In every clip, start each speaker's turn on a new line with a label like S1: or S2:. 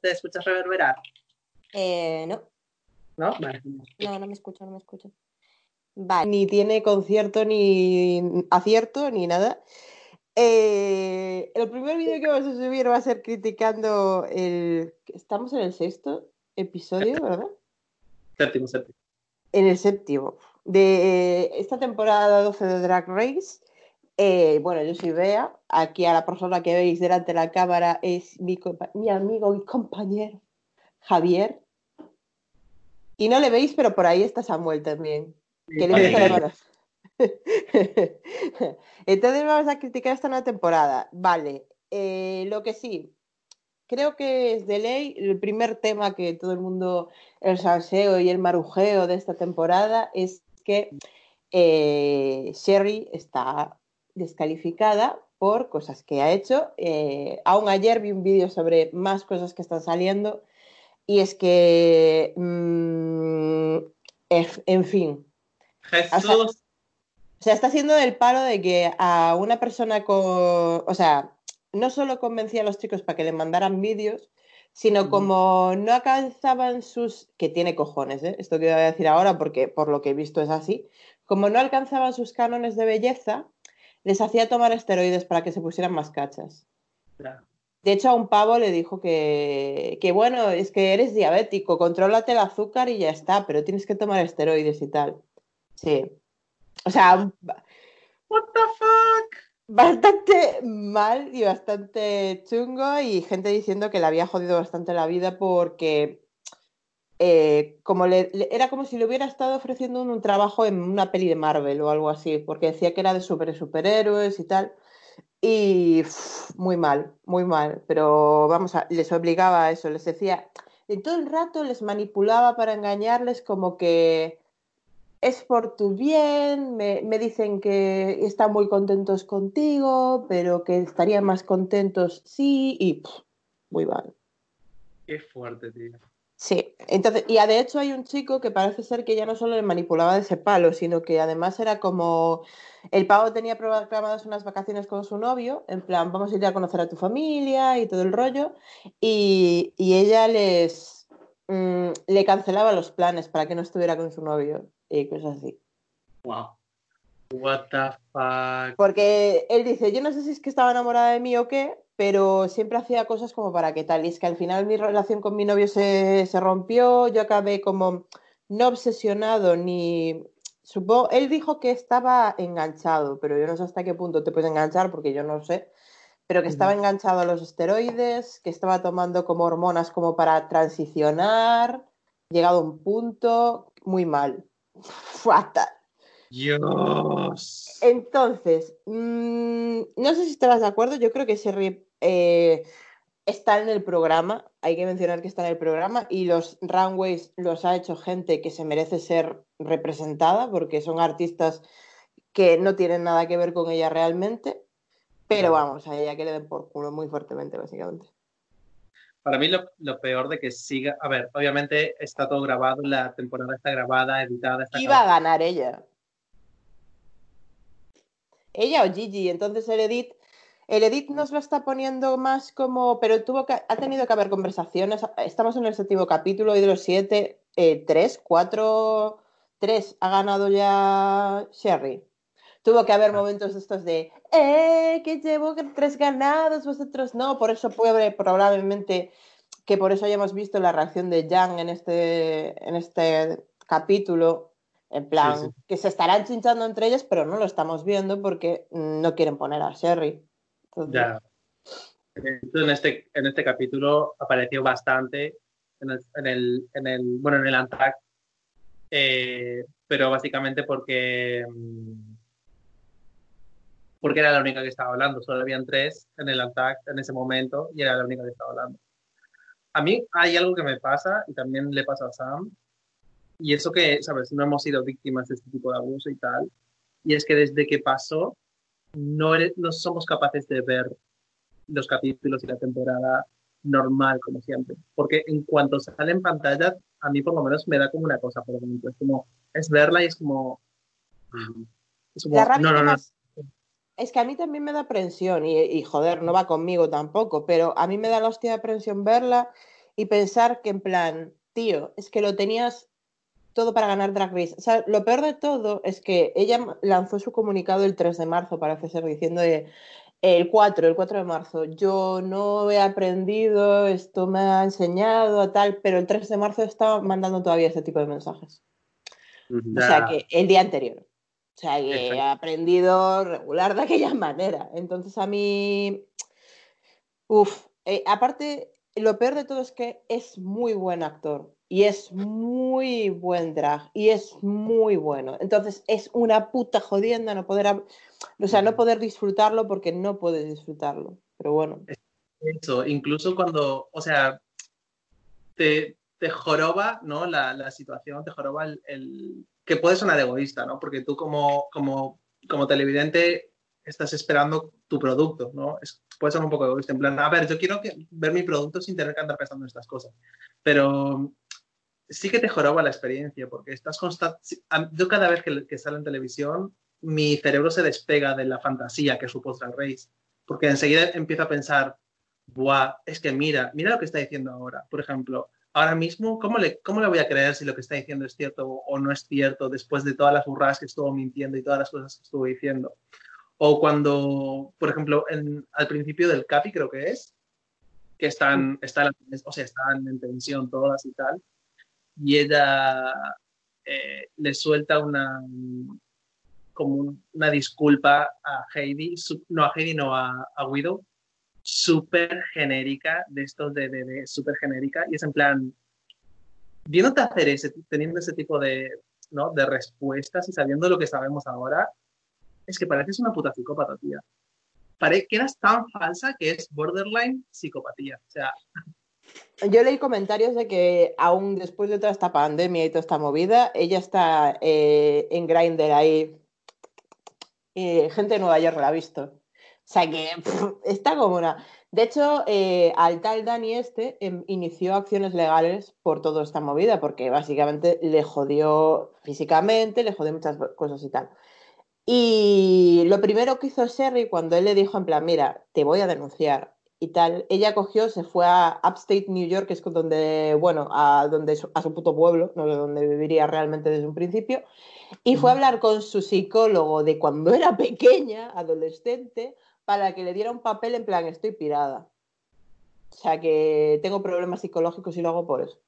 S1: te escuchas reverberar?
S2: Eh, no.
S1: ¿No? Vale.
S2: No, no me escucho, no me escucho.
S3: Vale. Ni tiene concierto, ni acierto, ni nada. Eh, el primer vídeo que vamos a subir va a ser criticando el. Estamos en el sexto episodio, ¿verdad?
S1: Séptimo, séptimo.
S3: En el séptimo. De esta temporada 12 de Drag Race. Eh, bueno, yo soy Bea. Aquí a la persona que veis delante de la cámara es mi, mi amigo y compañero Javier. Y no le veis, pero por ahí está Samuel también. Que le. Entonces vamos a criticar esta nueva temporada. Vale, eh, lo que sí, creo que es de ley el primer tema que todo el mundo, el salseo y el marujeo de esta temporada es que eh, Sherry está descalificada por cosas que ha hecho. Eh, aún ayer vi un vídeo sobre más cosas que están saliendo y es que, mmm, en fin.
S1: Jesús.
S3: O sea, está haciendo del palo de que a una persona con. O sea, no solo convencía a los chicos para que le mandaran vídeos, sino como no alcanzaban sus. que tiene cojones, ¿eh? Esto que voy a decir ahora, porque por lo que he visto es así. Como no alcanzaban sus cánones de belleza, les hacía tomar esteroides para que se pusieran más cachas.
S1: Claro.
S3: De hecho, a un pavo le dijo que, que, bueno, es que eres diabético, contrólate el azúcar y ya está, pero tienes que tomar esteroides y tal. Sí. O sea,
S1: What the fuck?
S3: bastante mal y bastante chungo y gente diciendo que le había jodido bastante la vida porque eh, como era como si le hubiera estado ofreciendo un, trabajo en una peli de Marvel o algo así, porque decía que era de super superhéroes y tal. Y muy mal, muy mal. Pero vamos, a, les obligaba a eso, les decía, de todo el rato les manipulaba para engañarles como que es por tu bien, me, me dicen que están muy contentos contigo, pero que estarían más contentos sí, y muy mal.
S1: Qué fuerte, tío.
S3: Sí, entonces, y de hecho hay un chico que parece ser que ya no solo le manipulaba de ese palo, sino que además era como el pavo tenía programadas unas vacaciones con su novio, en plan, vamos a ir a conocer a tu familia y todo el rollo, y, y ella les mm, le cancelaba los planes para que no estuviera con su novio y cosas así.
S1: Wow. What the fuck.
S3: Porque él dice, yo no sé si es que estaba enamorada de mí o qué, pero siempre hacía cosas como para que tal. Y es que al final mi relación con mi novio se, se rompió, yo acabé como no obsesionado ni... Supongo, él dijo que estaba enganchado, pero yo no sé hasta qué punto te puedes enganchar porque yo no sé. Pero que estaba enganchado a los esteroides, que estaba tomando como hormonas como para transicionar, llegado a un punto muy mal. Fatal.
S1: Dios.
S3: Entonces, mm, no sé si estarás de acuerdo, yo creo que Sherry eh, está en el programa, hay que mencionar que está en el programa y los runways los ha hecho gente que se merece ser representada porque son artistas que no tienen nada que ver con ella realmente, pero vamos, a ella que le den por culo muy fuertemente, básicamente.
S1: Para mí lo, lo peor de que siga, a ver, obviamente está todo grabado, la temporada está grabada, editada, está
S3: Iba a ganar ella. Ella o Gigi, entonces el edit, el edit nos lo está poniendo más como, pero tuvo que, ha tenido que haber conversaciones. Estamos en el séptimo capítulo y de los siete, eh, tres, cuatro, tres ha ganado ya Sherry. Tuvo que haber
S1: Ah.
S3: momentos estos de, eh, que llevo tres ganados, vosotros no. Por eso puede probablemente que por eso hayamos visto la reacción de Jan en este, en este capítulo, en plan,
S1: Sí, sí.
S3: que se estarán chinchando entre ellas, pero no lo estamos viendo porque no quieren poner a Sherry.
S1: Ya. En este, en este capítulo apareció bastante en el, en el, en el bueno, en el Antac, eh, pero básicamente porque, mm, porque era la única que estaba hablando. Solo habían tres en el Antac en ese momento y era la única que estaba hablando. A mí hay algo que me pasa y también le pasa a Sam, y eso que, ¿sabes? No hemos sido víctimas de este tipo de abuso y tal, y es que desde que pasó no, eres- no somos capaces de ver los capítulos y la temporada normal, como siempre. Porque en cuanto sale en pantalla, a mí por lo menos me da como una cosa por dentro. Es como, es verla y es como... Es como no, no,
S3: que
S1: no.
S3: Es que a mí también me da aprensión y, y, joder, no va conmigo tampoco, pero a mí me da la hostia de aprensión verla y pensar que en plan, tío, es que lo tenías todo para ganar Drag Race. O sea, lo peor de todo es que ella lanzó su comunicado el 3 de marzo, parece ser, diciendo de, el 4, el 4 de marzo, yo no he aprendido, esto me ha enseñado, tal, pero el 3 de marzo estaba mandando todavía ese tipo de mensajes. O sea que el día anterior. O sea que he aprendido regular de aquella manera. Entonces a mí, uff, eh, aparte, lo peor de todo es que es muy buen actor y es muy buen drag y es muy bueno. Entonces es una puta jodienda no poder, o sea, no poder disfrutarlo porque no puedes disfrutarlo. Pero bueno.
S1: Eso, incluso cuando, o sea, te, te joroba, ¿no? La, la, situación, te joroba el, el, que puede sonar egoísta, ¿no? Porque tú como, como, como televidente estás esperando tu producto, ¿no? Es, puede ser un poco egoísta, en plan, a ver, yo quiero que, ver mi producto sin tener que andar pensando en estas cosas. Pero sí que te joroba la experiencia, porque estás constante. Yo cada vez que, que, sale en televisión, mi cerebro se despega de la fantasía que supuso el Race, porque enseguida empiezo a pensar, Buah, es que mira, mira lo que está diciendo ahora. Por ejemplo, ahora mismo, ¿cómo le, ¿cómo le voy a creer si lo que está diciendo es cierto o no es cierto después de todas las burradas que estuvo mintiendo y todas las cosas que estuvo diciendo? O cuando, por ejemplo, en, al principio del Capi, creo que es, que están, están, o sea, están en tensión todas y tal, y ella eh, le suelta una como una disculpa a Heidi, no a Heidi, no a, a Widow, súper genérica, de estos de, de, de súper genérica, y es en plan, viéndote hacer ese, teniendo ese tipo de, ¿no? de respuestas y sabiendo lo que sabemos ahora, es que pareces una puta psicópata, tía. Parece que eras tan falsa que es borderline psicopatía. O sea,
S3: yo leí comentarios de que aún después de toda esta pandemia y toda esta movida, ella está eh, en Grindr ahí. Gente de Nueva York la ha visto. O sea que está como una. De hecho, eh, al tal Dani este eh, inició acciones legales por toda esta movida, porque básicamente le jodió físicamente, le jodió muchas cosas y tal. Y lo primero que hizo Sherry cuando él le dijo en plan, mira, te voy a denunciar, y tal, ella cogió, se fue a Upstate New York, que es donde, bueno, a, donde, a su puto pueblo, no donde viviría realmente desde un principio, y fue a hablar con su psicólogo de cuando era pequeña, adolescente, para que le diera un papel en plan, estoy pirada. O sea que tengo problemas psicológicos y lo hago por eso.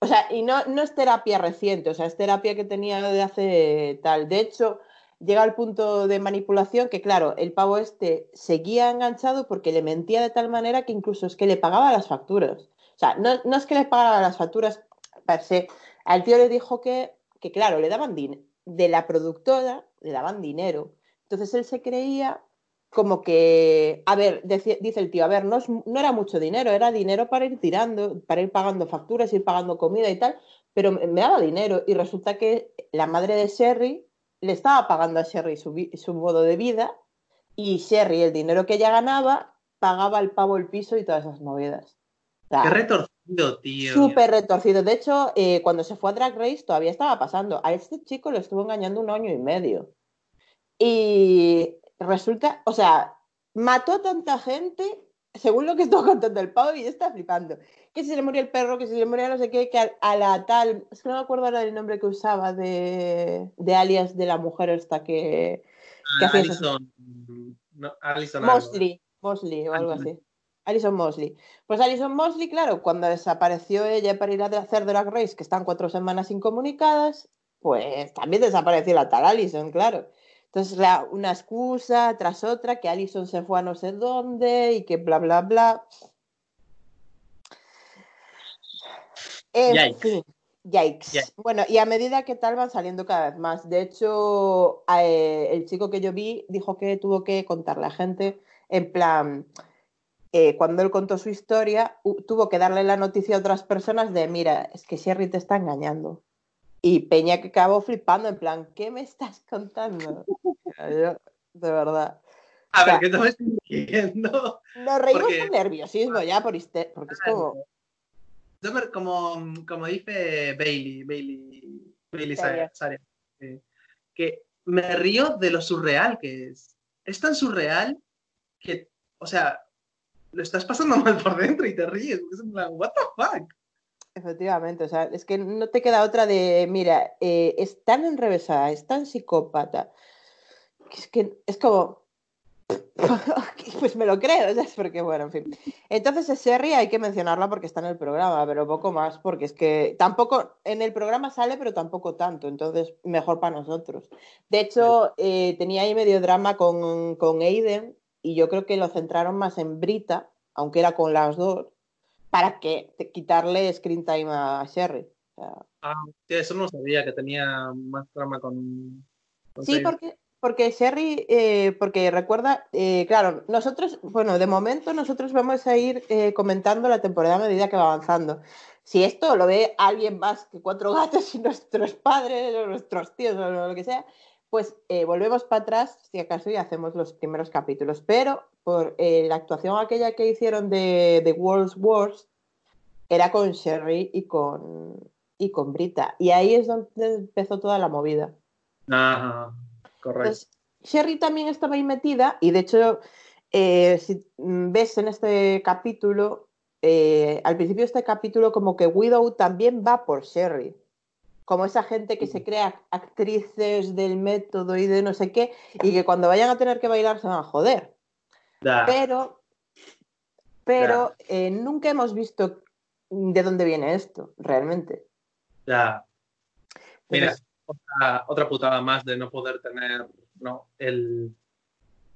S3: O sea, y no, no es terapia reciente, o sea, es terapia que tenía de hace tal. De hecho, llega al punto de manipulación que, claro, el pavo este seguía enganchado porque le mentía de tal manera que incluso es que le pagaba las facturas. O sea, no, no es que le pagara las facturas per se. Al tío le dijo que, que claro, le daban dinero. De la productora le daban dinero. Entonces él se creía como que, a ver, dice, dice el tío, a ver, no, no, era mucho dinero, era dinero para ir tirando, para ir pagando facturas, ir pagando comida y tal, pero me daba dinero. Y resulta que la madre de Sherry le estaba pagando a Sherry su, su, modo de vida y Sherry, el dinero que ella ganaba, pagaba al pavo el piso y todas esas movidas.
S1: O sea, Qué retorcido, tío.
S3: Súper retorcido. De hecho, eh, cuando se fue a Drag Race todavía estaba pasando. A este chico lo estuvo engañando un año y medio. Y resulta, o sea, mató a tanta gente según lo que estuvo contando el pavo y está flipando. Que si se le murió el perro, que si se le murió no sé qué, que a, a la tal, es que no me acuerdo ahora del nombre que usaba de, de alias de la mujer esta que, que
S1: Alison, no, Alison
S3: Mosley, Mosley o algo así. Alison Mosley. Pues Alison Mosley, claro, cuando desapareció ella para ir a hacer Drag Race, que están cuatro semanas incomunicadas, pues también desapareció la tal Alison, claro. Entonces, la, una excusa tras otra, que Alison se fue a no sé dónde y que bla, bla, bla. En
S1: Yikes.
S3: fin, yikes.
S1: Yikes.
S3: Bueno, y a medida que tal van saliendo cada vez más. De hecho, eh, el chico que yo vi dijo que tuvo que contarle a gente, en plan, eh, cuando él contó su historia, tuvo que darle la noticia a otras personas de, mira, es que Sherry te está engañando. Y Peña que acabó flipando, en plan, ¿qué me estás contando? Yo, de verdad.
S1: A
S3: O
S1: ver,
S3: sea,
S1: ¿qué te estoy diciendo?
S3: Nos reímos con nerviosismo ya, por porque es como...
S1: Yo como, como dice Bailey, Bailey, Bailey
S3: Saria.
S1: Saria, eh, que me río de lo surreal que es. Es tan surreal que, o sea, lo estás pasando mal por dentro y te ríes. Es en plan, what the fuck.
S3: Efectivamente, o sea, es que no te queda otra de, mira, eh, es tan enrevesada, es tan psicópata, que es que es como, pues me lo creo, ¿sabes? Porque bueno, en fin. Entonces, es Sherry hay que mencionarla porque está en el programa, pero poco más, porque es que tampoco, en el programa sale, pero tampoco tanto, entonces mejor para nosotros. De hecho, eh, tenía ahí medio drama con, con Aiden y yo creo que lo centraron más en Brita, aunque era con las dos, para que quitarle screen time a Sherry. O sea,
S1: Ah, sí, eso no sabía, que tenía más trama con... con
S3: Sí, porque, porque Sherry, eh, porque recuerda, eh, claro, nosotros, bueno, de momento nosotros vamos a ir eh, comentando la temporada a medida que va avanzando. Si esto lo ve alguien más que cuatro gatos y nuestros padres o nuestros tíos o lo que sea, pues volvemos para atrás, si acaso, y hacemos los primeros capítulos. Pero por la actuación aquella que hicieron de, de World's Wars, era con Sherry y con, y con Brita. Y ahí es donde empezó toda la movida.
S1: Ajá, correcto.
S3: Entonces, Sherry también estaba ahí metida y de hecho, eh, si mm, ves en este capítulo, eh, al principio de este capítulo como que Widow también va por Sherry. Como esa gente que se crea actrices del método y de no sé qué, y que cuando vayan a tener que bailar se van a joder. Pero, pero eh, nunca hemos visto de dónde viene esto, realmente.
S1: Mira,
S3: Entonces,
S1: otra, otra putada más de no poder tener ¿no? El,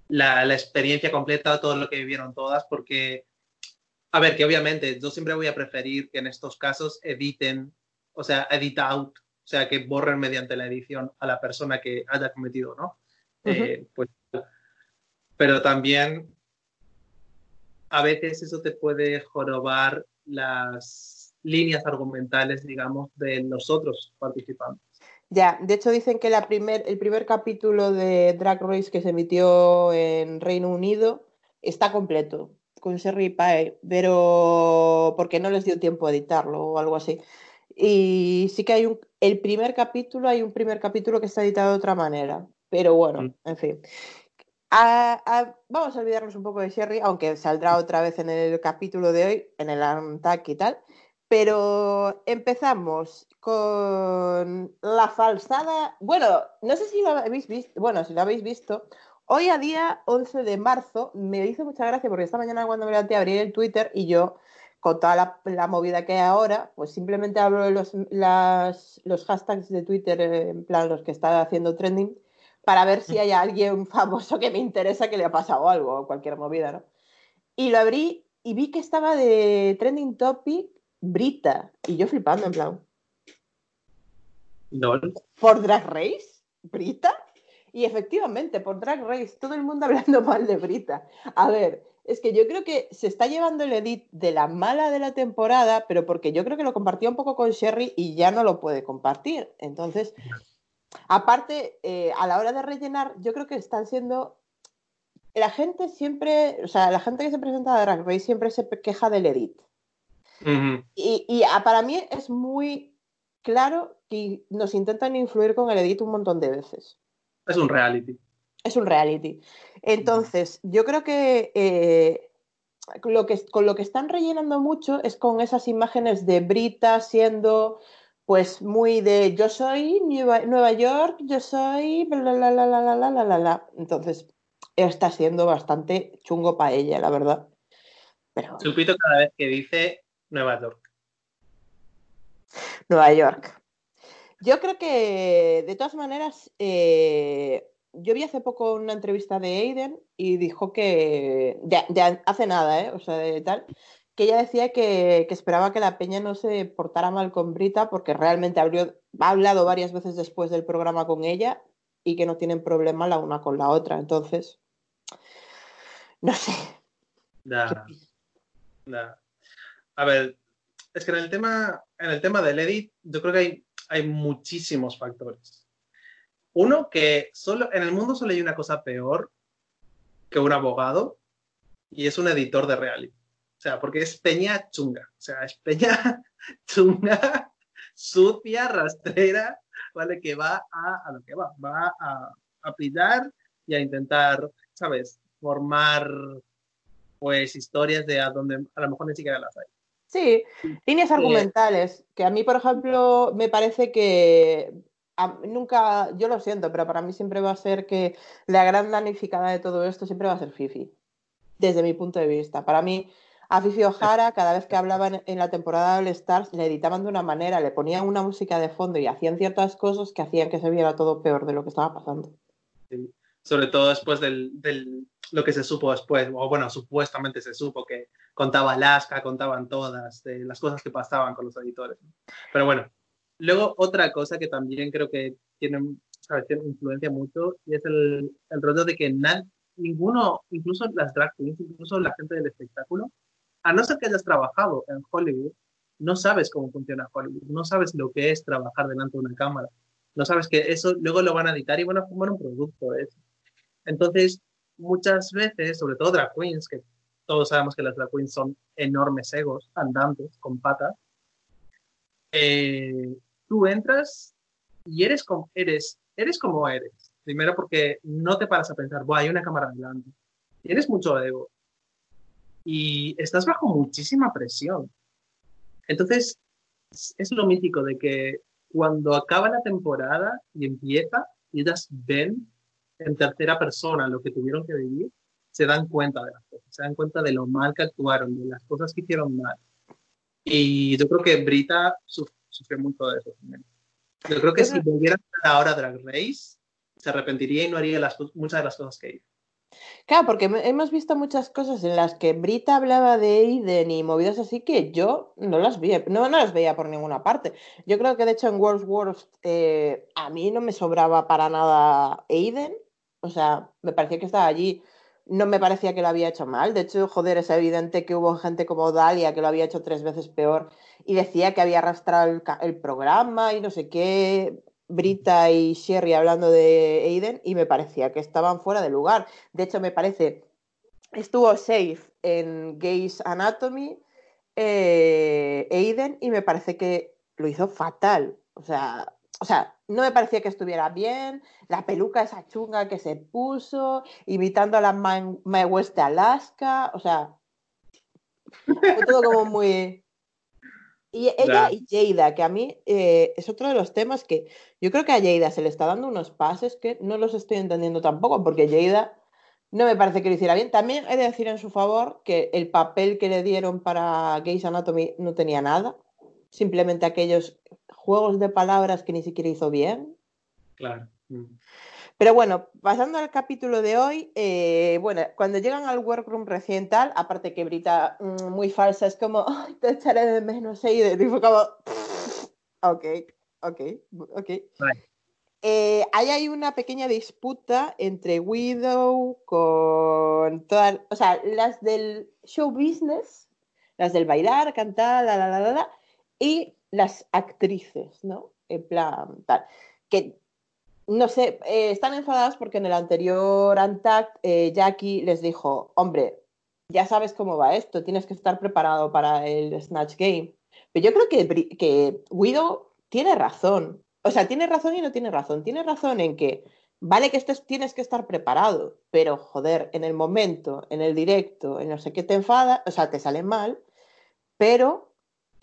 S1: la, la experiencia completa, todo lo que vivieron todas, porque, a ver, que obviamente yo siempre voy a preferir que en estos casos editen, o sea, edit out, o sea, que borren mediante la edición a la persona que haya cometido, ¿no? Eh, pues, pero también a veces eso te puede jorobar las líneas argumentales, digamos, de los otros participantes.
S3: Ya, de hecho dicen que la primer, el primer capítulo de Drag Race que se emitió en Reino Unido está completo con Sherry Pie, pero porque no les dio tiempo a editarlo o algo así. Y sí que hay un, el primer capítulo, hay un primer capítulo que está editado de otra manera, pero bueno,
S1: Mm.
S3: en fin. A- a- vamos a olvidarnos un poco de Sherry, aunque saldrá otra vez en el capítulo de hoy, en el Untack y tal. Pero empezamos con la falsada. Bueno, no sé si lo habéis visto. Bueno, si lo habéis visto. Hoy a día 11 de marzo me hizo mucha gracia porque esta mañana cuando me levanté abrí el Twitter y yo, con toda la, movida que hay ahora, pues simplemente hablo de los, los hashtags de Twitter, eh, en plan los que está haciendo trending, para ver si hay alguien famoso que me interesa que le ha pasado algo o cualquier movida, ¿no? Y lo abrí y vi que estaba de trending topic Brita. Y yo flipando, en plan,
S1: LOL.
S3: ¿por Drag Race? ¿Brita? Y efectivamente, por Drag Race, todo el mundo hablando mal de Brita. A ver, es que yo creo que se está llevando el edit de la mala de la temporada, pero porque yo creo que lo compartía un poco con Sherry y ya no lo puede compartir. Entonces, aparte, eh, a la hora de rellenar, yo creo que están siendo. La gente siempre, o sea, la gente que se presenta a Drag Race siempre se queja del edit. Y, y, ah, para mí es muy claro que nos intentan influir con el edit un montón de veces.
S1: Es un reality.
S3: Es un reality. Entonces, yo creo que, eh, lo que con lo que están rellenando mucho es con esas imágenes de Brita siendo pues muy de yo soy Nueva, Nueva York, yo soy bla, bla, bla, bla, bla, bla, bla, bla, bla. Entonces, está siendo bastante chungo para ella, la verdad. Pero
S1: Chupito cada vez que dice Nueva York.
S3: Nueva York. Yo creo que, de todas maneras, eh, yo vi hace poco una entrevista de Aiden y dijo que, de, de hace nada, ¿eh? o sea, de tal, que ella decía que, que, esperaba que la peña no se portara mal con Brita porque realmente abrió, ha hablado varias veces después del programa con ella y que no tienen problema la una con la otra. Entonces, no sé.
S1: A ver, es que en el tema, en el tema del edit, yo creo que hay, hay muchísimos factores. Uno, que solo, en el mundo solo hay una cosa peor que un abogado y es un editor de reality. O sea, porque es peña chunga. O sea, es peña chunga, sucia, rastrera, ¿vale? Que va a, a lo que va. Va a, a pillar y a intentar, ¿sabes? Formar pues historias de a donde a lo mejor ni siquiera las hay.
S3: Sí, líneas argumentales, que a mí, por ejemplo, me parece que a- nunca, yo lo siento, pero para mí siempre va a ser que la gran damnificada de todo esto siempre va a ser Fifi, desde mi punto de vista. Para mí, a Fifi O'Hara, cada vez que hablaban en la temporada de All Stars, le editaban de una manera, le ponían una música de fondo y hacían ciertas cosas que hacían que se viera todo peor de lo que estaba pasando.
S1: Sobre todo después del, del- lo que se supo después, o bueno, supuestamente se supo que contaba Alaska, contaban todas, de las cosas que pasaban con los editores. Pero bueno, luego otra cosa que también creo que tiene, ¿sabes? influencia mucho y es el, el rollo de que na- ninguno, incluso las drag queens, incluso la gente del espectáculo, a no ser que hayas trabajado en Hollywood, no sabes cómo funciona Hollywood, no sabes lo que es trabajar delante de una cámara, no sabes que eso luego lo van a editar y van a formar un producto eso. Entonces, muchas veces, sobre todo drag queens, que todos sabemos que las drag queens son enormes egos, andantes, con patas, eh, tú entras y eres como eres, eres como eres. Primero porque no te paras a pensar, hay una cámara delante. Tienes mucho ego. Y estás bajo muchísima presión. Entonces, es- es lo mítico de que cuando acaba la temporada y empieza, y ellas ven en tercera persona lo que tuvieron que vivir, se dan cuenta de las cosas, se dan cuenta de lo mal que actuaron, de las cosas que hicieron mal. Y yo creo que Brita suf- sufrió mucho de eso también. Yo creo que si volviera ahora Drag Race, se arrepentiría y no haría las, muchas de las cosas que hizo.
S3: Claro, porque hemos visto muchas cosas en las que Brita hablaba de Aiden y movidas así que yo no las vi, no, no las veía por ninguna parte. Yo creo que de hecho en World's Worst eh, a mí no me sobraba para nada Aiden. O sea, me parecía que estaba allí, no me parecía que lo había hecho mal. De hecho, joder, es evidente que hubo gente como Dalia que lo había hecho tres veces peor y decía que había arrastrado el, programa y no sé qué. Brita y Sherry hablando de Aiden y me parecía que estaban fuera de lugar. De hecho, me parece, estuvo safe en Gays Anatomy, eh, Aiden, y me parece que lo hizo fatal. O sea, o sea, no me parecía que estuviera bien. La peluca esa chunga que se puso, imitando a la Mae West de Alaska. O sea, fue todo como muy. Y ella y Jada, que a mí eh, es otro de los temas que yo creo que a Jada se le está dando unos pases que no los estoy entendiendo tampoco, porque Jada no me parece que lo hiciera bien. También he de decir en su favor que el papel que le dieron para Gays Anatomy no tenía nada, simplemente aquellos juegos de palabras que ni siquiera hizo bien.
S1: Claro. Mm.
S3: Pero bueno, pasando al capítulo de hoy, eh, bueno, cuando llegan al workroom recién tal, aparte que Brita mm, muy falsa, es como, "Ay, te echaré de menos, ¿eh? y fue como, ok, ok, ok.
S1: Vale.
S3: Eh, ahí hay una pequeña disputa entre Widow con todas, o sea, las del show business, las del bailar, cantar, la, la, la, la, la, y las actrices, ¿no? En plan, tal. Que no sé, eh, están enfadadas porque en el anterior Antact eh, Jackie les dijo, hombre, ya sabes cómo va esto, tienes que estar preparado para el Snatch Game. Pero yo creo que, que Widow tiene razón. O sea, tiene razón y no tiene razón. Tiene razón en que, vale que estés, tienes que estar preparado, pero joder, en el momento, en el directo, en no sé qué te enfada, o sea, te sale mal, pero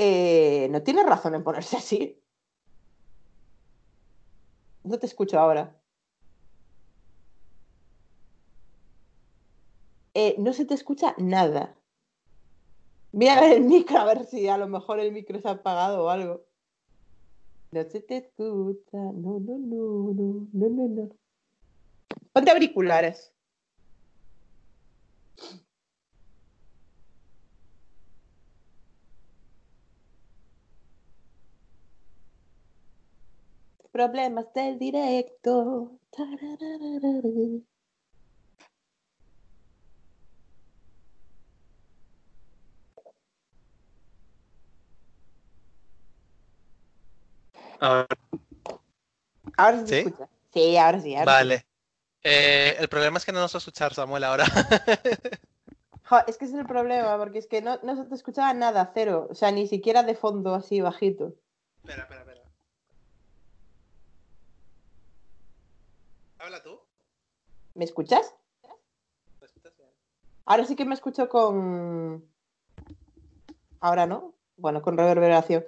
S3: eh, no tiene razón en ponerse así. No te escucho ahora. Eh, no se te escucha nada. Voy a ver el micro a ver si a lo mejor el micro se ha apagado o algo. No se te escucha. No, no, no, no, no, no, no. Ponte auriculares. Problemas del directo.
S1: Ahora,
S3: Ahora sí se
S4: ¿Sí?
S3: escucha. Sí, ahora sí. ahora sí.
S4: Vale. Eh, el problema es que no nos va a escuchar Samuel ahora.
S3: Jo, es que ese es el problema, porque es que no, no se te escuchaba nada, cero. O sea, ni siquiera de fondo así bajito.
S4: espera, espera, espera. Habla tú.
S3: ¿Me escuchas?
S4: ¿Me escuchas bien?
S3: Ahora sí que me escucho con. Ahora no. Bueno, con reverberación.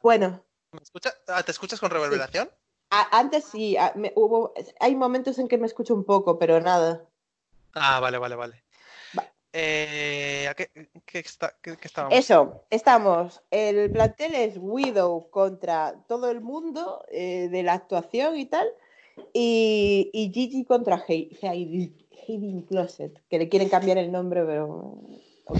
S3: Bueno,
S1: ¿Me escucha- ah, ¿Te escuchas con reverberación?
S3: a- antes sí, a- me- hubo, hay momentos en que me escucho un poco, pero nada.
S1: Ah, vale, vale, vale.
S3: Va.
S1: Eh, ¿a qué, qué está, qué- qué estábamos?
S3: Eso, estamos. El plantel es Widow contra todo el mundo eh, de la actuación y tal. Y, y Gigi contra Heidi Closet, que le quieren cambiar el nombre, pero. ok.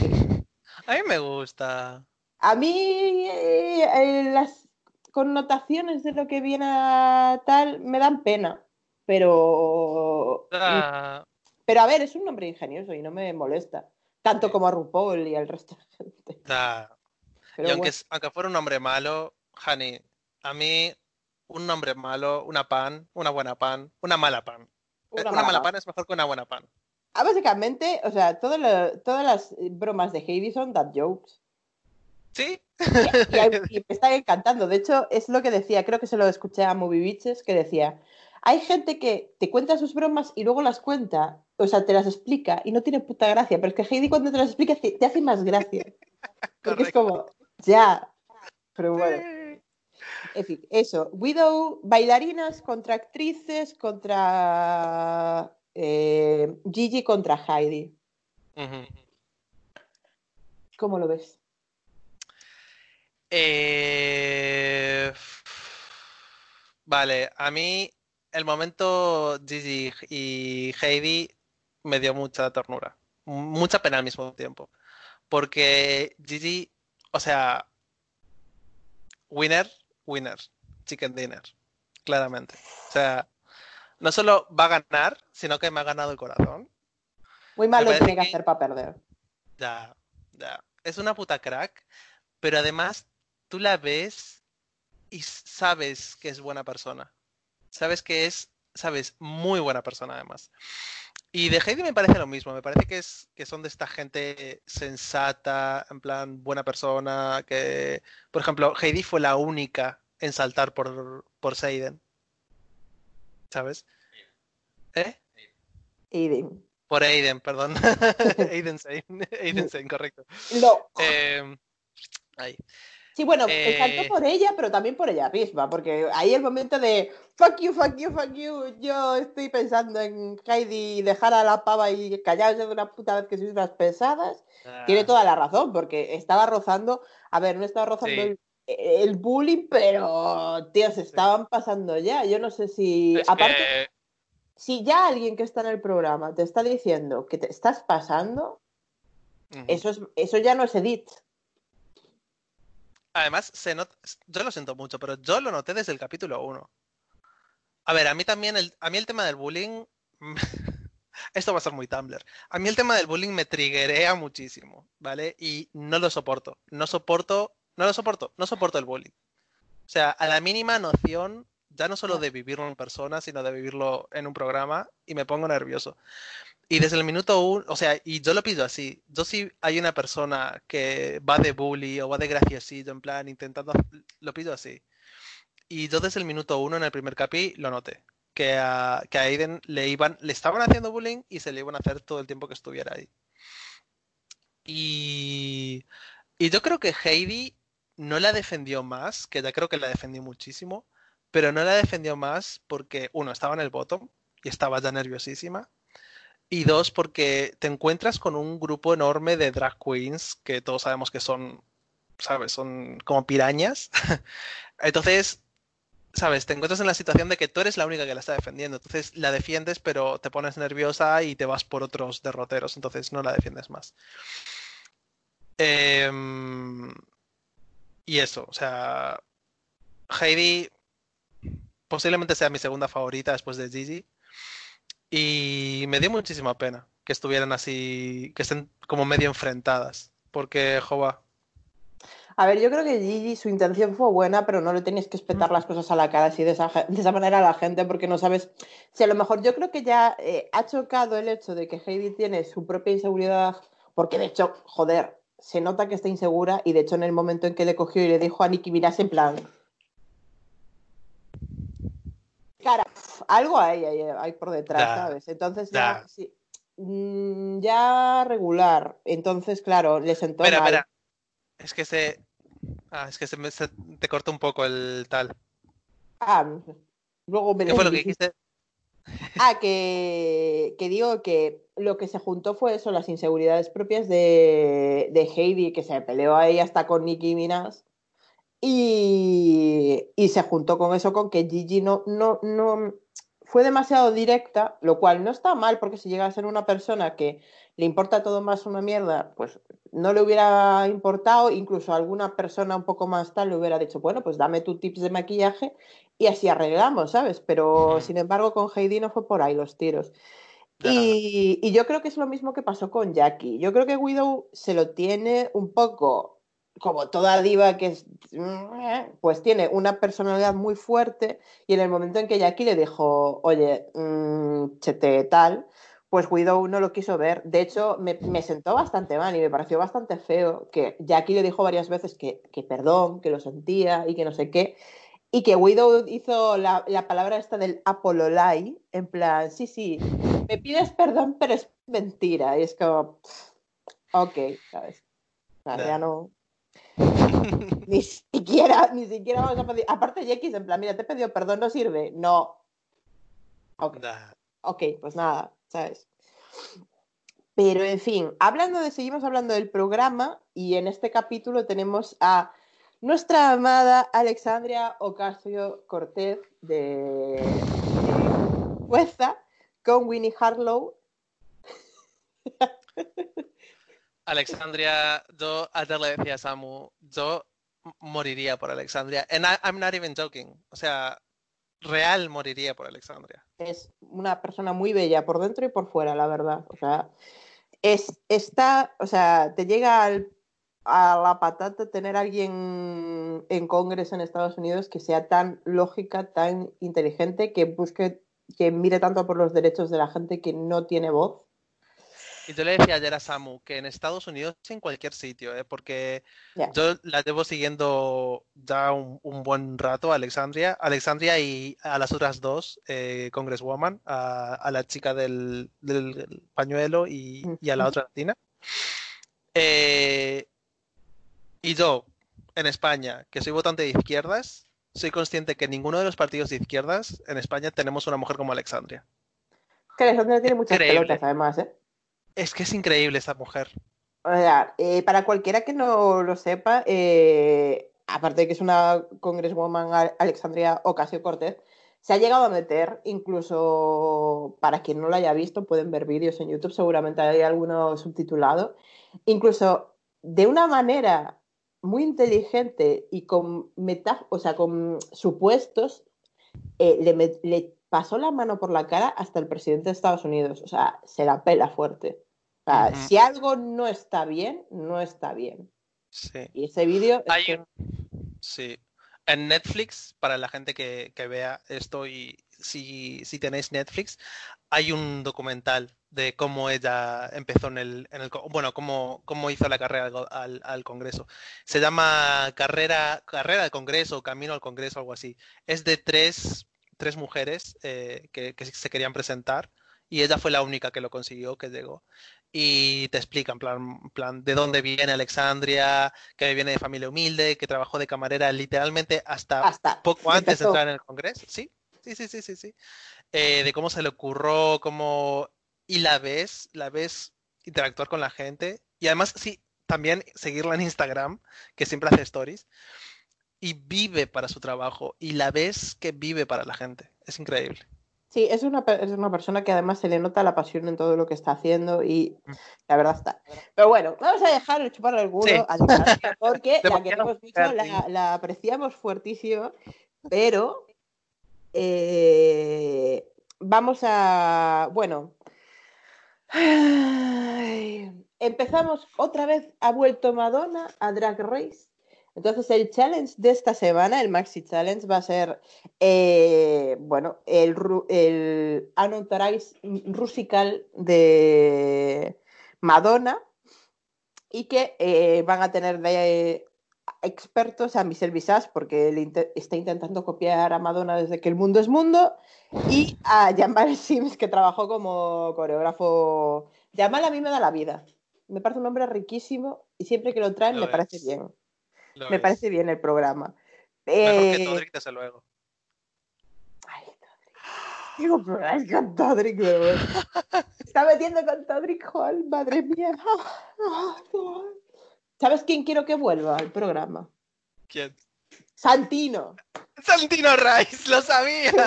S1: A mí me gusta.
S3: A mí eh, eh, las connotaciones de lo que viene a tal me dan pena, pero,
S1: Ah,
S3: pero a ver, es un nombre ingenioso y no me molesta, tanto como a RuPaul y al resto de gente.
S1: ah.
S3: Pero
S1: y aunque,
S3: bueno,
S1: aunque fuera un nombre malo, Honey, a mí un nombre malo, una pan, una buena pan, una mala pan. Eh,
S3: una
S1: Una, mala
S3: mala.
S1: pan es mejor que una buena pan.
S3: Ah, básicamente, o sea, todo lo- todas las bromas de Heidi son dad jokes.
S1: ¿Sí?
S3: Y, me están encantando. De hecho, es lo que decía, creo que se lo escuché a Movie Bitches, que decía, hay gente que te cuenta sus bromas y luego las cuenta, o sea, te las explica y no tiene puta gracia, pero es que Heidi cuando te las explica te, hace más gracia. Porque es como, ya. Pero bueno, en fin, eso. Widow, bailarinas contra actrices, contra eh, Gigi contra Heidi. ¿Cómo lo ves?
S1: Eh, Vale, a mí el momento Gigi y Heidi me dio mucha ternura, mucha pena al mismo tiempo, porque Gigi, o sea, winner, winner, chicken dinner, claramente. O sea, no solo va a ganar, sino que me ha ganado el corazón.
S3: Muy mal lo tiene que- hacer para perder.
S1: Ya, ya. Es una puta crack, pero además tú la ves y sabes que es buena persona. Sabes que es, sabes, muy buena persona además. Y de Heidi me parece lo mismo, me parece que es que son de esta gente sensata, en plan buena persona, que por ejemplo, Heidi fue la única en saltar por por Seiden. ¿Sabes? ¿Eh?
S3: Aiden.
S1: Por Aiden, perdón. Aiden Sein, Aiden Sein, correcto.
S3: No.
S1: Eh, ahí.
S3: Sí, bueno,
S1: eh,
S3: por ella, pero también por ella misma, porque ahí el momento de fuck you, fuck you, fuck you, yo estoy pensando en Heidi dejar a la pava y callarse de una puta vez que sois unas pesadas, tiene
S1: Ah,
S3: toda la razón, porque estaba rozando, a ver, no estaba rozando
S1: Sí.
S3: el, el bullying, pero, tío, se estaban pasando ya, yo no sé si,
S1: es
S3: aparte,
S1: que-
S3: si ya alguien que está en el programa te está diciendo que te estás pasando, eso, es, eso ya no es edit.
S1: Además, se yo lo siento mucho, pero yo lo noté desde el capítulo 1. A ver, a mí también, el, a mí el tema del bullying, esto va a ser muy Tumblr, a mí el tema del bullying me triggerea muchísimo, ¿vale? Y no lo soporto, no soporto, no lo soporto, no soporto el bullying. O sea, a la mínima noción, ya no solo de vivirlo en persona, sino de vivirlo en un programa, y me pongo nervioso. Y desde el minuto uno, o sea, y yo lo pido así. Yo si hay una persona que va de bully o va de graciosillo, en plan, intentando, lo pido así. Y yo desde el minuto uno en el primer capi lo noté. Que a, que a Aiden le iban, le estaban haciendo bullying y se le iban a hacer todo el tiempo que estuviera ahí. Y, y yo creo que Heidi no la defendió más, que ya creo que la defendió muchísimo, pero no la defendió más porque, uno, estaba en el bottom y estaba ya nerviosísima. Y dos, porque te encuentras con un grupo enorme de drag queens que todos sabemos que son, ¿sabes? Son como pirañas. Entonces, ¿sabes? Te encuentras en la situación de que tú eres la única que la está defendiendo. Entonces la defiendes, pero te pones nerviosa y te vas por otros derroteros. Entonces no la defiendes más. Em, y eso, o sea, Heidi posiblemente sea mi segunda favorita después de Gigi. Y me dio muchísima pena que estuvieran así, que estén como medio enfrentadas. Porque, jova,
S3: A ver, yo creo que Gigi su intención fue buena, pero no le tenías que espetar las cosas a la cara así de esa, de esa manera a la gente, porque no sabes si a lo mejor yo creo que ya eh, ha chocado el hecho de que Heidi tiene su propia inseguridad, porque de hecho, joder, se nota que está insegura y de hecho en el momento en que le cogió y le dijo a Nicki Minaj en plan... Cara, algo hay, hay, hay por detrás, ¿sabes? Entonces ya, sí. mm, ya regular. Entonces, claro, le sentó
S1: Espera, espera. Es que se. Ah, es que se, me- se- te corta un poco el tal.
S3: Ah. Luego me
S1: ¿Qué fue lo que dijiste?
S3: Ah, que, que digo que lo que se juntó fue eso, las inseguridades propias de, de Heidi, que se peleó ahí hasta con Nicki Minaj. Y, y se juntó con eso, con que Gigi no, no, no fue demasiado directa, lo cual no está mal, porque si llega a ser una persona que le importa todo más una mierda, pues no le hubiera importado, incluso a alguna persona un poco más tal le hubiera dicho, bueno, pues dame tu tips de maquillaje y así arreglamos, ¿sabes? Pero sin embargo con Heidi no fue por ahí los tiros. Y, y yo creo que es lo mismo que pasó con Jackie. Yo creo que Widow se lo tiene un poco como toda diva que es, pues tiene una personalidad muy fuerte y en el momento en que Jackie le dijo, oye, mm, chete tal, pues Widow no lo quiso ver. De hecho, me, me sentó bastante mal y me pareció bastante feo que Jackie le dijo varias veces que, que perdón, que lo sentía y que no sé qué. Y que Widow hizo la, la palabra esta del apololai, en plan, sí, sí, me pides perdón, pero es mentira. Y es como, ok, ¿sabes? O sea,
S1: ya
S3: no. Ni siquiera, ni siquiera vamos a pedir. Aparte, Jackie, en plan, mira, te he pedido perdón, no sirve. No. Ok, ok, pues nada, ¿sabes? Pero en fin, hablando de, seguimos hablando del programa y en este capítulo tenemos a nuestra amada Alexandria Ocasio Cortez de, jueza con Winnie Harlow.
S1: Alexandria, yo ayer le decía a Samu, yo moriría por Alexandria. And I- I'm not even joking. O sea, real moriría por Alexandria.
S3: Es una persona muy bella por dentro y por fuera, la verdad. O sea, es, está, o sea, te llega al- a la patata tener a alguien en Congreso en Estados Unidos que sea tan lógica, tan inteligente, que busque, que mire tanto por los derechos de la gente que no tiene voz.
S1: Y yo le decía ayer a Samu que en Estados Unidos, en cualquier sitio, ¿eh? porque yo la llevo siguiendo ya un, un buen rato, Alexandria, Alexandria y a las otras dos, eh, Congresswoman, a, a la chica del, del pañuelo y, y a la otra latina. Eh, y yo, en España, que soy votante de izquierdas, soy consciente que en ninguno de los partidos de izquierdas en España tenemos una mujer como Alexandria.
S3: Que Alexandria tiene muchas
S1: Increíble.
S3: pelotas, además, ¿eh?
S1: Es que es increíble esta mujer.
S3: O sea, eh, para cualquiera que no lo sepa, eh, aparte de que es una congresswoman Al- Alexandria Ocasio Cortez, se ha llegado a meter, incluso para quien no lo haya visto, pueden ver vídeos en YouTube, seguramente hay alguno subtitulado, incluso de una manera muy inteligente y con meta, o sea, con supuestos, eh, le, le pasó la mano por la cara hasta el presidente de Estados Unidos. O sea, se la pela fuerte. O sea,
S1: Ujú.
S3: si algo no está bien, no está bien.
S1: Sí.
S3: Y ese vídeo es que-
S1: Sí. En Netflix, para la gente que, que vea esto y si, si tenéis Netflix, hay un documental de cómo ella empezó en el, en el bueno, cómo, cómo hizo la carrera al, al- al Congreso. Se llama Carrera, Carrera al Congreso, Camino al Congreso, algo así. Es de tres, tres mujeres eh, que, que se querían presentar y ella fue la única que lo consiguió, que llegó. Y te explica en plan, plan de dónde viene Alexandria, que viene de familia humilde, que trabajó de camarera literalmente hasta
S3: hasta
S1: poco antes de
S3: empezó.
S1: entrar en el Congreso. Sí, sí, sí, sí, sí, sí. Eh, de cómo se le ocurrió, cómo... Y la ves, la ves interactuar con la gente. Y además, sí, también seguirla en Instagram, que siempre hace stories. Y vive para su trabajo. Y la ves que vive para la gente. Es increíble.
S3: Sí, es una, es una persona que además se le nota la pasión en todo lo que está haciendo y
S1: Mm.
S3: la verdad está. Pero bueno, vamos a dejar el chupar el culo
S1: Sí.
S3: a porque la queremos mucho, la, la apreciamos fuertísimo, pero eh, vamos a, bueno, ay, empezamos otra vez, ha vuelto Madonna a Drag Race. Entonces el challenge de esta semana, el Maxi Challenge, va a ser, eh, bueno, el, el Unauthorized Rusical de Madonna y que eh, van a tener de expertos a Michelle Visage, porque él inte- está intentando copiar a Madonna desde que el mundo es mundo, y a Jamal Sims, que trabajó como coreógrafo. Jamal a mí me da la vida. Me parece un hombre riquísimo y siempre que lo traen
S1: Lo
S3: me parece bien.
S1: Lo
S3: Me
S1: es.
S3: parece bien el programa.
S1: Mejor que
S3: Eh,
S1: Todrick, desde luego.
S3: Ay, Todrick. Tengo problemas con Todrick, pero Está metiendo con Todrick Hall, madre mía. ¿Sabes quién quiero que vuelva al programa?
S1: ¿Quién?
S3: Santino.
S1: Santino Rice, lo sabía, lo.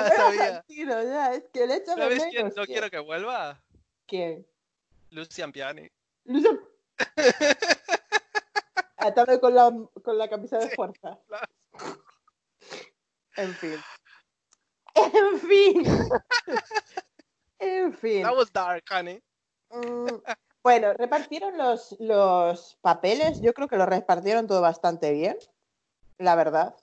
S3: Santino, ya, es que
S1: ¿Sabes quién no quiero que vuelva?
S3: ¿Quién?
S1: Lucian Piani.
S3: Lucio- Atado con la, con la camisa de fuerza. En fin. En fin. En fin.
S1: That was dark, honey.
S3: Mm, Bueno, repartieron los, los papeles. Yo creo que lo repartieron todo bastante bien, la verdad.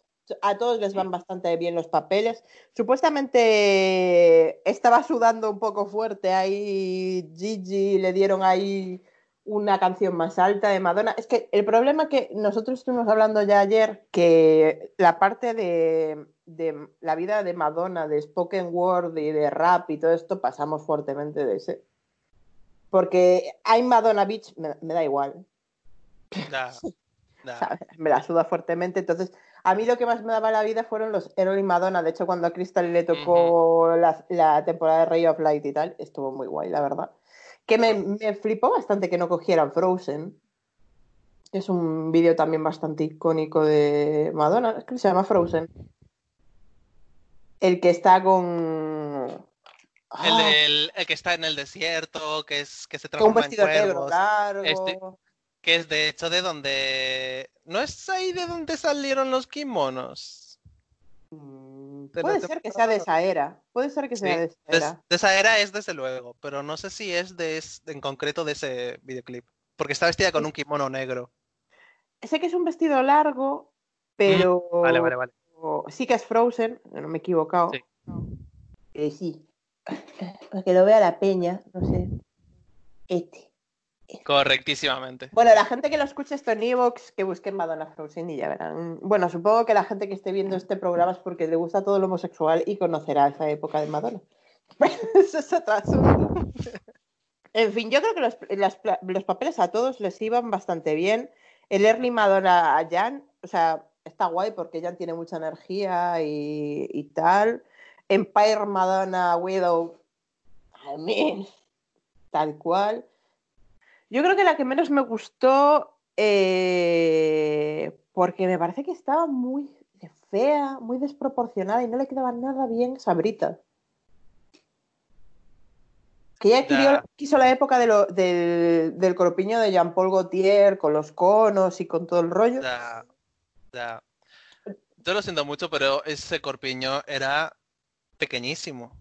S3: A todos les van bastante bien los papeles. Supuestamente estaba sudando un poco fuerte ahí Gigi, le dieron ahí una canción más alta de Madonna. Es que el problema que nosotros estuvimos hablando ya ayer, que la parte de, de la vida de Madonna, de spoken word y de rap y todo esto, pasamos fuertemente de ese. Porque hay Madonna Beach, me, me da igual, me la suda fuertemente. Entonces, a mí lo que más me daba la vida fueron los Errol y Madonna. De hecho, cuando a Crystal le tocó la, la temporada de Ray of Light y tal, estuvo muy guay, la verdad. Que me, me flipó bastante que no cogieran Frozen. Es un vídeo también bastante icónico de Madonna. Es que se llama Frozen. El que está con.
S1: El,
S3: Ah,
S1: del- el que está en el desierto, que es que se
S3: con un
S1: transforma en
S3: vestido negro
S1: cuervos,
S3: largo.
S1: Este- que es de hecho de donde ¿no es ahí de donde salieron los kimonos?
S3: Mm,
S1: de
S3: Puede ser que sea de esa era. Puede ser que sea
S1: Sí,
S3: de esa era.
S1: de esa era es desde luego, pero no sé si es de es- en concreto de ese videoclip, porque está vestida con un kimono negro.
S3: Sé que es un vestido largo, pero.
S1: Mm, Vale, vale, vale.
S3: Sí que es Frozen, no me he equivocado.
S1: Sí.
S3: Eh, sí. Para que lo vea la peña, no sé. Este.
S1: Correctísimamente.
S3: Bueno, la gente que lo escuche esto en Evox, que busquen Madonna Frozen y ya verán. Bueno, supongo que la gente que esté viendo este programa es porque le gusta todo lo homosexual y conocerá esa época de Madonna. Eso es otro asunto. En fin, yo creo que los, los papeles a todos les iban bastante bien. El Early Madonna a Jan, o sea, está guay porque Jan tiene mucha energía y, y tal. Empire Madonna Widow, I mean, tal cual. Yo creo que la que menos me gustó, eh, porque me parece que estaba muy fea, muy desproporcionada y no le quedaba nada bien Sabrita. Que
S1: Ya.
S3: quiso la época de lo- del, del corpiño de Jean-Paul Gaultier con los conos y con todo el rollo.
S1: Ya, ya. Yo lo siento mucho, pero ese corpiño era pequeñísimo.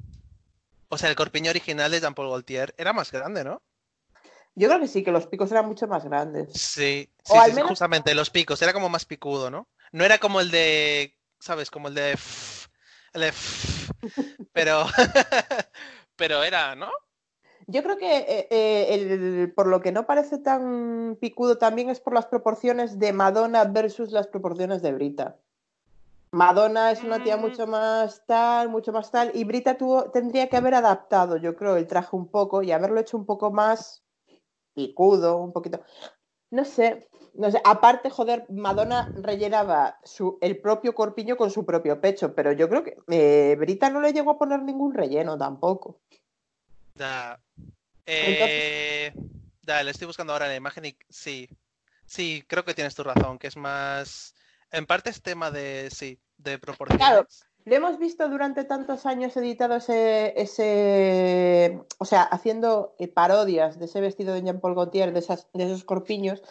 S1: O sea, el corpiño original de Jean-Paul Gaultier era más grande, ¿no?
S3: Yo creo que sí, que los picos eran mucho más grandes.
S1: Sí,
S3: O
S1: sí,
S3: al
S1: sí,
S3: menos-
S1: justamente los picos, era como más picudo, ¿no? No era como el de, ¿sabes? Como el de... f- El de... f- Pero... Pero era, ¿no?
S3: Yo creo que eh, eh, el- por lo que no parece tan picudo también es por las proporciones de Madonna versus las proporciones de Brita. Madonna es una tía
S1: Mm.
S3: mucho más tal, mucho más tal, y Brita tuvo, tendría que haber adaptado, yo creo, el traje un poco y haberlo hecho un poco más picudo, un poquito. No sé, no sé. Aparte, joder, Madonna rellenaba su, el propio corpiño con su propio pecho, pero yo creo que eh, Brita no le llegó a poner ningún relleno tampoco.
S1: Ya. Eh, le estoy buscando ahora la imagen y sí. Sí, creo que tienes tu razón, que es más... En parte es tema de, sí, de proporciones.
S3: Lo hemos visto durante tantos años editado ese, ese o sea, haciendo eh, parodias de ese vestido de Jean-Paul Gaultier, de, de esos corpiños,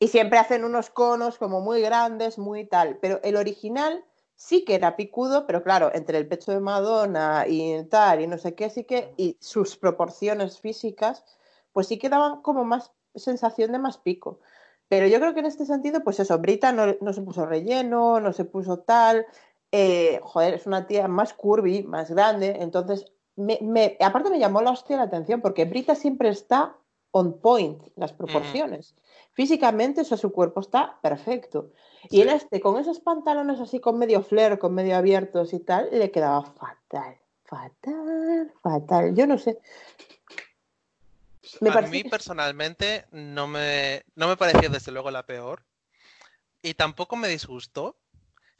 S3: y siempre hacen unos conos como muy grandes, muy tal. Pero el original sí que era picudo, pero claro, entre el pecho de Madonna y tal, y no sé qué, sí que, y sus proporciones físicas, pues sí que daban como más sensación de más pico. Pero yo creo que en este sentido, pues eso, Brita no se puso relleno, no se puso tal, eh, joder, es una tía más curvy, más grande, entonces, me, me- aparte me llamó la hostia la atención, porque Brita siempre está on point, las proporciones, físicamente, o sea, su cuerpo está perfecto. Y en este, con esos pantalones así con medio flare, con medio abiertos y tal, le quedaba fatal, fatal, fatal. Yo no sé. Me
S1: a mí personalmente no me, no me pareció desde luego la peor y tampoco me disgustó.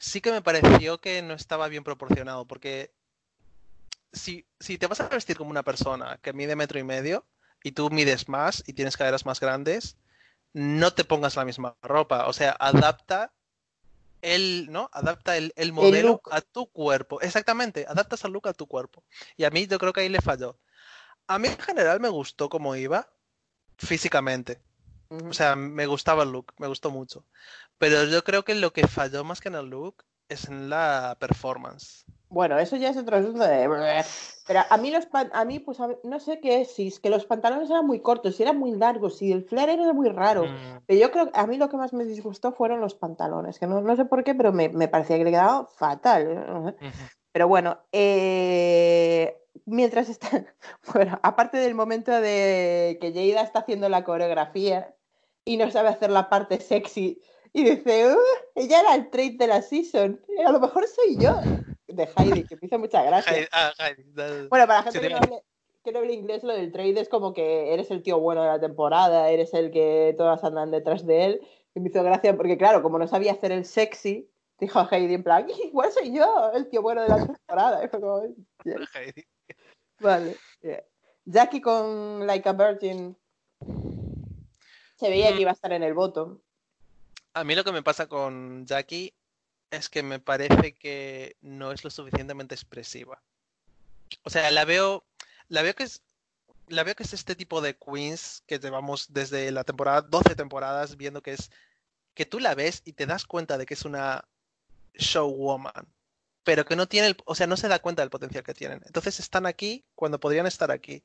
S1: Sí que me pareció que no estaba bien proporcionado porque si, si te vas a vestir como una persona que mide metro y medio y tú mides más y tienes caderas más grandes, no te pongas la misma ropa. O sea, adapta el, ¿no? Adapta el, el modelo a tu cuerpo. Exactamente, adaptas el look a tu cuerpo. Y a mí yo creo que ahí le falló. A mí en general me gustó cómo iba físicamente. O sea, me gustaba el look, me gustó mucho. Pero yo creo que lo que falló más que en el look es en la performance.
S3: Bueno, eso ya es otro asunto de... Pero a mí los pan- a mí pues a no sé qué es, si es que los pantalones eran muy cortos, si eran muy largos, si el flare era muy raro.
S1: Mm,
S3: Pero yo creo que a mí lo que más me disgustó fueron los pantalones, que no, no sé por qué, pero me, me parecía que le quedaba fatal.
S1: ujú.
S3: Pero bueno, eh, mientras está, bueno, aparte del momento de que Jada está haciendo la coreografía y no sabe hacer la parte sexy y dice, "Uh, ella era el trade de la season, a lo mejor soy yo, de Heidi, que me hizo mucha gracia.
S1: Ah, Heidi, da-
S3: Bueno, para la gente que no, hable, que no hable inglés, lo del trade es como que eres el tío bueno de la temporada, eres el que todas andan detrás de él. Y me hizo gracia porque, claro, como no sabía hacer el sexy, dijo Heidi en plan, igual soy yo, el tío bueno de la temporada. Y fue como, "Yeah".
S1: Heidi.
S3: Vale. yeah. Jackie con Like a Virgin se veía que
S1: Mm.
S3: iba a estar en el voto.
S1: A mí lo que me pasa con Jackie es que me parece que no es lo suficientemente expresiva. O sea, la veo, la veo que es, la veo que es este tipo de queens que llevamos desde la temporada, 12 temporadas viendo que es, que tú la ves y te das cuenta de que es una showwoman, pero que no tiene, el- o sea, no se da cuenta del potencial que tienen. Entonces están aquí cuando podrían estar aquí.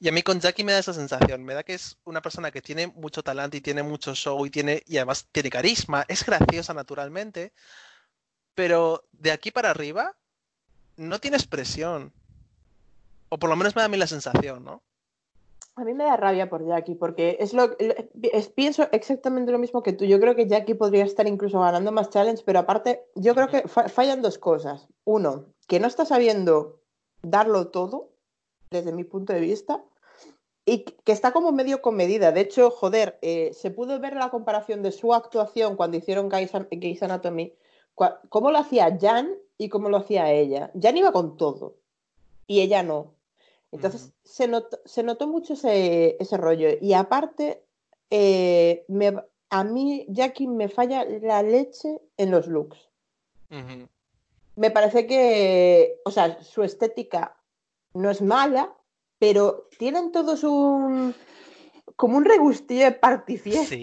S1: Y a mí con Jackie me da esa sensación, me da que es una persona que tiene mucho talento y tiene mucho show y tiene y además tiene carisma, es graciosa naturalmente, pero de aquí para arriba no tiene expresión. O por lo menos me da a mí la sensación, ¿no?
S3: A mí me da rabia por Jackie, porque es lo es- pienso exactamente lo mismo que tú. Yo creo que Jackie podría estar incluso ganando más challenge, pero aparte, yo creo que fa- fallan dos cosas. Uno, que no está sabiendo darlo todo, desde mi punto de vista, y que está como medio comedida. De hecho, joder, eh, se pudo ver la comparación de su actuación cuando hicieron Grey's Anatomy, cómo lo hacía Jan y cómo lo hacía ella. Jan iba con todo, y ella no. Entonces se, notó, se notó mucho ese, ese rollo. Y aparte, eh, me- a mí, Jackie, me falla la leche en los looks. Me parece que, o sea, su estética no es mala, pero tienen todos un, como un regustillo de party
S1: Sí,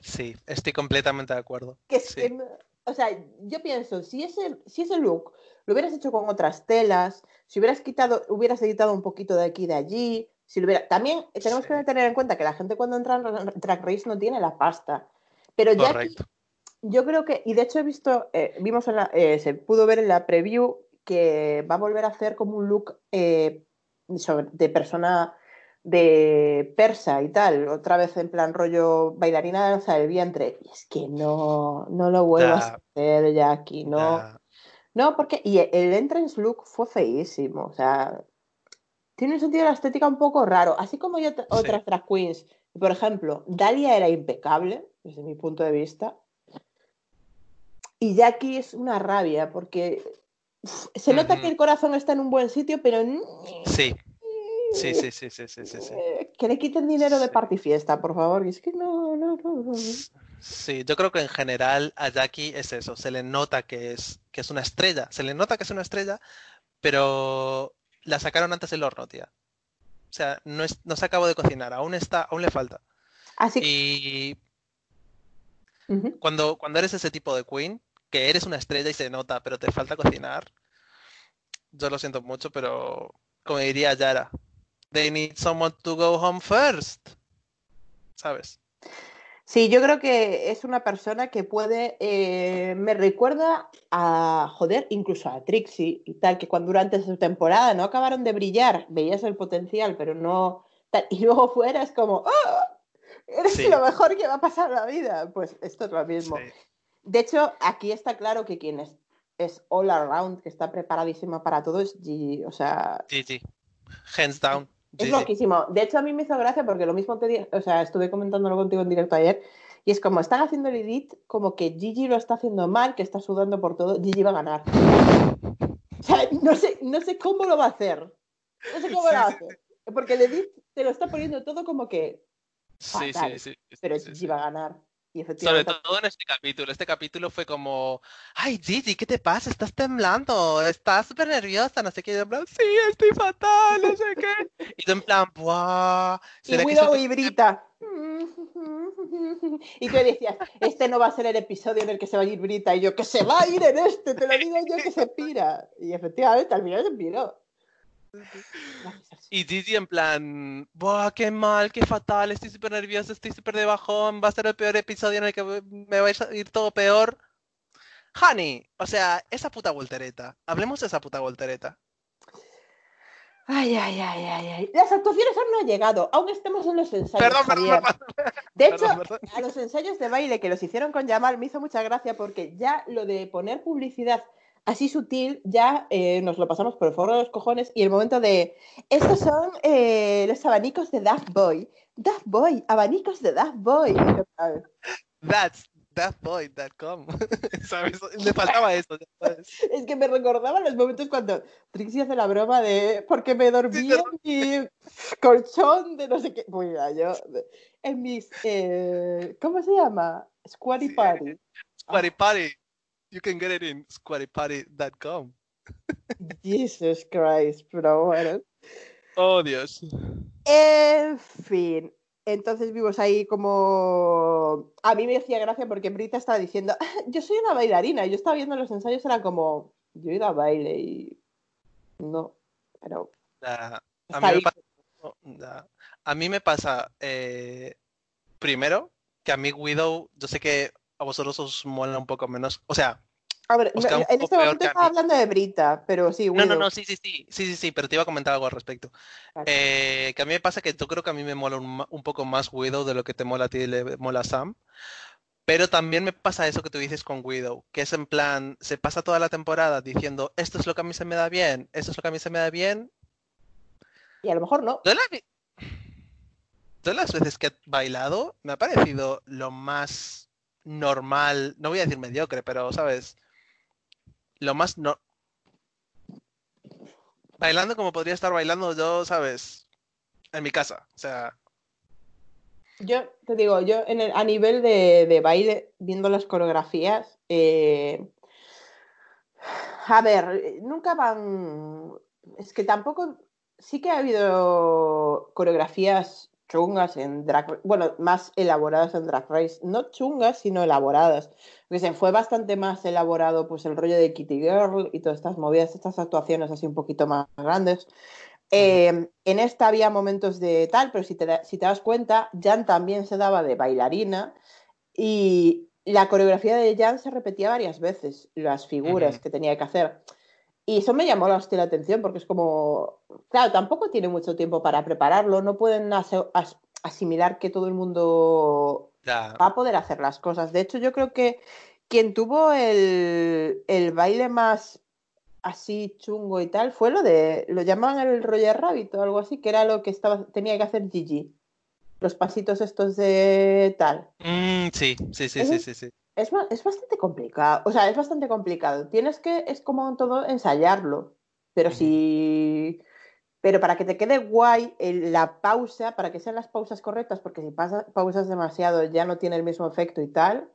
S1: sí, estoy completamente de acuerdo.
S3: Que
S1: Sí.
S3: que no- o sea, yo pienso, si ese, si ese look lo hubieras hecho con otras telas, si hubieras quitado, hubieras editado un poquito de aquí y de allí, si lo hubiera... También tenemos
S1: Sí.
S3: que tener en cuenta que la gente cuando entra en Drag Race no tiene la pasta. Pero ya
S1: Correcto.
S3: yo creo que, y de hecho he visto, eh, vimos en la, eh, se pudo ver en la preview que va a volver a hacer como un look eh, sobre- de persona de persa y tal, otra vez en plan rollo bailarina de danza del vientre. Y es que no, no lo vuelvas
S1: Ya.
S3: a hacer, Jackie, no.
S1: Ya.
S3: No, porque, y el entrance look fue feísimo, o sea, tiene un sentido de la estética un poco raro, así como ot- otras drag queens. Por ejemplo, Dalia era impecable, desde mi punto de vista. Y Jackie es una rabia, porque uf, se nota que el corazón está en un buen sitio, pero
S1: Sí, sí, sí, sí, sí, sí, sí, sí.
S3: eh, que le quiten dinero de
S1: Sí.
S3: party fiesta, por favor. Y es que no, no, no, no.
S1: Sí, yo creo que en general a Jackie es eso, se le nota que es, que es una estrella, se le nota que es una estrella, pero la sacaron antes del horno, tía. O sea, no, es, no se acabó de cocinar, aún está, aún le falta.
S3: Así que,
S1: Y cuando, cuando eres ese tipo de queen, que eres una estrella y se nota, pero te falta cocinar, yo lo siento mucho, pero como diría Yara, they need someone to go home first. ¿Sabes?
S3: Sí, yo creo que es una persona que puede, eh, me recuerda a, joder, incluso a Trixie y tal, que cuando durante su temporada no acabaron de brillar, veías el potencial, pero no, tal, y luego fuera es como, ¡ah! eres
S1: Sí.
S3: lo mejor que va a pasar en la vida. Pues esto es lo mismo.
S1: Sí.
S3: De hecho, aquí está claro que quien es, es all around, que está preparadísima para todo, es Gigi. O sea,
S1: GG. Hands down.
S3: Es loquísimo. De hecho, a mí me hizo gracia porque lo mismo te dije, o sea, estuve comentándolo contigo en directo ayer. Y es como están haciendo el edit, como que Gigi lo está haciendo mal, que está sudando por todo. Gigi va a ganar. O sea, no sé, no sé cómo lo va a hacer. No sé cómo
S1: Sí,
S3: lo hace. Porque el edit te lo está poniendo todo como que,
S1: Sí,
S3: fatal,
S1: sí, sí. sí,
S3: pero Gigi va a ganar. Y
S1: Sobre todo en este capítulo. Este capítulo fue como, ay Gigi, ¿qué te pasa? Estás temblando, estás súper nerviosa, no sé qué. Y yo en plan, sí, estoy fatal, no sé qué. Y tú en plan, ¡buah!
S3: Y
S1: ¿será que
S3: Widow y Brita. Y tú decías, este no va a ser el episodio en el que se va a ir Brita. Y yo, que se va a ir en este, te lo digo yo que se pira. Y efectivamente, al final se piró.
S1: Y Gigi en plan, ¡buah, qué mal, qué fatal! Estoy súper nerviosa, estoy súper de bajón, va a ser el peor episodio en el que me va a ir todo peor. Honey, o sea, esa puta voltereta. Hablemos de esa puta voltereta.
S3: Ay, ay, ay, ay, ay. Las actuaciones aún no han llegado, aún estemos en los ensayos.
S1: Perdón, perdón, perdón.
S3: De hecho,
S1: perdón.
S3: a los ensayos de baile que los hicieron con Yamal me hizo mucha gracia porque ya lo de poner publicidad así sutil, ya eh, nos lo pasamos por el forro de los cojones y el momento de, estos son eh, los abanicos de Daft Boy. Daft Boy, abanicos de Daft Boy.
S1: That's thatboy.com. ¿Sabes? Le faltaba eso. sabes.
S3: Es que me recordaba los momentos cuando Trixie hace la broma de porque me dormía en mi colchón de no sé qué. Mira, yo en mis. eh, ¿Cómo se llama? Squatty
S1: Sí.
S3: Party.
S1: Squatty Party. You can get it in squattyparty.com.
S3: Jesus Christ, pero bueno.
S1: Oh, Dios.
S3: En fin. Entonces vimos ahí como. A mí me hacía gracia porque Brita estaba diciendo, "Ah, yo soy una bailarina. Yo estaba viendo los ensayos, era como, yo he ido a baile y. No, pero.
S1: Nah, a, mí me pasa, nah. a mí me pasa, eh, primero, que a mí Widow, yo sé que a vosotros os mola un poco menos. O sea,
S3: A ver, en este momento estaba hablando de Brita, pero sí,
S1: no, no, no, sí, sí, sí, sí, sí, sí, pero te iba a comentar algo al respecto. Eh, que a mí me pasa que yo creo que a mí me mola un, un poco más Widow de lo que te mola a ti y le mola a Sam. Pero también me pasa eso que tú dices con Widow, que es en plan, se pasa toda la temporada diciendo, esto es lo que a mí se me da bien, esto es lo que a mí se me da bien.
S3: Y a lo mejor no.
S1: Yo, la vi- yo las veces que he bailado me ha parecido lo más normal, no voy a decir mediocre, pero, ¿sabes? Lo más no... Bailando como podría estar bailando yo, ¿sabes? En mi casa. O sea,
S3: Yo te digo, yo en a nivel de, de baile, viendo las coreografías, eh, a ver, nunca van. Es que tampoco. Sí que ha habido coreografías chungas en Drag bueno, más elaboradas en Drag Race. No chungas, sino elaboradas. Porque se fue bastante más elaborado pues el rollo de Kitty Girl y todas estas movidas, estas actuaciones así un poquito más grandes. Eh, en esta había momentos de tal, pero si te, da- si te das cuenta, Jan también se daba de bailarina y la coreografía de Jan se repetía varias veces, las figuras
S1: Ujú.
S3: que tenía que hacer. Y eso me llamó bastante la atención porque es como, claro, tampoco tiene mucho tiempo para prepararlo, no pueden as- asimilar que todo el mundo va a poder hacer las cosas. De hecho, yo creo que quien tuvo el, el baile más así chungo y tal fue lo de, lo llamaban el Roger Rabbit o algo así, que era lo que estaba, tenía que hacer Gigi. Los pasitos estos de tal.
S1: Mm, sí, sí, sí, sí, sí, sí.
S3: Es, es bastante complicado, o sea, es bastante complicado. Tienes que, es como todo, ensayarlo. Pero
S1: Ujú.
S3: si... Pero para que te quede guay el- la pausa, para que sean las pausas correctas, porque si pasa- pausas demasiado ya no tiene el mismo efecto y tal.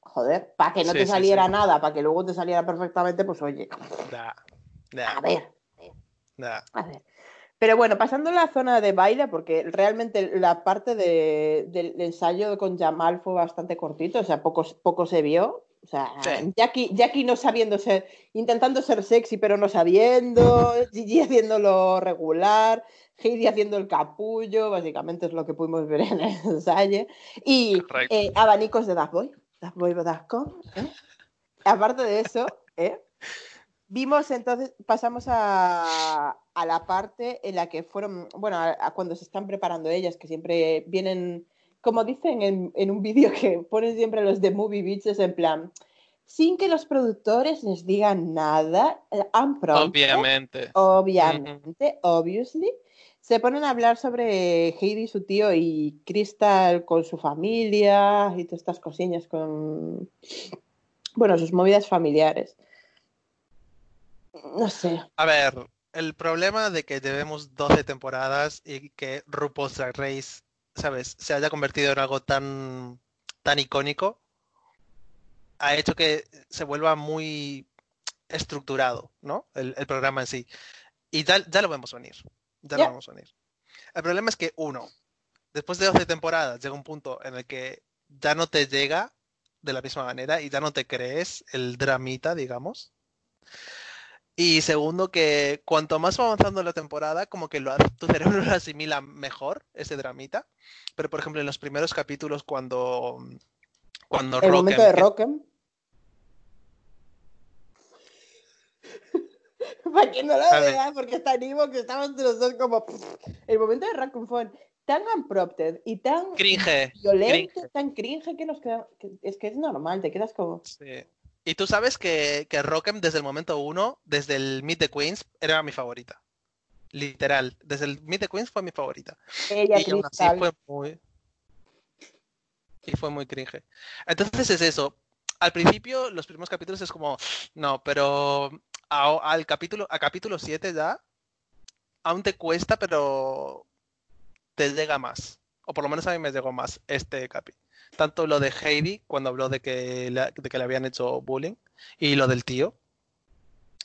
S3: Joder, para que no
S1: Sí,
S3: te saliera
S1: sí.
S3: nada, para que luego te saliera perfectamente, pues oye,
S1: Ya,
S3: a
S1: ya,
S3: ver, a ver. Pero bueno, pasando a la zona de baile, porque realmente la parte de- del ensayo con Jamal fue bastante cortito, o sea, poco, poco se vio. O sea,
S1: Sí.
S3: Jackie, Jackie no sabiendo ser, intentando ser sexy, pero no sabiendo, Gigi haciéndolo regular, Heidi haciendo el capullo, básicamente es lo que pudimos ver en el ensayo. Y eh, abanicos de Daft Boy, daftboy.com, ¿eh? Aparte de eso, ¿eh? Vimos entonces, pasamos a, a la parte en la que fueron, bueno, a, a cuando se están preparando ellas, que siempre vienen, como dicen en, en un vídeo que ponen siempre los de Movie Bitches, en plan, sin que los productores les digan nada, eh, unprompted,
S1: Obviamente.
S3: obviamente, obviously, se ponen a hablar sobre Heidi, su tío, y Crystal con su familia y todas estas cosillas con, bueno, sus movidas familiares. No sé.
S1: A ver, el problema de que llevemos 12 temporadas y que RuPaul's Drag Race, ¿sabes? Se haya convertido en algo tan, tan icónico, ha hecho que se vuelva muy estructurado, ¿no? El, el programa en sí. Y ya, ya lo vemos venir. Ya
S3: Ya.
S1: lo vemos venir. El problema es que, uno, después de 12 temporadas llega un punto en el que ya no te llega de la misma manera y ya no te crees el dramita, digamos. Y segundo, que cuanto más va avanzando la temporada, como que lo, tu cerebro lo asimila mejor, ese dramita. Pero, por ejemplo, en los primeros capítulos, cuando, cuando
S3: El momento de
S1: que-
S3: Rockem. Para que no lo vea, porque está en Evox, estamos los dos como. El momento de Rockem fue tan unprompted y tan
S1: Cringe.
S3: violento,
S1: cringe.
S3: tan cringe que nos queda. que es que es normal, te quedas como.
S1: Sí. Y tú sabes que, que Rockem desde el momento uno, desde el Meet the Queens, era mi favorita. Literal. Desde el Meet the Queens fue mi favorita.
S3: Ella,
S1: y aún así fue muy. Y fue muy cringe. Entonces es eso. Al principio, los primeros capítulos es como, no, pero a- al capítulo, a capítulo 7 ya, aún te cuesta, pero te llega más. O por lo menos a mí me llegó más este capi. Tanto lo de Heidi, cuando habló de que, de que le habían hecho bullying, y lo del tío,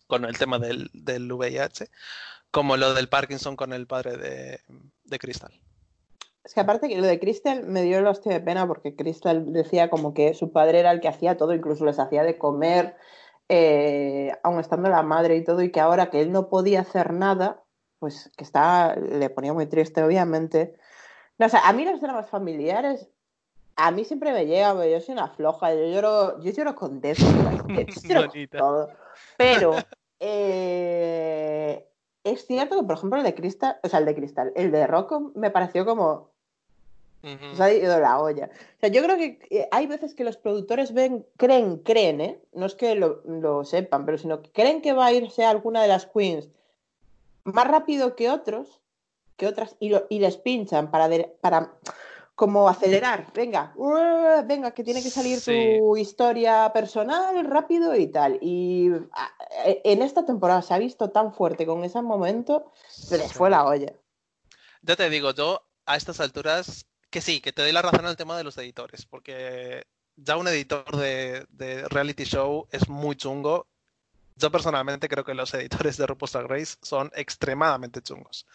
S1: con el tema del, del VIH, como lo del Parkinson con el padre de, de Crystal.
S3: Es que aparte que lo de Crystal me dio el hostia de pena porque Crystal decía como que su padre era el que hacía todo, incluso les hacía de comer, eh, aun estando la madre y todo, y que ahora que él no podía hacer nada, pues que está, le ponía muy triste, obviamente. No, a mí los dramas familiares, a mí siempre me llega, porque yo soy una floja, yo lloro, yo lloro con
S1: Bonita.
S3: todo. Pero eh, es cierto que, por ejemplo, el de Crystal, o sea, el de Crystal, el de Rocco me pareció como
S1: Ujú.
S3: se ha ido la olla. O sea, yo creo que eh, hay veces que los productores ven, creen, creen, ¿eh? No es que lo, lo sepan, pero sino que creen que va a irse alguna de las queens más rápido que otros, que otras, y, lo- y les pinchan para, de- para como acelerar. Venga, uh, venga, que tiene que salir
S1: Sí.
S3: tu historia personal rápido y tal. Y ah, eh, en esta temporada se ha visto tan fuerte con ese momento, se les fue la olla.
S1: Ya te digo, yo a estas alturas, que sí, que te doy la razón al tema de los editores, porque ya un editor de, de reality show es muy chungo. Yo personalmente creo que los editores de RuPaul's Drag Race son extremadamente chungos.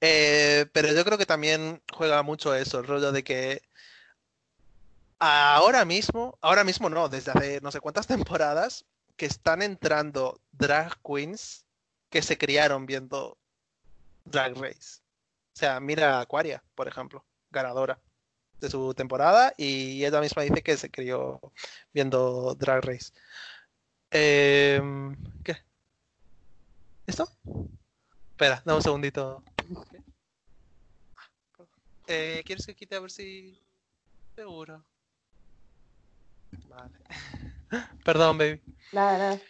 S1: Eh, pero yo creo que también juega mucho eso, el rollo de que ahora mismo, ahora mismo no, desde hace no sé cuántas temporadas, que están entrando drag queens que se criaron viendo Drag Race. O sea, mira a Aquaria, por ejemplo, ganadora de su temporada y ella misma dice que se crió viendo Drag Race. Em, ¿qué? ¿Esto? Espera, dame un segundito. ¿Qué? Eh, ¿Quieres que quite a ver si... Seguro. Vale. Perdón, baby.
S3: Nada, nada.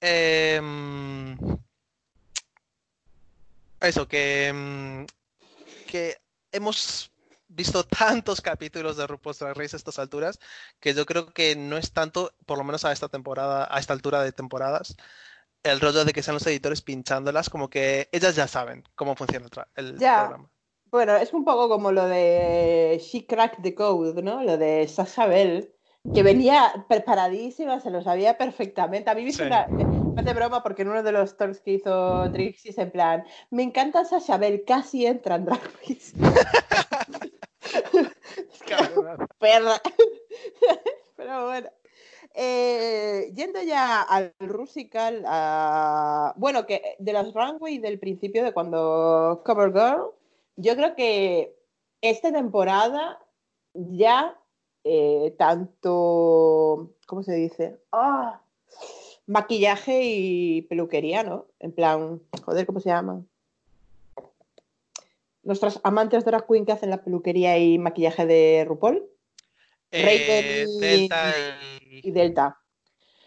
S1: Em, eso, que, em, que hemos visto tantos capítulos de RuPaul's Drag Race a estas alturas que yo creo que no es tanto, por lo menos a esta temporada, a esta altura de temporadas, el rollo de que sean los editores pinchándolas, como que ellas ya saben cómo funciona el, tra- el
S3: Ya.
S1: programa.
S3: Bueno, es un poco como lo de She Cracked the Code, ¿no? Lo de Sasha Bell, que venía preparadísima, se lo sabía perfectamente. A mí me hizo
S1: Sí.
S3: una- me hace broma porque en uno de los talks que hizo Trixie es en plan, me encanta Sasha Bell, casi entra en Drag Race. Perra. Pero bueno. Eh, yendo ya al Rusical, a- bueno, que de los runway del principio de cuando Cover Girl, yo creo que esta temporada ya eh, tanto, ¿cómo se dice? Ah, maquillaje y peluquería, ¿no? En plan, joder, ¿cómo se llama? Nuestras amantes de drag queen que hacen la peluquería y maquillaje de RuPaul.
S1: Eh,
S3: Raven y-
S1: Delta
S3: y
S1: y...
S3: Delta.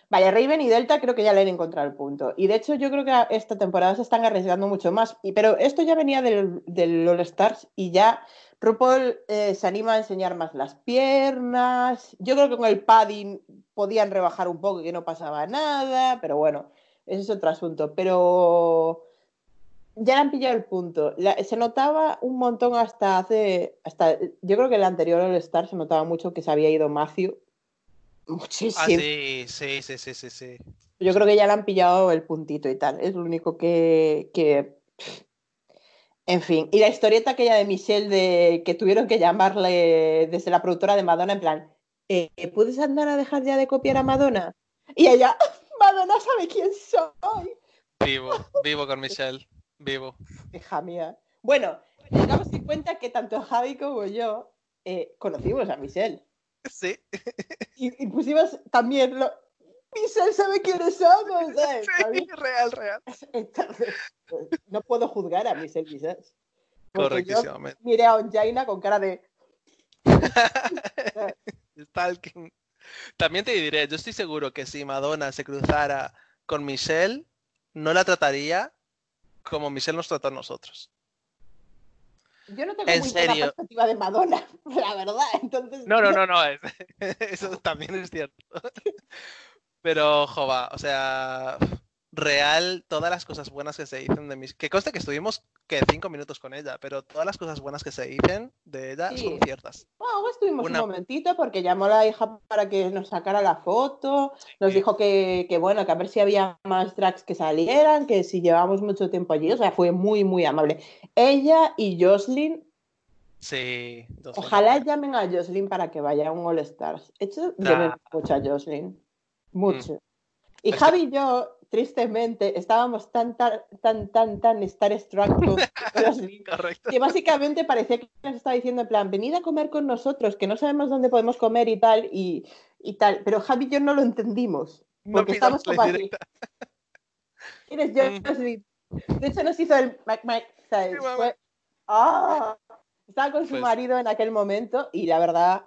S3: Vale, Raven y Delta creo que ya le han encontrado el punto. Y de hecho yo creo que esta temporada se están arriesgando mucho más. Y, pero esto ya venía del, del All Stars y ya RuPaul eh, se anima a enseñar más las piernas. Yo creo que con el padding podían rebajar un poco y que no pasaba nada. Pero bueno, ese es otro asunto. Pero ya le han pillado el punto. La- se notaba un montón hasta hace... hasta Yo creo que el anterior All Star se notaba mucho que se había ido Matthew. Muchísimo.
S1: Ah, sí, sí, sí, sí, sí, sí.
S3: Yo creo que ya le han pillado el puntito y tal. Es lo único que, que- En fin. Y la historieta aquella de Michelle de que tuvieron que llamarle desde la productora de Madonna en plan, eh, ¿puedes andar a dejar ya de copiar a Madonna? Y ella, Madonna sabe quién soy.
S1: Vivo, vivo con Michelle, vivo.
S3: Hija mía. Bueno, tengamos en cuenta que tanto Javi como yo eh, conocimos a Michelle.
S1: Sí,
S3: Y, y pusimos también lo... Michelle sabe quiénes somos. ¿sabes?
S1: sí, real, real.
S3: Entonces, pues, no puedo juzgar a Michelle yo
S1: Correctísimamente.
S3: miré a Onjaina con cara de.
S1: Stalking. También te diré, yo estoy seguro que si Madonna se cruzara con Michelle, no la trataría como Michelle nos trató a nosotros.
S3: Yo no tengo
S1: ¿En
S3: muy buena
S1: serio?
S3: perspectiva de Madonna, la verdad. Entonces,
S1: No, no, no, no, es- eso también es cierto. Pero, jova, o sea, real, todas las cosas buenas que se dicen de mis... Que conste que estuvimos, que cinco minutos con ella, pero todas las cosas buenas que se dicen de ella
S3: Sí.
S1: son ciertas.
S3: Bueno, estuvimos
S1: Una-
S3: un momentito porque llamó a la hija para que nos sacara la foto. Nos dijo que, que, bueno, que a ver si había más drags que salieran, que si llevábamos mucho tiempo allí. O sea, fue muy, muy amable. Ella y Jocelyn,
S1: Sí. dos
S3: ojalá llamen a Jocelyn para que vaya a un All Stars. Hecho, yo me
S1: Ah.
S3: mucho a Jocelyn. Mucho. Y Javi y yo, tristemente, estábamos tan, tan, tan, tan, tan starstruck Jocelyn
S1: Correcto.
S3: que básicamente parecía que nos estaba diciendo en plan, venid a comer con nosotros, que no sabemos dónde podemos comer y tal, y, y tal. Pero Javi y yo no lo entendimos.
S1: No
S3: Porque estamos
S1: pidas
S3: como así.
S1: indirecta.
S3: ¿Quién es
S1: Mm.
S3: De hecho, nos hizo el Mac Mac, ¿sabes?
S1: Sí, mamá.
S3: Fue- ¡Ah! Estaba con su
S1: Pues-
S3: marido en aquel momento y la verdad,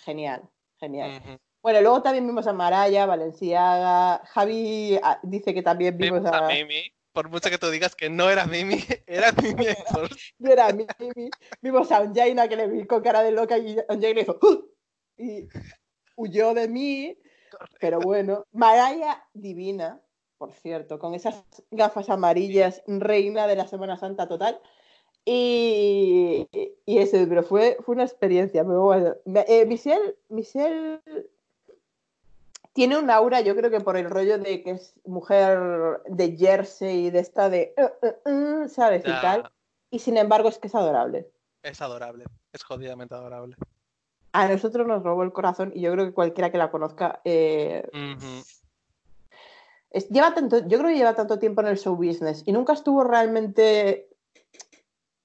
S3: genial, genial. Bueno, luego también vimos a Maraya, Valenciaga, Javi ah, dice que también vimos
S1: Vimos
S3: a...
S1: a Mimi. Por mucho que tú digas que no era Mimi, era Mimi.
S3: No era Mimi. Vimos a Onjaina que le vi con cara de loca y Onjaina dijo "¡Uh!", y huyó de mí. Pero bueno, Maraya divina, por cierto, con esas gafas amarillas, reina de la Semana Santa total. Y, y eso, pero fue, fue una experiencia. Pero bueno, eh, Michelle, Michelle tiene un aura, yo creo que por el rollo de que es mujer de jersey y de esta de, "Uh, uh, uh", ¿sabes? Y tal. Y sin embargo es que es adorable.
S1: es adorable. Es jodidamente adorable.
S3: A nosotros nos robó el corazón y yo creo que cualquiera que la conozca eh, es- lleva tanto, yo creo que lleva tanto tiempo en el show business y nunca estuvo realmente,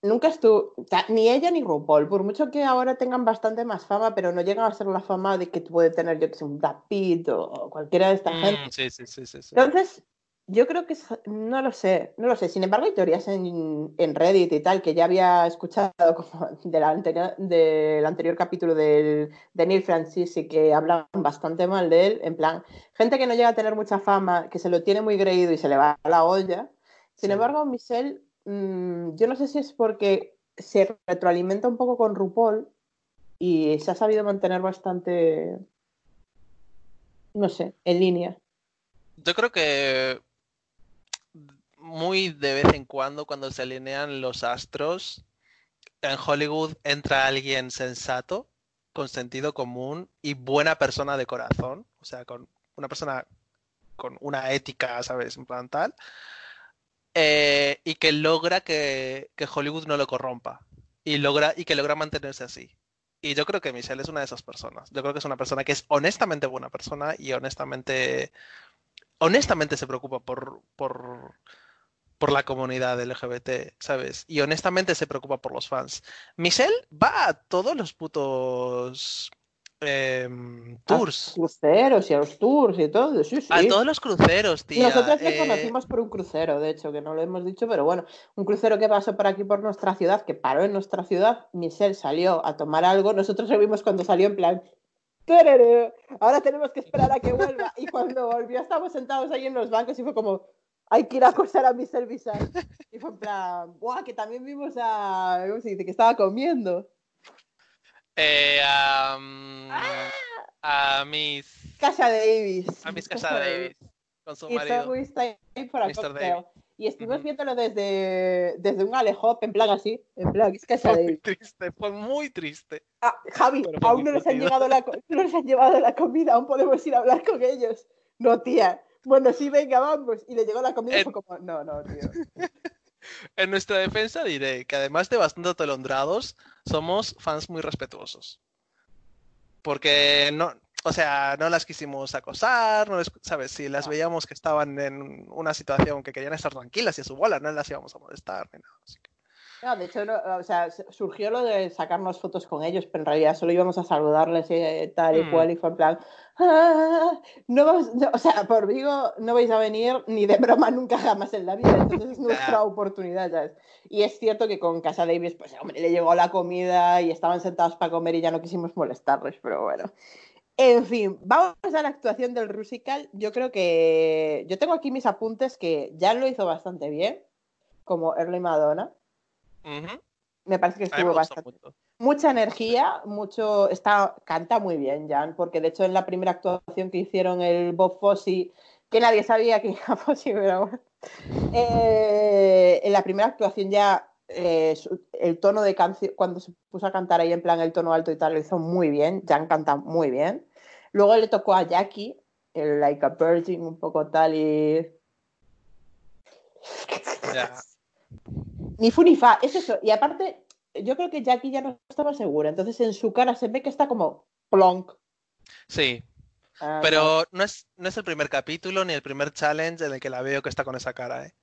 S3: nunca estuvo, ni ella ni RuPaul, por mucho que ahora tengan bastante más fama, pero no llegan a ser la fama de que puede tener, yo que sé, un Brad o cualquiera de esta gente.
S1: Mm, sí, sí, sí, sí, sí.
S3: Entonces, yo creo que no lo sé, no lo sé. Sin embargo, hay teorías en, en Reddit y tal que ya había escuchado como del anterior, del anterior capítulo del, de Neil Francis y que hablan bastante mal de él. En plan, gente que no llega a tener mucha fama, que se lo tiene muy creído y se le va a la olla. Sin
S1: Sí.
S3: embargo, Michelle, mm, yo no sé si es porque se retroalimenta un poco con RuPaul y se ha sabido mantener bastante, no sé, en línea.
S1: Yo creo que muy de vez en cuando, cuando se alinean los astros, en Hollywood entra alguien sensato, con sentido común y buena persona de corazón, o sea, con una persona con una ética, ¿sabes? En plan tal, eh, y que logra que, que Hollywood no lo corrompa y logra y que logra mantenerse así. Y yo creo que Michelle es una de esas personas. Yo creo que es una persona que es honestamente buena persona y honestamente honestamente se preocupa por, por, por la comunidad LGBT, ¿sabes? Y honestamente se preocupa por los fans. Michelle va a todos los putos em, tours.
S3: Cruceros y a los tours y todo, sí, sí.
S1: A todos los cruceros, tía.
S3: Nosotros le
S1: eh,
S3: conocimos por un crucero, de hecho, que no lo hemos dicho, pero bueno, un crucero que pasó por aquí por nuestra ciudad, que paró en nuestra ciudad, Michelle salió a tomar algo, nosotros lo vimos cuando salió en plan, "Tereré, ahora tenemos que esperar a que vuelva, y cuando volvió estábamos sentados ahí en los bancos y fue como, hay que ir a acosar a Michelle Visage. Y fue en plan, ¡buah! Que también vimos a, ¿cómo se dice? Que estaba comiendo.
S1: Eh, a, mm,
S3: ¡Ah!
S1: a Miss.
S3: Casa Davis.
S1: A Miss Casa Davis. Con su
S3: Y
S1: marido.
S3: para
S1: Mr. Davis.
S3: Y estuvimos
S1: Ujú.
S3: viéndolo desde, desde un alejop, en plan así, en plan, es Casa
S1: Fue muy
S3: Davis.
S1: triste, fue muy triste.
S3: Ah, Javi, aún
S1: muy
S3: no les, han llegado la, no les han llevado la comida, aún podemos ir a hablar con ellos. No, tía. Bueno, sí, venga, vamos. Y le llegó la comida y
S1: Eh.
S3: fue como, no, no, tío.
S1: En nuestra defensa diré que además de bastante atolondrados, somos fans muy respetuosos. Porque no, o sea, no las quisimos acosar, no les- ¿sabes? Si las
S3: No.
S1: veíamos que estaban en una situación que querían estar tranquilas y a su bola, no las íbamos a molestar ni nada. Así que-
S3: No, de hecho, no, o sea, surgió lo de sacarnos fotos con ellos, pero en realidad solo íbamos a saludarles y tal y
S1: Mm.
S3: cual, y fue en plan, "Ah, no vamos, no", o sea, por Vigo no vais a venir ni de broma nunca jamás en la vida, entonces es nuestra oportunidad, ¿sabes? Y es cierto que con Casa Davis, pues, hombre, le llegó la comida y estaban sentados para comer y ya no quisimos molestarles, pero bueno. En fin, vamos a la actuación del Rusical. Yo creo que, yo tengo aquí mis apuntes que ya lo hizo bastante bien, como Early Madonna. Me parece que estuvo bastante.
S1: mucho.
S3: Mucha energía, mucho. Está, canta muy bien, Jan, porque de hecho en la primera actuación que hicieron el Bob Fosse, que nadie sabía que era Fosse, pero bueno. eh, en la primera actuación ya eh, el tono de canción, cuando se puso a cantar ahí en plan el tono alto y tal, lo hizo muy bien. Jan canta muy bien. Luego le tocó a Jackie, el Like a Virgin, un poco tal y.
S1: Ya.
S3: Ni fu ni fa, es eso. Y aparte, yo creo que Jackie ya no estaba segura. Entonces en su cara se ve que está como plonk.
S1: Sí,
S3: Ah, no.
S1: pero no es, no es el primer capítulo ni el primer challenge en el que la veo que está con esa cara, ¿eh?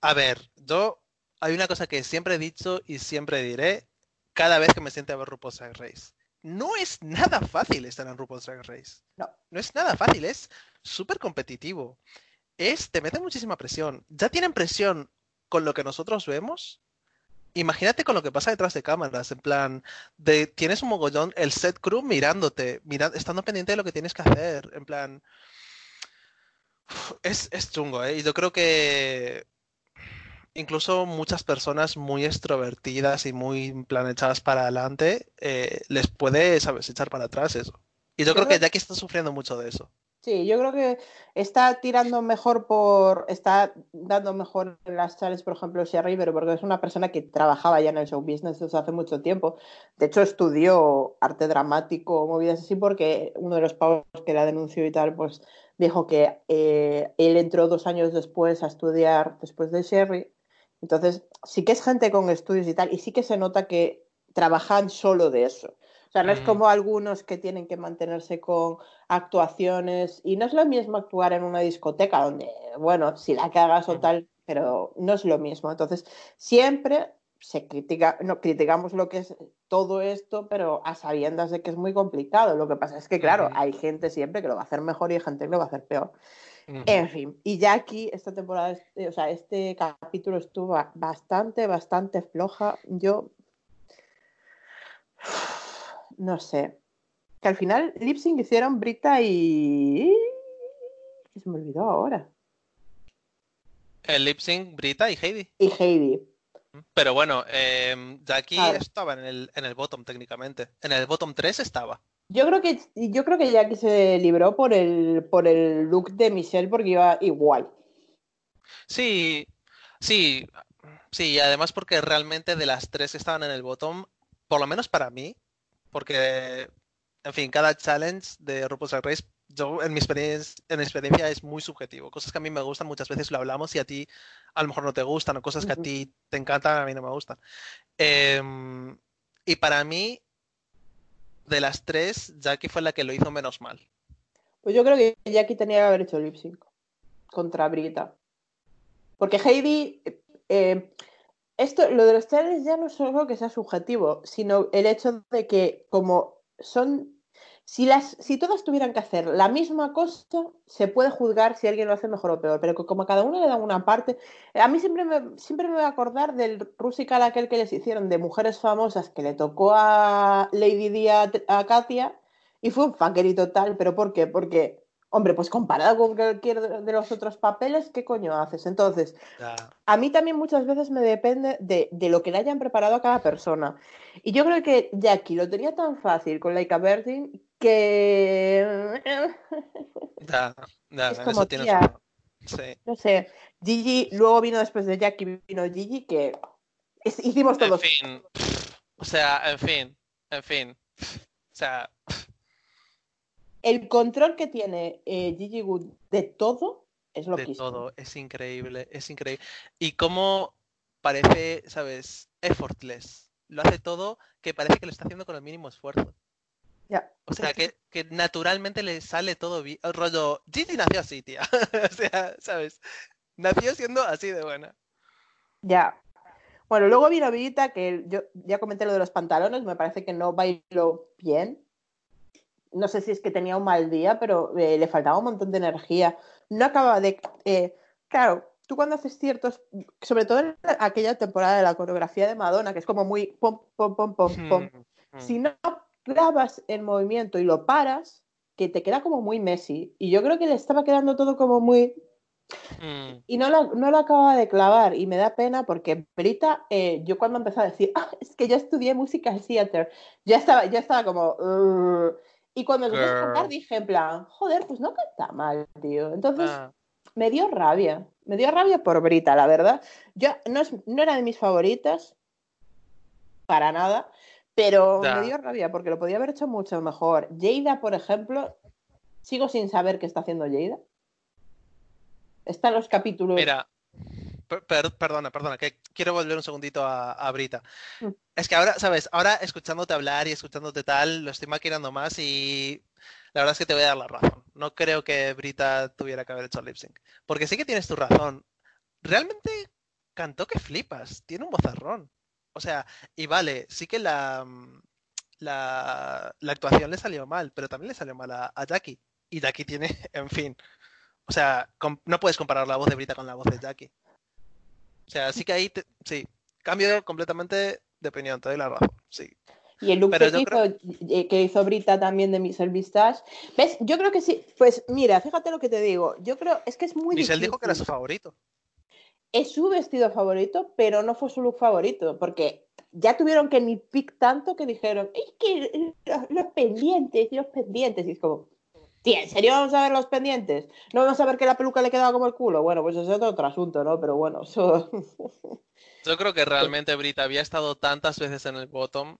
S1: A ver, yo hay una cosa que siempre he dicho y siempre diré cada vez que me siente a ver RuPaul's Drag Race. No es nada fácil estar en RuPaul's Drag Race.
S3: No.
S1: No es nada fácil, es súper competitivo. Es, te mete muchísima presión. Ya tienen presión con lo que nosotros vemos. Imagínate con lo que pasa detrás de cámaras, en plan, de tienes un mogollón, el set crew mirándote, mirando, estando pendiente de lo que tienes que hacer, en plan, es, es chungo, ¿eh? Y yo creo que incluso muchas personas muy extrovertidas y muy en plan echadas para adelante, eh, les puede, sabes, echar para atrás eso. Y yo creo que Jackie está sufriendo mucho de eso.
S3: Sí, yo creo que está tirando mejor por. Está dando mejor en las challenges, por ejemplo, Sherry, pero porque es una persona que trabajaba ya en el show business desde hace mucho tiempo. De hecho, estudió arte dramático, movidas así, porque uno de los pavos que la denunció y tal, pues dijo que eh, él entró dos años después a estudiar después de Sherry. Entonces, sí que es gente con estudios y tal, y sí que se nota que trabajan solo de eso. O sea, no es
S1: Ujú.
S3: como algunos que tienen que mantenerse con actuaciones y no es lo mismo actuar en una discoteca donde, bueno, si la cagas o
S1: Ujú.
S3: tal, pero no es lo mismo. Entonces, siempre se critica, no, criticamos lo que es todo esto, pero a sabiendas de que es muy complicado. Lo que pasa es que, claro, hay gente siempre que lo va a hacer mejor y hay gente que lo va a hacer peor. En fin, y ya aquí esta temporada, este- o sea, este capítulo estuvo ba- bastante, bastante floja. Yo no sé. Que al final lip sync hicieron Brita y. que se me olvidó ahora.
S1: El lip sync, Brita y Heidi.
S3: Y Heidi.
S1: Pero bueno, eh, Jackie
S3: Claro.
S1: estaba en el, en el bottom técnicamente. En el bottom 3 estaba.
S3: Yo creo que yo creo que Jackie se libró por el por el look de Michelle porque iba igual.
S1: Sí, sí, sí, y además porque realmente de las tres que estaban en el bottom, por lo menos para mí, porque, en fin, cada challenge de RuPaul's Drag Race, yo en mi experiencia, en mi experiencia es muy subjetivo. Cosas que a mí me gustan muchas veces lo hablamos y a ti a lo mejor no te gustan, o cosas que a ti te encantan, a mí no me gustan. Em, y para mí, de las tres, Jackie fue la que lo hizo menos mal.
S3: Pues yo creo que Jackie tenía que haber hecho lip sync contra Brita. Porque Heidi, eh, esto, lo de los challenges ya no es solo que sea subjetivo, sino el hecho de que como son, Si, las, si todas tuvieran que hacer la misma cosa, se puede juzgar si alguien lo hace mejor o peor, pero como a cada uno le dan una parte, a mí siempre me, siempre me voy a acordar del Rusical aquel que les hicieron de mujeres famosas que le tocó a Lady Di a, Katia y fue un fuckery total, pero ¿por qué? Porque, hombre, pues comparado con cualquier de los otros papeles, ¿qué coño haces? Entonces, a mí también muchas veces me depende de, de lo que le hayan preparado a cada persona. Y yo creo que Jackie lo tenía tan fácil con Laika Bertin que... Es
S1: en
S3: como,
S1: eso tienes
S3: tía.
S1: Sí.
S3: No sé, Gigi, luego vino después de Jackie, vino Gigi, que es- hicimos
S1: En
S3: todos...
S1: fin. O sea, en fin. En fin. O sea,
S3: El control que tiene eh, Gigi Good de todo es lo
S1: de
S3: que
S1: todo. Es increíble. Es increíble. Y cómo parece, ¿sabes? Effortless. Lo hace todo que parece que lo está haciendo con el mínimo esfuerzo.
S3: Ya.
S1: O sea, que, que naturalmente le sale todo bien. Rollo, Gigi nació así, tía. o sea, ¿sabes? Nació siendo así de buena.
S3: Ya. Bueno, luego vino Vita, que yo ya comenté lo de los pantalones, me parece que no bailó bien. No sé si es que tenía un mal día, pero eh, le faltaba un montón de energía. No acababa de... eh, claro, tú cuando haces ciertos, sobre todo en aquella temporada de la coreografía de Madonna, que es como muy pom, pom, pom, pom, pom.
S1: Mm.
S3: Si no grabas el movimiento y lo paras, que te queda como muy Messi. Y yo creo que le estaba quedando todo como muy...
S1: Mm,
S3: Y no lo, no lo acababa de clavar y me da pena porque Brita, eh, yo cuando empecé a decir, ah, es que yo estudié musical theater, ya estaba, ya estaba como... Y cuando empecé a cantar dije en plan, joder, pues no canta mal, tío. Entonces
S1: ah,
S3: me dio rabia, me dio rabia por Brita, la verdad. Yo no, es- no era de mis favoritas, para nada, pero me dio rabia porque lo podía haber hecho mucho mejor. Jada, por ejemplo, sigo sin saber qué está haciendo Jada. Está en los capítulos.
S1: Mira, per- per- perdona, perdona, que quiero volver un segundito a, a Brita.
S3: Mm.
S1: Es que ahora, ¿sabes? Ahora escuchándote hablar y escuchándote tal, lo estoy maquinando más y la verdad es que te voy a dar la razón. No creo que Brita tuviera que haber hecho lip sync. Porque sí que tienes tu razón. Realmente cantó que flipas, tiene un vozarrón. O sea, y vale, sí que la, mm, la, la actuación le salió mal, pero también le salió mal a, a Jackie. Y Jackie tiene, en fin. O sea, no puedes comparar la voz de Brita con la voz de Jackie. O sea, sí que ahí, te- sí, cambio completamente de opinión, te doy la razón, sí.
S3: Y el look que hizo, eh, que hizo Brita también de Michelle Vistage. ¿Ves? Yo creo que sí. Pues mira, fíjate lo que te digo. Yo creo, es que es muy
S1: Michelle dijo que era su
S3: difícil.
S1: favorito.
S3: Es su vestido favorito, pero no fue su look favorito, porque ya tuvieron que nitpick tanto que dijeron, es que los, los pendientes, los pendientes. Y es como, tía, ¿en serio vamos a ver los pendientes? ¿No vamos a ver que la peluca le quedaba como el culo? Bueno, pues eso es otro asunto, ¿no? Pero bueno, eso...
S1: Yo creo que realmente Brita había estado tantas veces en el bottom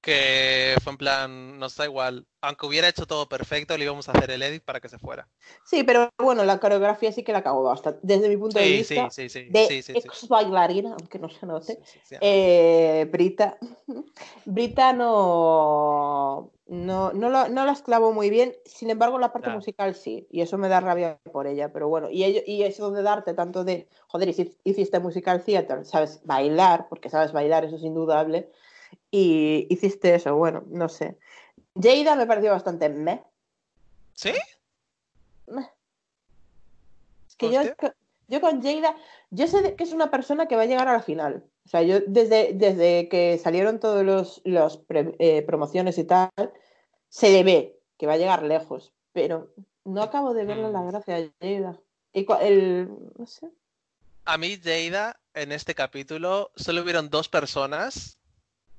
S1: que fue en plan, nos da igual. Aunque hubiera hecho todo perfecto, le íbamos a hacer el edit para que se fuera.
S3: Sí, pero bueno, la coreografía sí que la cagó bastante. Desde mi punto de vista,
S1: sí, sí, sí,
S3: de ex bailarina, aunque no se note, eh, Brita, Brita no, no, no, lo- no la esclavó muy bien, sin embargo la parte musical sí, y eso me da rabia por ella, pero bueno, y, ello- y eso de darte tanto de, joder, hici- hiciste musical theater, sabes bailar, porque sabes bailar, eso es indudable, y hiciste eso, bueno, no sé. Jada me pareció bastante meh,
S1: ¿Sí?
S3: meh. Es que yo, yo con Jada, yo sé que es una persona que va a llegar a la final. O sea, yo desde, desde que salieron todos los, los pre- eh, promociones y tal, se le ve que va a llegar lejos, pero no acabo de verle la
S1: Mm.
S3: gracia a Jada. Y el, no sé.
S1: A mí, Jada, en este capítulo, solo hubieron dos personas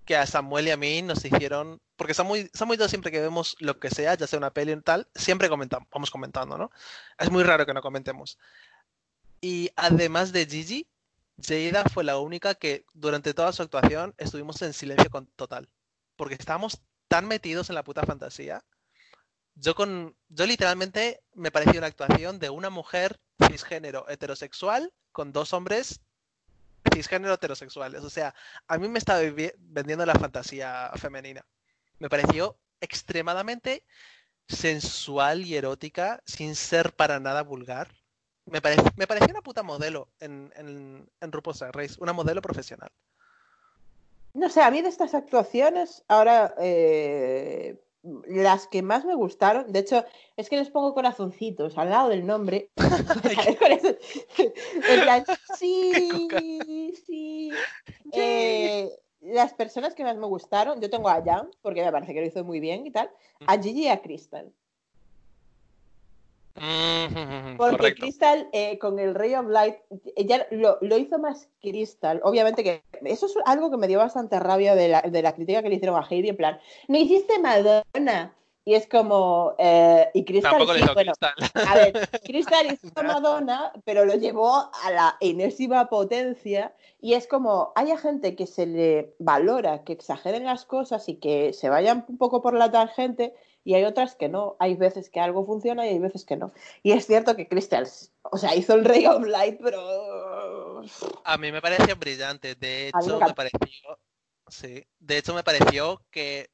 S1: que a Samuel y a mí nos hicieron. Porque Samuel, Samuel y yo siempre que vemos lo que sea, ya sea una peli o tal, siempre comentamos, vamos comentando, ¿no? Es muy raro que no comentemos. Y además de Gigi, Jada fue la única que durante toda su actuación estuvimos en silencio con, total. Porque estábamos tan metidos en la puta fantasía. Yo con. Yo literalmente me pareció una actuación de una mujer cisgénero heterosexual con dos hombres cisgénero heterosexuales. O sea, a mí me estaba vendiendo la fantasía femenina. Me pareció extremadamente sensual y erótica, sin ser para nada vulgar. Me, parece, me pareció una puta modelo en, en, en RuPaul's Race, una modelo profesional.
S3: No sé, a mí de estas actuaciones, ahora eh, las que más me gustaron, de hecho, es que les pongo corazoncitos al lado del nombre. En plan, sí, sí. Eh, las personas que más me gustaron, yo tengo a Jan, porque me parece que lo hizo muy bien y tal, a Gigi y a Crystal.
S1: Mm,
S3: Porque
S1: Correcto.
S3: Crystal eh, con el Ray of Light, ella lo, lo hizo más Crystal. Obviamente que eso es algo que me dio bastante rabia de la, de la crítica que le hicieron a Heidi, en plan, no hiciste Madonna. Y es como, eh, y Crystal,
S1: Tampoco le
S3: sí,
S1: hizo
S3: bueno,
S1: Crystal.
S3: a ver, Crystal hizo Madonna, pero lo llevó a la enésima potencia. Y es como, hay gente que se le valora que exageren las cosas y que se vayan un poco por la tangente, y hay otras que no. Hay veces que algo funciona y hay veces que no. Y es cierto que Crystal, o sea, hizo el Ray of Light, pero.
S1: A mí me pareció brillante. De hecho, me pareció. Sí. De hecho, me pareció que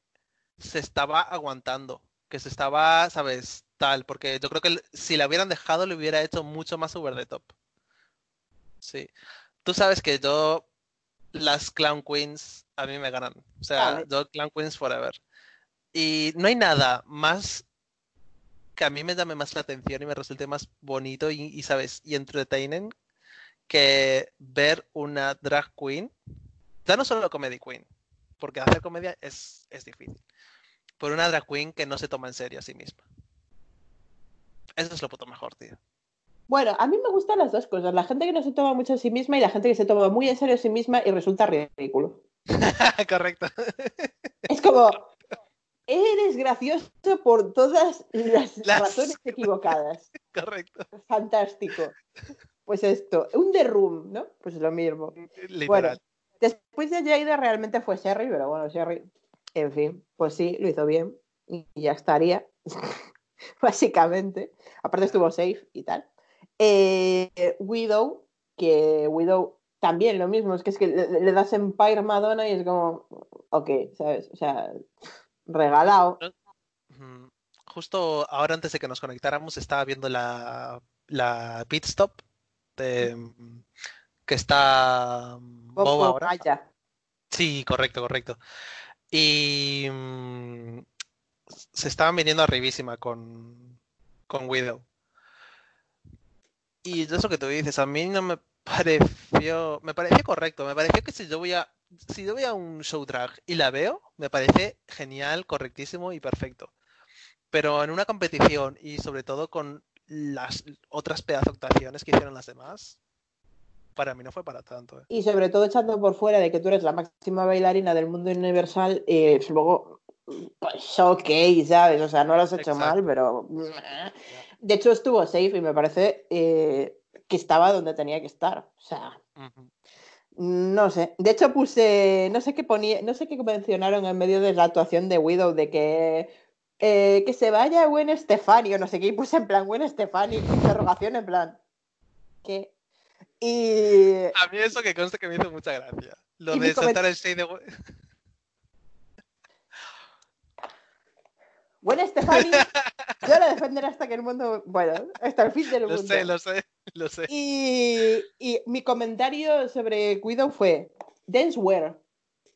S1: se estaba aguantando. Que se estaba, ¿sabes? Tal. Porque yo creo que si la hubieran dejado, le hubiera hecho mucho más over the top. Sí. Tú sabes que yo. Las Clown Queens a mí me ganan. O sea, yo Clown Queens forever. Y no hay nada más que a mí me llame más la atención y me resulte más bonito y, y, ¿sabes? Y entertaining que ver una drag queen, ya no solo comedy queen, porque hacer comedia es, es difícil, pero una drag queen que no se toma en serio a sí misma. Eso es lo puto mejor, tío.
S3: Bueno, a mí me gustan las dos cosas. La gente que no se toma mucho a sí misma y la gente que se toma muy en serio a sí misma y resulta ridículo.
S1: Correcto.
S3: Es como, eres gracioso por todas las,
S1: Las-
S3: razones equivocadas.
S1: Correcto.
S3: Fantástico. Pues esto, un The Room, ¿no? Pues lo mismo.
S1: Literal.
S3: Bueno, después de Jada realmente fue Sherry, pero bueno, Sherry, en fin, pues sí, lo hizo bien y ya estaría, básicamente. Aparte estuvo safe y tal. Eh, Widow, que Widow también lo mismo, es que es que le, le das Empire Madonna y es como, ok, ¿sabes? O sea, regalado.
S1: Justo ahora antes de que nos conectáramos estaba viendo la, la pit stop de, que está mm, Bob
S3: Bob
S1: ahora.
S3: Maya.
S1: Sí, correcto, correcto. Y mm, se estaban viniendo arribísima con, con Widow. Y eso que tú dices, a mí no me pareció, me pareció correcto, me pareció que si yo voy a, si yo voy a un show drag y la veo, me parece genial, correctísimo y perfecto. Pero en una competición y sobre todo con las otras pedazo actuaciones que hicieron las demás, para mí no fue para tanto. ¿eh?
S3: Y sobre todo echando por fuera de que tú eres la máxima bailarina del mundo universal, eh, luego, pues ok, ¿sabes? O sea, no lo has hecho
S1: Exacto.
S3: mal, pero... De hecho, estuvo safe y me parece eh, que estaba donde tenía que estar. O sea,
S1: Ujú.
S3: No sé. De hecho, puse, no sé qué ponía, no sé qué mencionaron en medio de la actuación de Widow de que eh, que se vaya Gwen Stefani o no sé qué, y puse en plan Gwen Stefani, interrogación en plan. ¿Qué? Y
S1: A mí eso que conste que me hizo mucha gracia. Lo de saltar el shade de...
S3: Gwen Stefani, yo la defenderé hasta que el mundo, bueno, hasta el fin del
S1: Lo
S3: mundo.
S1: sé, lo sé, lo sé.
S3: Y, y mi comentario sobre Widow fue Danceware.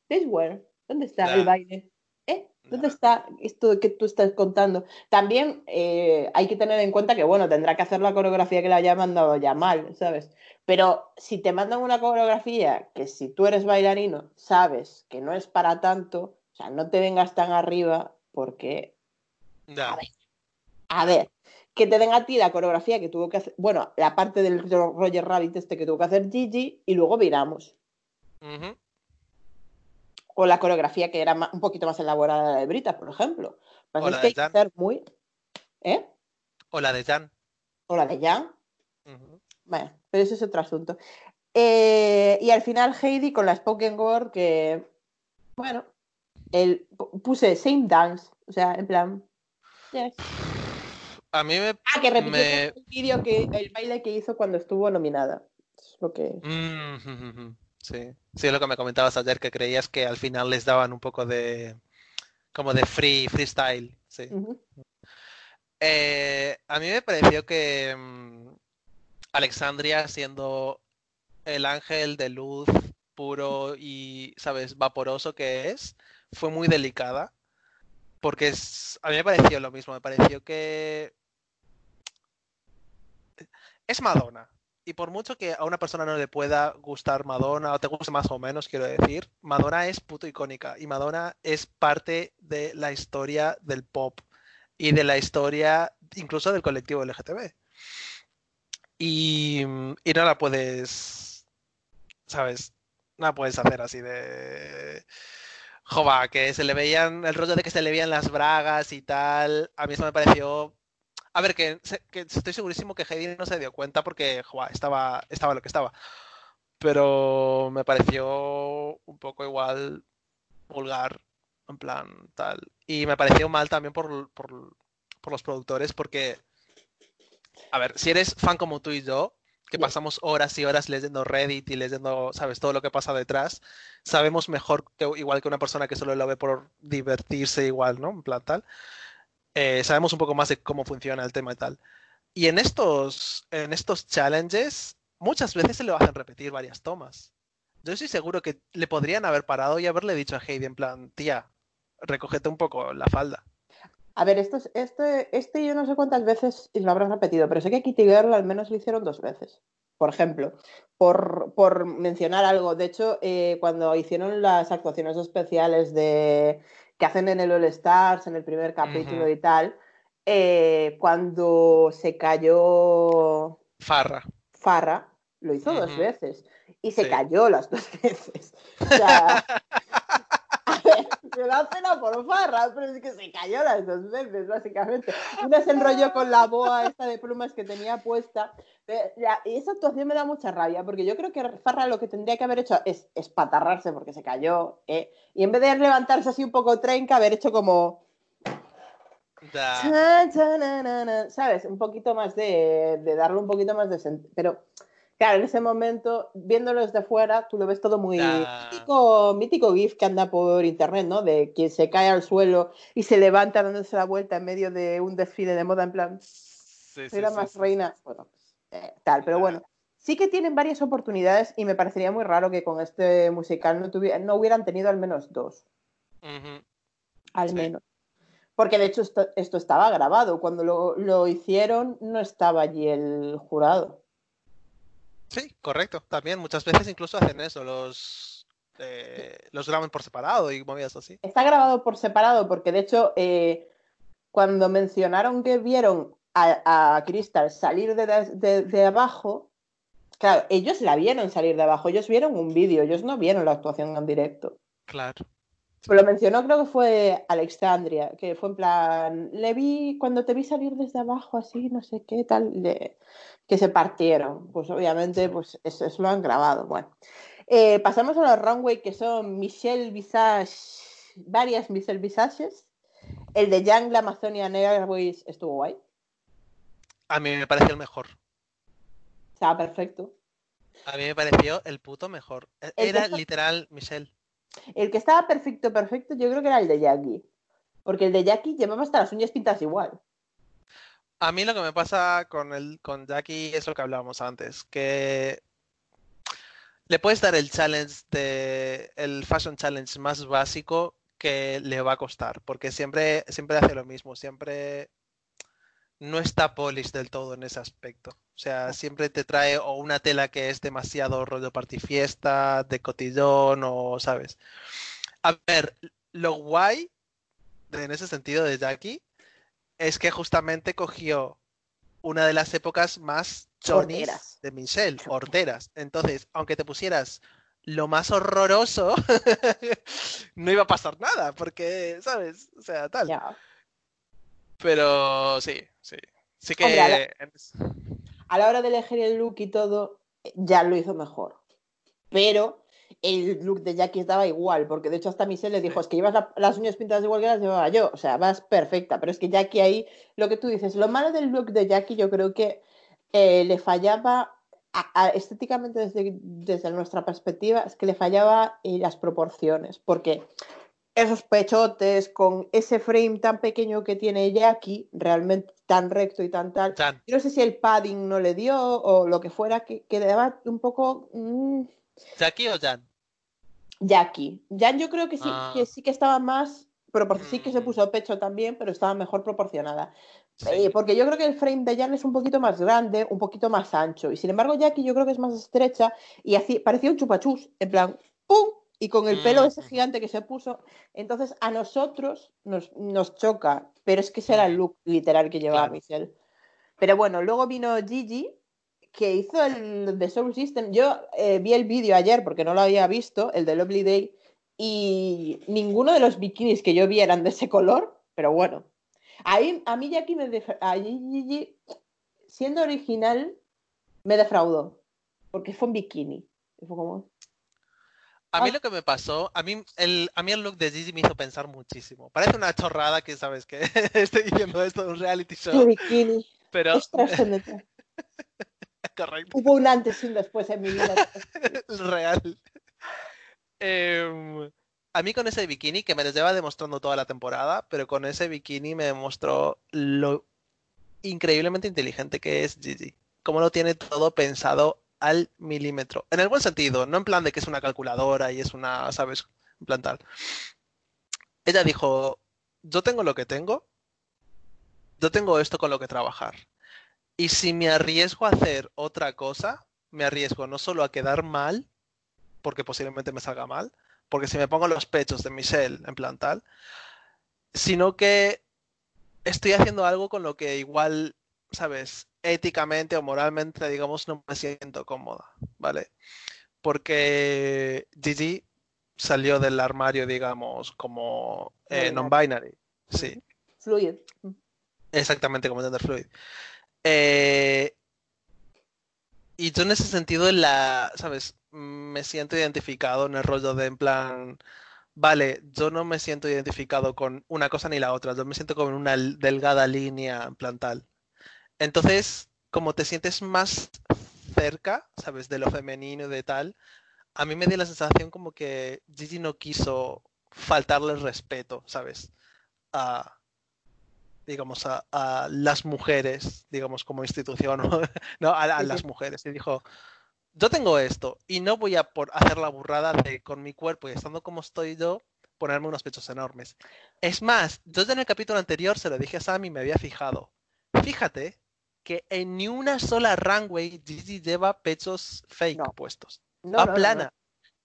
S3: Danceware. ¿Dónde está
S1: Nah.
S3: el baile? ¿Eh? ¿Dónde
S1: Nah.
S3: está esto que tú estás contando? También eh, hay que tener en cuenta que, bueno, tendrá que hacer la coreografía que le haya mandado ya mal, ¿sabes? Pero si te mandan una coreografía que si tú eres bailarino sabes que no es para tanto, o sea, no te vengas tan arriba porque
S1: Ya.
S3: A ver. a ver, que te den a ti la coreografía que tuvo que hacer, bueno, la parte del Ro- Roger Rabbit este que tuvo que hacer Gigi y luego viramos. O la coreografía que era un poquito más elaborada de Brita, por ejemplo. Lo que
S1: O la
S3: es que
S1: de
S3: hay que
S1: Jan.
S3: ser muy... ¿Eh?
S1: O la de Jan.
S3: O la de Jan.
S1: Ujú.
S3: Bueno, pero ese es otro asunto. Eh, y al final Heidi con la Spoken Word que, bueno, el, pu- puse Same Dance, o sea, en plan... yes.
S1: A mí me...
S3: Ah, que repitió
S1: Me-
S3: el vídeo que el baile que hizo cuando estuvo nominada. Es lo que...
S1: Mm. Sí. Sí, es lo que me comentabas ayer, que creías que al final les daban un poco de... como de free, freestyle. Sí. Eh, a mí me pareció que mm, Alexandria siendo el ángel de luz puro y, ¿sabes?, vaporoso que es, fue muy delicada Porque es, a mí me pareció lo mismo, me pareció que es Madonna. Y por mucho que a una persona no le pueda gustar Madonna, o te guste más o menos, quiero decir, Madonna es puto icónica. Y Madonna es parte de la historia del pop y de la historia incluso del colectivo LGTB. Y, y no la puedes, ¿sabes? No la puedes hacer así de... Jova, que se le veían, el rollo de que se le veían las bragas y tal, a mí eso me pareció... A ver, que, que estoy segurísimo que Heidi no se dio cuenta porque, estaba, estaba lo que estaba. Pero me pareció un poco igual vulgar, en plan tal. Y me pareció mal también por, por, por los productores porque, a ver, si eres fan como tú y yo, que pasamos horas y horas leyendo Reddit y leyendo, sabes, todo lo que pasa detrás, sabemos mejor que igual que una persona que solo lo ve por divertirse igual, ¿no? En plan tal. Eh, sabemos un poco más de cómo funciona el tema y tal. Y en estos, en estos challenges, muchas veces se lo hacen repetir varias tomas. Yo estoy seguro que le podrían haber parado y haberle dicho a Heidi en plan, tía, recógete un poco la falda.
S3: A ver, esto, es- este, este yo no sé cuántas veces lo habrán repetido, pero sé que Kitty Girl al menos lo hicieron dos veces. Por ejemplo, por, por mencionar algo. De hecho, eh, cuando hicieron las actuaciones especiales de que hacen en el All Stars, en el primer capítulo y tal, eh, cuando se cayó
S1: Farra.
S3: Farra, lo hizo dos veces y se
S1: Sí.
S3: cayó las dos veces. O sea, me da pena por Farra, pero es que se cayó las dos veces, básicamente. Una se enrolló con la boa esta de plumas que tenía puesta. La- y esa actuación me da mucha rabia, porque yo creo que Farra lo que tendría que haber hecho es espatarrarse porque se cayó, ¿eh? y en vez de levantarse así un poco trenca, haber hecho como...
S1: Da.
S3: ¿Sabes? Un poquito más de, de darle un poquito más de. Pero, claro, en ese momento, viéndolo desde fuera, tú lo ves todo muy mítico, mítico GIF que anda por internet, ¿no? De quien se cae al suelo y se levanta dándose la vuelta en medio de un desfile de moda, en plan,
S1: Sí, sí,
S3: más
S1: sí,
S3: reina. Bueno, eh, tal, pero bueno. Sí que tienen varias oportunidades y me parecería muy raro que con este musical no, tuvi- no hubieran tenido al menos dos al menos. Porque de hecho esto, esto estaba grabado. Cuando lo, lo hicieron no estaba allí el jurado.
S1: Sí, correcto. También muchas veces incluso hacen eso, los, eh, los graban por separado y movidas así.
S3: Está grabado por separado porque de hecho eh, cuando mencionaron que vieron a, a Crystal salir de, de- de abajo, claro, ellos la vieron salir de abajo, ellos vieron un vídeo, ellos no vieron la actuación en directo.
S1: Claro.
S3: Pero lo mencionó, creo que fue Alexandria, que fue en plan, le vi, cuando te vi salir desde abajo, así, no sé qué tal, le- que se partieron. Pues obviamente, pues eso, eso lo han grabado. Bueno, Eh, pasamos a los runway que son Michelle Visage, varias Michelle Visages. El de Young, la Amazonian Airways estuvo guay,
S1: A mí me pareció el mejor.
S3: estaba perfecto.
S1: A mí me pareció el puto mejor. E- Era
S3: está-
S1: literal Michelle.
S3: El que estaba perfecto, perfecto, yo creo que era el de Jackie. Porque el de Jackie llevaba hasta las uñas pintadas igual.
S1: A mí lo que me pasa con el con Jackie es lo que hablábamos antes, que le puedes dar el challenge de el fashion challenge más básico que le va a costar, porque siempre siempre hace lo mismo, siempre no está polish del todo en ese aspecto. O sea, siempre te trae o una tela que es demasiado rollo party fiesta, de cotillón o, ¿sabes? A ver, lo guay en ese sentido de Jackie es que justamente cogió una de las épocas más chonis
S3: Horteras.
S1: de Michelle, horteras. Entonces, aunque te pusieras lo más horroroso, no iba a pasar nada, porque, ¿sabes? O sea, tal. Pero sí, sí. Sí que
S3: Hombre, a la- a la hora de elegir el look y todo, ya lo hizo mejor. Pero el look de Jackie estaba igual, porque de hecho hasta Michelle le dijo, es que llevas la- las uñas pintadas igual que las llevaba yo, o sea, vas perfecta, pero es que Jackie ahí, lo que tú dices, lo malo del look de Jackie yo creo que eh, le fallaba, a- a- estéticamente desde, desde nuestra perspectiva, es que le fallaba eh, las proporciones, porque esos pechotes con ese frame tan pequeño que tiene Jackie, realmente tan recto y tan tal, yo no sé si el padding no le dio o lo que fuera, que quedaba un poco mm,
S1: ¿Jackie o Jan?
S3: Jackie. Jan yo creo que sí,
S1: Ah.
S3: que sí que estaba más pero sí que se
S1: Mm.
S3: puso pecho también, pero estaba mejor proporcionada.
S1: Sí.
S3: Eh, porque yo creo que el frame de Jan es un poquito más grande, un poquito más ancho. Y sin embargo, Jackie yo creo que es más estrecha y así, parecía un chupachus, en plan, ¡pum! Y con el pelo ese
S1: Mm.
S3: gigante que se puso. Entonces, a nosotros nos, nos choca, pero es que ese era el look literal que llevaba
S1: Claro.
S3: Michelle. Pero bueno, luego vino Gigi, que hizo el de Soul System. Yo eh, vi el vídeo ayer porque no lo había visto, el de Lovely Day, y ninguno de los bikinis que yo vi eran de ese color, pero bueno. Ahí, a mí Jackie me def- a Gigi, siendo original, me defraudó, porque fue un bikini. Fue como,
S1: A mí
S3: Ah.
S1: lo que me pasó, a mí el, a mí el look de Gigi me hizo pensar muchísimo. Parece una chorrada que sabes que estoy diciendo esto de un reality
S3: "Qué
S1: show,
S3: bikini,
S1: pero
S3: es.
S1: correcto,
S3: Hubo un antes y un después en mi vida.
S1: real. Em, a mí con ese bikini que me lo lleva demostrando toda la temporada, pero con ese bikini me demostró lo increíblemente inteligente que es Gigi. Cómo lo tiene todo pensado al milímetro. En el buen sentido, no en plan de que es una calculadora y es una, ¿sabes? En plan tal. Ella dijo, yo tengo lo que tengo, yo tengo esto con lo que trabajar. Y si me arriesgo a hacer otra cosa, me arriesgo no solo a quedar mal, porque posiblemente me salga mal, porque si me pongo los pechos de Michelle en plan tal, sino que estoy haciendo algo con lo que igual, ¿sabes? Éticamente o moralmente, digamos, no me siento cómoda, ¿vale? Porque Gigi salió del armario, digamos, como eh,
S3: Non-binary.
S1: Sí,
S3: Fluid.
S1: exactamente como gender fluid. Eh, y yo en ese sentido, la, ¿sabes? Me siento identificado en el rollo de en plan, vale, yo no me siento identificado con una cosa ni la otra, yo me siento como en una delgada línea en plan tal. Entonces, como te sientes más cerca, ¿sabes? De lo femenino y de tal, a mí me dio la sensación como que Gigi no quiso faltarle el respeto, ¿sabes? A, digamos, a, a las mujeres, digamos, como institución, ¿no? A, las mujeres. Y dijo, yo tengo esto y no voy a por hacer la burrada de con mi cuerpo y estando como estoy yo, ponerme unos pechos enormes. Es más, yo ya en el capítulo anterior se lo dije a Sam y me había fijado. Fíjate que en ni una sola runway Gigi lleva pechos fake
S3: No.
S1: puestos.
S3: No,
S1: Va
S3: no, no,
S1: plana.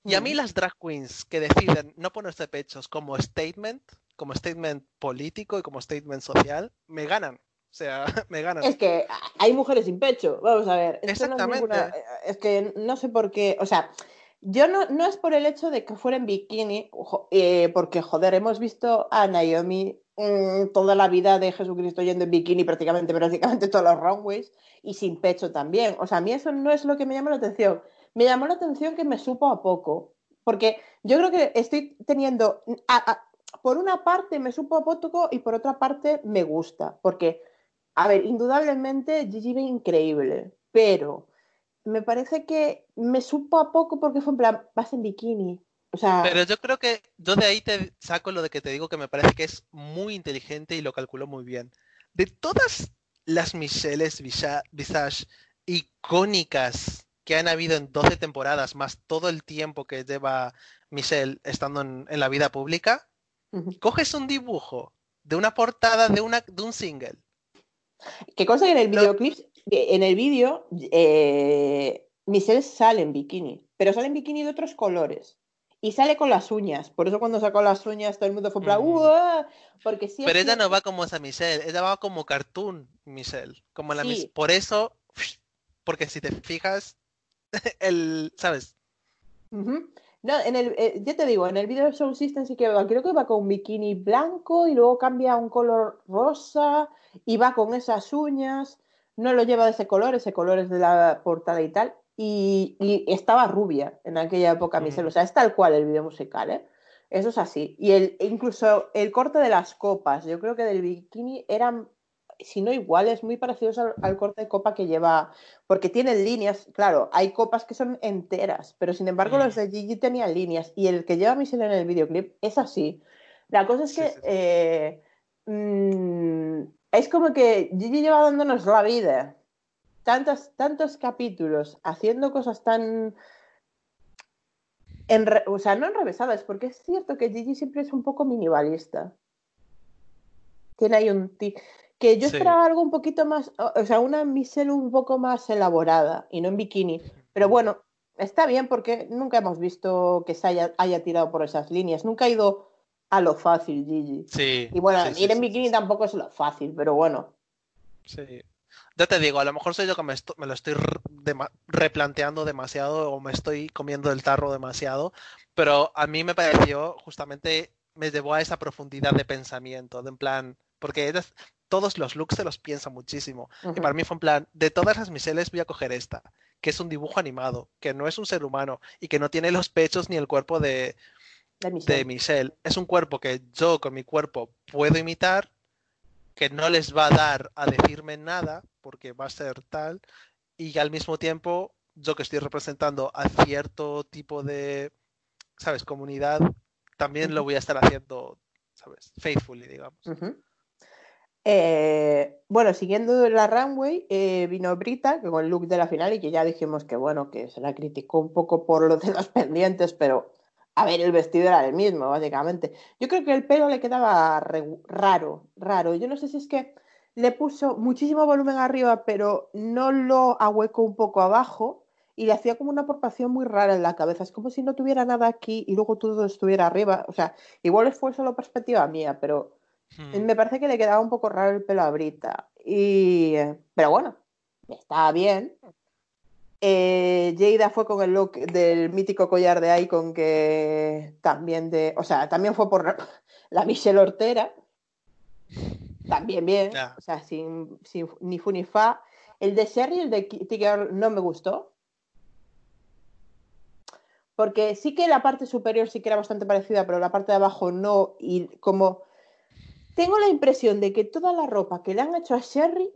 S1: Y a mí las drag queens que deciden no ponerse pechos como statement, como statement político y como statement social, me ganan. O sea, me ganan.
S3: Es que hay mujeres sin pecho. Vamos a ver. esto no es,
S1: Exactamente.
S3: ninguna- es que no sé por qué. O sea, yo no, no es por el hecho de que fuera en bikini, eh, porque joder, hemos visto a Naomi mm, toda la vida de Jesucristo yendo en bikini prácticamente, prácticamente todos los runways y sin pecho también. O sea, a mí eso no es lo que me llama la atención. Me llamó la atención que me supo a poco. Porque yo creo que estoy teniendo. a- a- por una parte me supo a poco y por otra parte me gusta. Porque a ver, indudablemente Gigi ve increíble, pero me parece que me supo a poco porque fue en plan, vas en bikini.
S1: Pero yo creo que yo de ahí te saco lo de que te digo que me parece que es muy inteligente y lo calculó muy bien. De todas las Michelles Visa- Visage icónicas que han habido en 12 temporadas, más todo el tiempo que lleva Michelle estando en la vida pública, coges un dibujo de una portada de, una, de un single.
S3: que cosa que en el
S1: Lo-
S3: videoclip, en el vídeo, eh, Michelle sale en bikini, pero sale en bikini de otros colores. Y sale con las uñas. Por eso cuando sacó las uñas todo el mundo fue
S1: Mm.
S3: "Uah", Porque sí
S1: Pero ella no va como esa Michelle, ella va como cartoon Michelle. Como la
S3: Sí.
S1: Por eso, porque si te fijas, el, ¿sabes?
S3: No, en el, eh, ya te digo, en el vídeo de Soul System sí que va, creo que va con un bikini blanco y luego cambia a un color rosa y va con esas uñas. No lo lleva de ese color, ese color es de la portada y tal. Y, y estaba rubia en aquella época.
S1: Mm.
S3: O sea, es tal cual el vídeo musical, ¿eh? Eso es así. Y el, incluso el corte de las copas, yo creo que del bikini eran, si no iguales, muy parecidos al, al corte de copa que lleva porque tienen líneas, claro, hay copas que son enteras, pero sin embargo
S1: Mm.
S3: los de Gigi tenían líneas y el que lleva Michelle en el videoclip es así. La cosa es que
S1: sí, sí.
S3: eh, mm, es como que Gigi lleva dándonos la vida. Tantos, tantos capítulos haciendo cosas tan enre- o sea, no enrevesadas, porque es cierto que Gigi siempre es un poco minimalista. Tiene ahí un que yo
S1: Sí.
S3: esperaba algo un poquito más, o sea, una Michelle un poco más elaborada y no en bikini. Pero bueno, está bien porque nunca hemos visto que se haya, haya tirado por esas líneas. Nunca ha ido a lo fácil, Gigi.
S1: Sí.
S3: Y bueno,
S1: sí, sí,
S3: ir en bikini tampoco es lo fácil, pero bueno.
S1: sí. Ya te digo, a lo mejor soy yo que me, lo estoy replanteando demasiado o me estoy comiendo el tarro demasiado, pero a mí me pareció justamente, me llevó a esa profundidad de pensamiento, de en plan, porque todos los looks se los piensa muchísimo. Y para mí fue en plan, de todas las miseles voy a coger esta, que es un dibujo animado, que no es un ser humano y que no tiene los pechos ni el cuerpo de,
S3: De Michelle.
S1: de Michelle. Es un cuerpo que yo con mi cuerpo puedo imitar, que no les va a dar a decirme nada, porque va a ser tal, y al mismo tiempo yo que estoy representando a cierto tipo de, ¿sabes?, comunidad, también lo voy a estar haciendo, ¿sabes?, faithfully, digamos.
S3: Eh, bueno, siguiendo la runway, eh, vino Brita con el look de la final y que ya dijimos que bueno, que se la criticó un poco por lo de los pendientes, pero a ver, el vestido era el mismo, básicamente. Yo creo que el pelo le quedaba raro, raro. Yo no sé si es que le puso muchísimo volumen arriba, pero no lo ahuecó un poco abajo y le hacía como una proporción muy rara en la cabeza. Es como si no tuviera nada aquí y luego todo estuviera arriba. O sea, igual fue solo perspectiva mía, pero
S1: Hmm.
S3: me parece que le quedaba un poco raro el pelo a Brita. Y, pero bueno, estaba bien. Eh, Jada fue con el look del mítico collar de Icon que también de, o sea, también fue por la Michelle Ortera. También bien, o sea, sin, sin ni fu ni fa. El de Sherry, el de Girl, no me gustó. Porque sí que la parte superior sí que era bastante parecida, pero la parte de abajo no. Y como tengo la impresión de que toda la ropa que le han hecho a Sherry,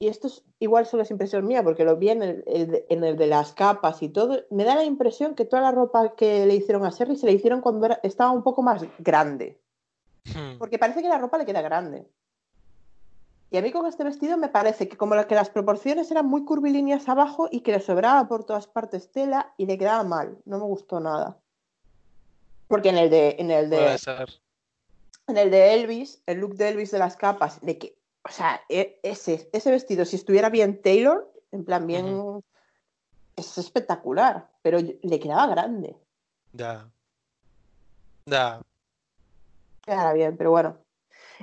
S3: y esto es, igual solo es impresión mía, porque lo vi en el, en el de las capas y todo, me da la impresión que toda la ropa que le hicieron a Sherry se le hicieron cuando era- estaba un poco más grande.
S1: Hmm.
S3: Porque parece que la ropa le queda grande. Y a mí con este vestido me parece que como la- que las proporciones eran muy curvilíneas abajo y que le sobraba por todas partes tela y le quedaba mal. No me gustó nada. Porque en el de, en el de,
S1: Puede ser.
S3: En el de Elvis, el look de Elvis de las capas, de que, o sea, e- ese, ese vestido, si estuviera bien Taylor, en plan bien, es espectacular, pero le quedaba grande.
S1: Ya. Ya.
S3: Quedaba bien, pero bueno.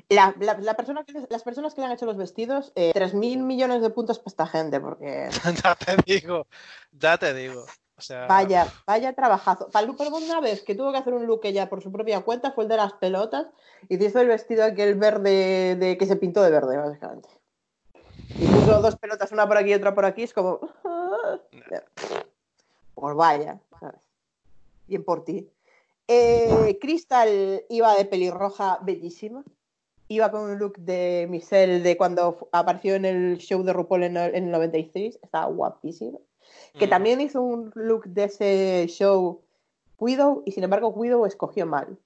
S3: La, la- la persona que, las personas que le han hecho los vestidos, eh, 3.000 millones de puntos para esta gente, porque
S1: ya te digo. Ya te digo. O sea.
S3: vaya, vaya trabajazo. Para Luper una vez que tuvo que hacer un look ella por su propia cuenta fue el de las pelotas y hizo el vestido aquel verde de que se pintó de verde, básicamente. Y puso dos pelotas, una por aquí y otra por aquí, es como. Pues vaya, ¿sabes? Bien por ti. Eh, Crystal iba de pelirroja bellísima. Iba con un look de Michelle de cuando apareció en el show de RuPaul en el, en el 96. Estaba guapísima. Que
S1: mm,
S3: también hizo un look de ese show Widow y sin embargo Widow escogió mal.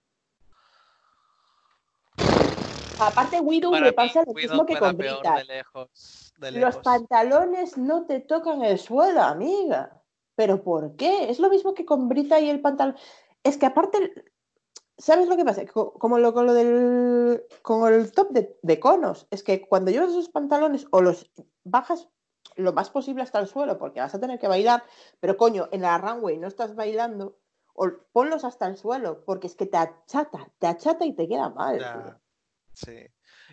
S3: Aparte Widow
S1: mí,
S3: pasa lo mismo que con Brita.
S1: de lejos. De
S3: Los pantalones no te tocan el suelo, amiga. ¿Pero por qué? Es lo mismo que con Brita y el pantalón. Es que aparte, ¿sabes lo que pasa? Co- Como lo, con lo del con el top de, de conos. Es que cuando llevas esos pantalones o los bajas lo más posible hasta el suelo porque vas a tener que bailar, pero coño, en la runway no estás bailando, o ponlos hasta el suelo porque es que te achata, te achata y te queda mal.
S1: Ya, sí.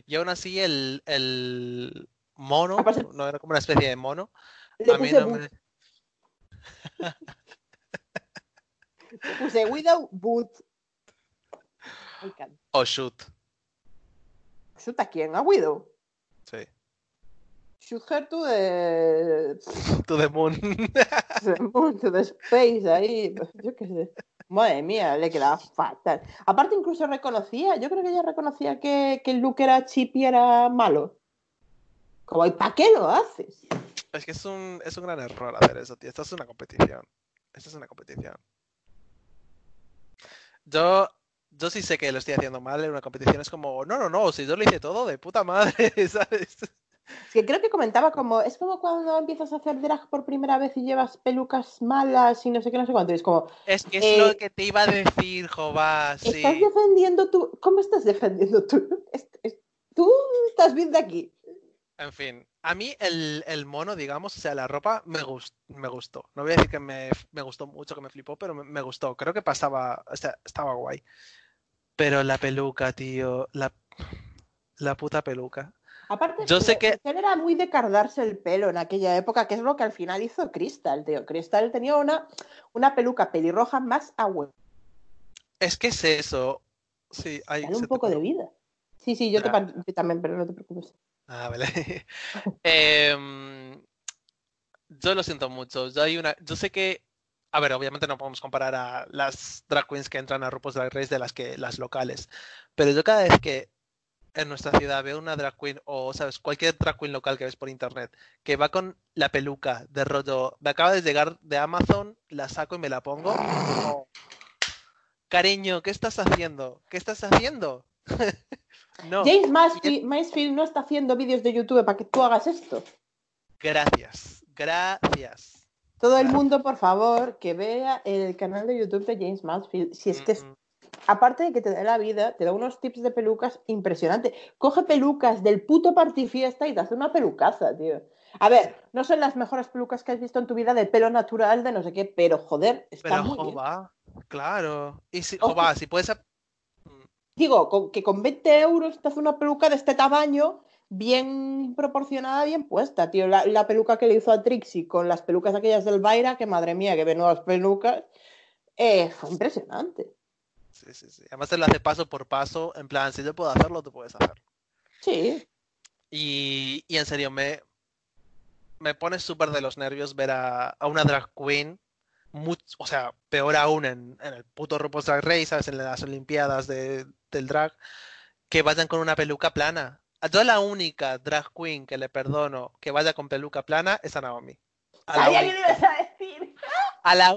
S1: Y aún así el, el mono,
S3: Aparte-
S1: no era como una especie de mono,
S3: Le
S1: a mí no
S3: boot,
S1: me...
S3: le puse without boot. Ay, can-
S1: Oh, shoot.
S3: ¿Shoot a quién? ¿A Widow?
S1: Sí.
S3: Shoot her to the,
S1: To the moon.
S3: to the moon, to the space, ahí, yo qué sé. Madre mía, le quedaba fatal. Aparte incluso reconocía, yo creo que ella reconocía que, que el look era chip y era malo. Como, ¿y para qué lo haces?
S1: Es que es un, es un gran error hacer eso, tío. Esto es una competición. Esto es una competición. Yo, yo sí sé que lo estoy haciendo mal en una competición. Es como, no, no, no, si yo lo hice todo de puta madre, ¿sabes?
S3: Es que creo que comentaba como, es como cuando empiezas a hacer drag por primera vez y llevas pelucas malas y no sé qué, no sé cuánto. Y es como,
S1: Es que es
S3: Eh,
S1: lo que te iba a decir, Jova, sí.
S3: estás defendiendo tú, ¿cómo estás defendiendo tú? Tú estás bien de aquí.
S1: En fin, a mí el, el mono, digamos, o sea, la ropa me, gus- me gustó. No voy a decir que me, me gustó mucho, que me flipó, pero me, me gustó. Creo que pasaba, o sea, estaba guay. Pero la peluca, tío, la, la puta peluca.
S3: Aparte,
S1: Yo sé que-
S3: él era muy de cardarse el pelo en aquella época, que es lo que al final hizo Crystal, tío. Crystal tenía una, una peluca pelirroja más agua.
S1: Es que es eso. Sí, se
S3: un
S1: te
S3: poco de vida. Sí, sí, yo, te yo también, pero no te preocupes.
S1: Ah, vale. Em, yo lo siento mucho. Yo hay una, yo sé que, a ver, obviamente no podemos comparar a las drag queens que entran a RuPaul's Drag Race de las que las locales, pero yo cada vez que en nuestra ciudad veo una drag queen o, sabes, cualquier drag queen local que ves por internet que va con la peluca de rollo, me acaba de llegar de Amazon, la saco y me la pongo. como, Cariño, ¿qué estás haciendo? ¿Qué estás haciendo? no.
S3: James Mansfield, Mansfield no está haciendo vídeos de YouTube para que tú hagas esto.
S1: Gracias, gracias.
S3: Todo el mundo, por favor, que vea el canal de YouTube de James Mansfield. Si es que,
S1: Mm, mm.
S3: Aparte de que te da la vida, te da unos tips de pelucas impresionantes. Coge pelucas del puto partifiesta y te hace una pelucaza, tío. A ver, no son las mejores pelucas que has visto en tu vida de pelo natural, de no sé qué, pero joder, está
S1: Pero
S3: muy bien.
S1: Claro. Y si. Jova, si puedes.
S3: Digo, con- que con 20 euros te hace una peluca de este tamaño, bien proporcionada, bien puesta, tío. La, la peluca que le hizo a Trixie con las pelucas aquellas del Baira, que madre mía, que ve nuevas pelucas, eh, fue impresionante.
S1: Sí, sí, sí. Además te lo hace paso por paso. En plan, si yo puedo hacerlo, tú puedes hacerlo.
S3: Sí,
S1: Y, y en serio, me, me pone súper de los nervios ver a, a una drag queen. much- o sea, peor aún en, en el puto RuPaul's Drag Race, ¿sabes? En las Olimpiadas de- del drag, que vayan con una peluca plana. Yo la única drag queen que le perdono que vaya con peluca plana es a Naomi. A la única.
S3: a decir.
S1: A la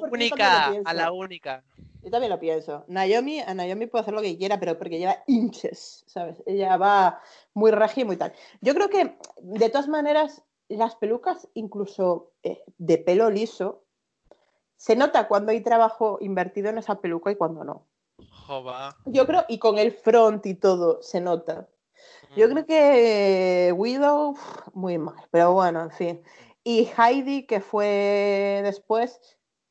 S1: a la única.
S3: Yo también lo pienso. Naomi, a Naomi puede hacer lo que quiera, pero porque lleva inches, ¿sabes? Ella va muy regia y muy tal. Yo creo que, de todas maneras, las pelucas, incluso eh, de pelo liso, se nota cuando hay trabajo invertido en esa peluca y cuando no.
S1: Jova.
S3: Yo creo, y con el front y todo, se nota. Yo
S1: Mm.
S3: creo que Widow, muy mal, pero bueno, en fin. Y Heidi, que fue después,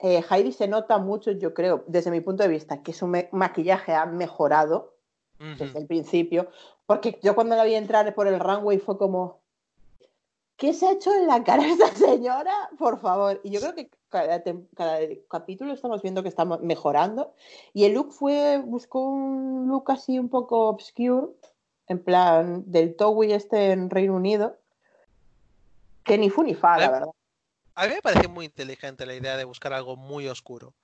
S3: eh, Heidi se nota mucho, yo creo, desde mi punto de vista, que su maquillaje ha mejorado desde el principio, porque yo cuando la vi entrar por el runway fue como, ¿qué se ha hecho en la cara esta señora? Por favor. Y yo creo que cada, capítulo estamos viendo que estamos mejorando. Y el look fue, buscó un look así un poco obscure, en plan del Towie este en Reino Unido, que ni fu ni fa, la verdad.
S1: A mí me parece muy inteligente la idea de buscar algo muy oscuro.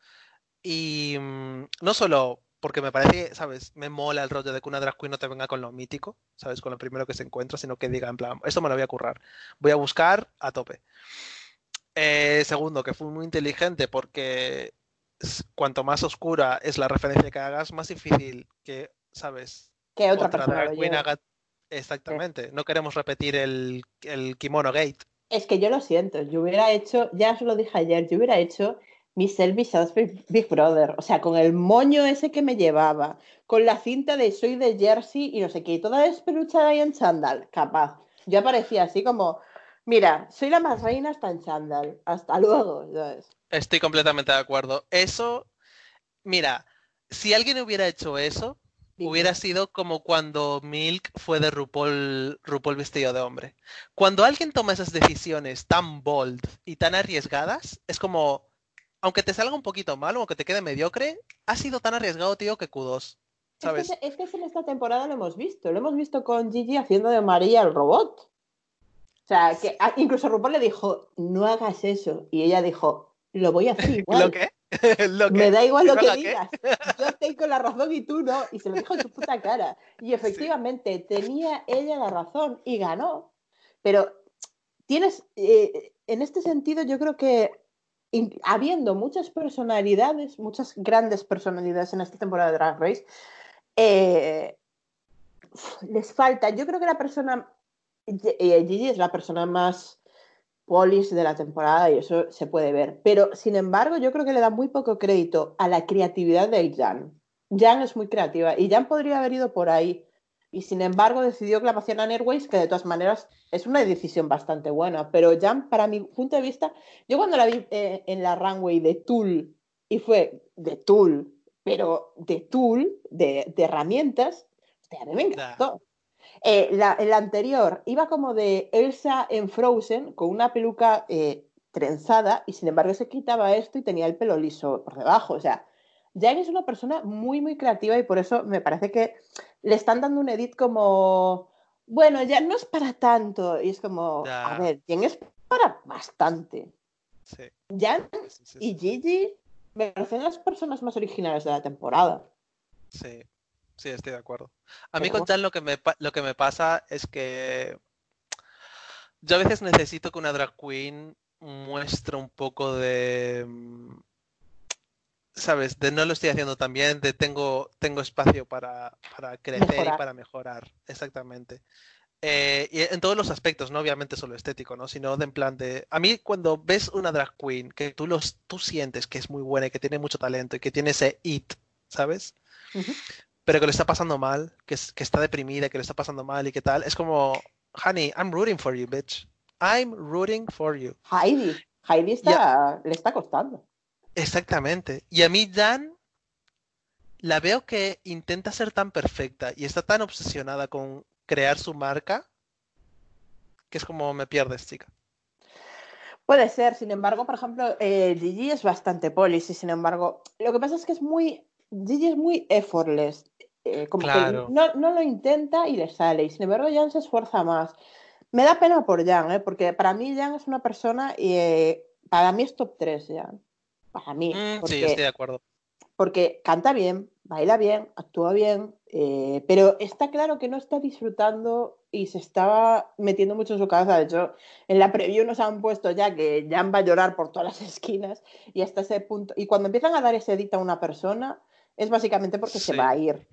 S1: Y mm, no solo porque me parece, ¿sabes? Me mola el rollo de que una drag queen no te venga con lo mítico, ¿sabes? Con lo primero que se encuentra, sino que diga, en plan, esto me lo voy a currar. Voy a buscar a tope. Eh, segundo, que fue muy inteligente porque cuanto más oscura es la referencia que hagas, más difícil que, ¿sabes?
S3: Que otra,
S1: Otra drag queen haga... Exactamente. No queremos repetir el, el kimono gate.
S3: Es que yo lo siento, yo hubiera hecho, ya os lo dije ayer, yo hubiera hecho mi Selby Big, Big Brother, o sea, con el moño ese que me llevaba, con la cinta de soy de Jersey y no sé qué, y toda despeluchada ahí en chándal, capaz. Yo aparecía así como, mira, soy la más reina hasta en chándal, hasta luego.
S1: Estoy completamente de acuerdo. Eso, mira, si alguien hubiera hecho eso, hubiera sido como cuando Milk fue de RuPaul, RuPaul vestido de hombre. Cuando alguien toma esas decisiones tan bold y tan arriesgadas, es como, aunque te salga un poquito mal o aunque te quede mediocre, ha sido tan arriesgado, tío, que kudos.
S3: Es que,
S1: ¿Sabes?
S3: se- es que en esta temporada lo hemos visto, lo hemos visto con Gigi haciendo de María el robot. O sea, que incluso RuPaul le dijo, no hagas eso, y ella dijo, lo voy a hacer igual.
S1: ¿Lo que? ¿Lo
S3: Me da igual lo
S1: ¿Que
S3: digas. Yo tengo la razón y tú no. Y se lo dijo en su puta cara. Y efectivamente tenía ella la razón y ganó. Pero tienes, eh, en este sentido, yo creo que in- habiendo muchas personalidades, muchas grandes personalidades en esta temporada de Drag Race, eh, les falta, yo creo que la persona eh, Gigi es la persona más polis de la temporada y eso se puede ver. Pero, sin embargo, yo creo que le da muy poco crédito a la creatividad de Jan. Jan es muy creativa y Jan podría haber ido por ahí. Y sin embargo decidió que la pasaran Airways, que de todas maneras es una decisión bastante buena. Pero Jan, para mi punto de vista, yo cuando la vi eh, en la runway de Tool, y fue de Tool, pero de Tool, de, de herramientas, a mí me encantó. Eh, la, el anterior iba como de Elsa en Frozen, con una peluca eh, trenzada, y sin embargo se quitaba esto y tenía el pelo liso por debajo. O sea, Jan es una persona muy, muy creativa y por eso me parece que le están dando un edit como, bueno, ya no es para tanto. Y es como,
S1: Ya.
S3: a ver, Jan es para bastante.
S1: Sí,
S3: Jan
S1: sí, sí,
S3: y. Gigi me parecen las personas más originales de la temporada.
S1: Sí, sí, estoy de acuerdo. A mí con Jan lo que me, lo que me pasa es que yo a veces necesito que una drag queen muestre un poco de, mm, ¿sabes? De no lo estoy haciendo tan bien, de tengo, tengo espacio para, para crecer
S3: Mejorar.
S1: y para mejorar, exactamente. Eh, y en todos los aspectos, no obviamente solo estético, ¿no? Sino de en plan de... A mí cuando ves una drag queen que tú, los, tú sientes que es muy buena y que tiene mucho talento y que tiene ese it, ¿sabes?
S3: Ujú.
S1: Pero que le está pasando mal, que, es- que está deprimida, que le está pasando mal y qué tal, es como, honey, I'm rooting for you, bitch. I'm rooting for you.
S3: Heidi, Heidi está, le está costando.
S1: Exactamente. Y a mí Jan la veo que intenta ser tan perfecta y está tan obsesionada con crear su marca que es como me pierdes, chica.
S3: Puede ser, sin embargo, por ejemplo, eh, Gigi es bastante polis y sin embargo, lo que pasa es que es muy, Gigi es muy effortless, eh, como
S1: Claro.
S3: que no, no lo intenta y le sale, y sin embargo Jan se esfuerza más. Me da pena por Jan, ¿eh? porque para mí Jan es una persona, y eh, para mí es top 3 Jan, para mí,
S1: Mm,
S3: porque,
S1: sí, estoy de acuerdo.
S3: porque canta bien, baila bien, actúa bien, eh, pero está claro que no está disfrutando y se estaba metiendo mucho en su cabeza. De hecho, en la preview nos han puesto ya que Jan va a llorar por todas las esquinas y hasta ese punto. Y cuando empiezan a dar ese edit a una persona, es básicamente porque se va a ir.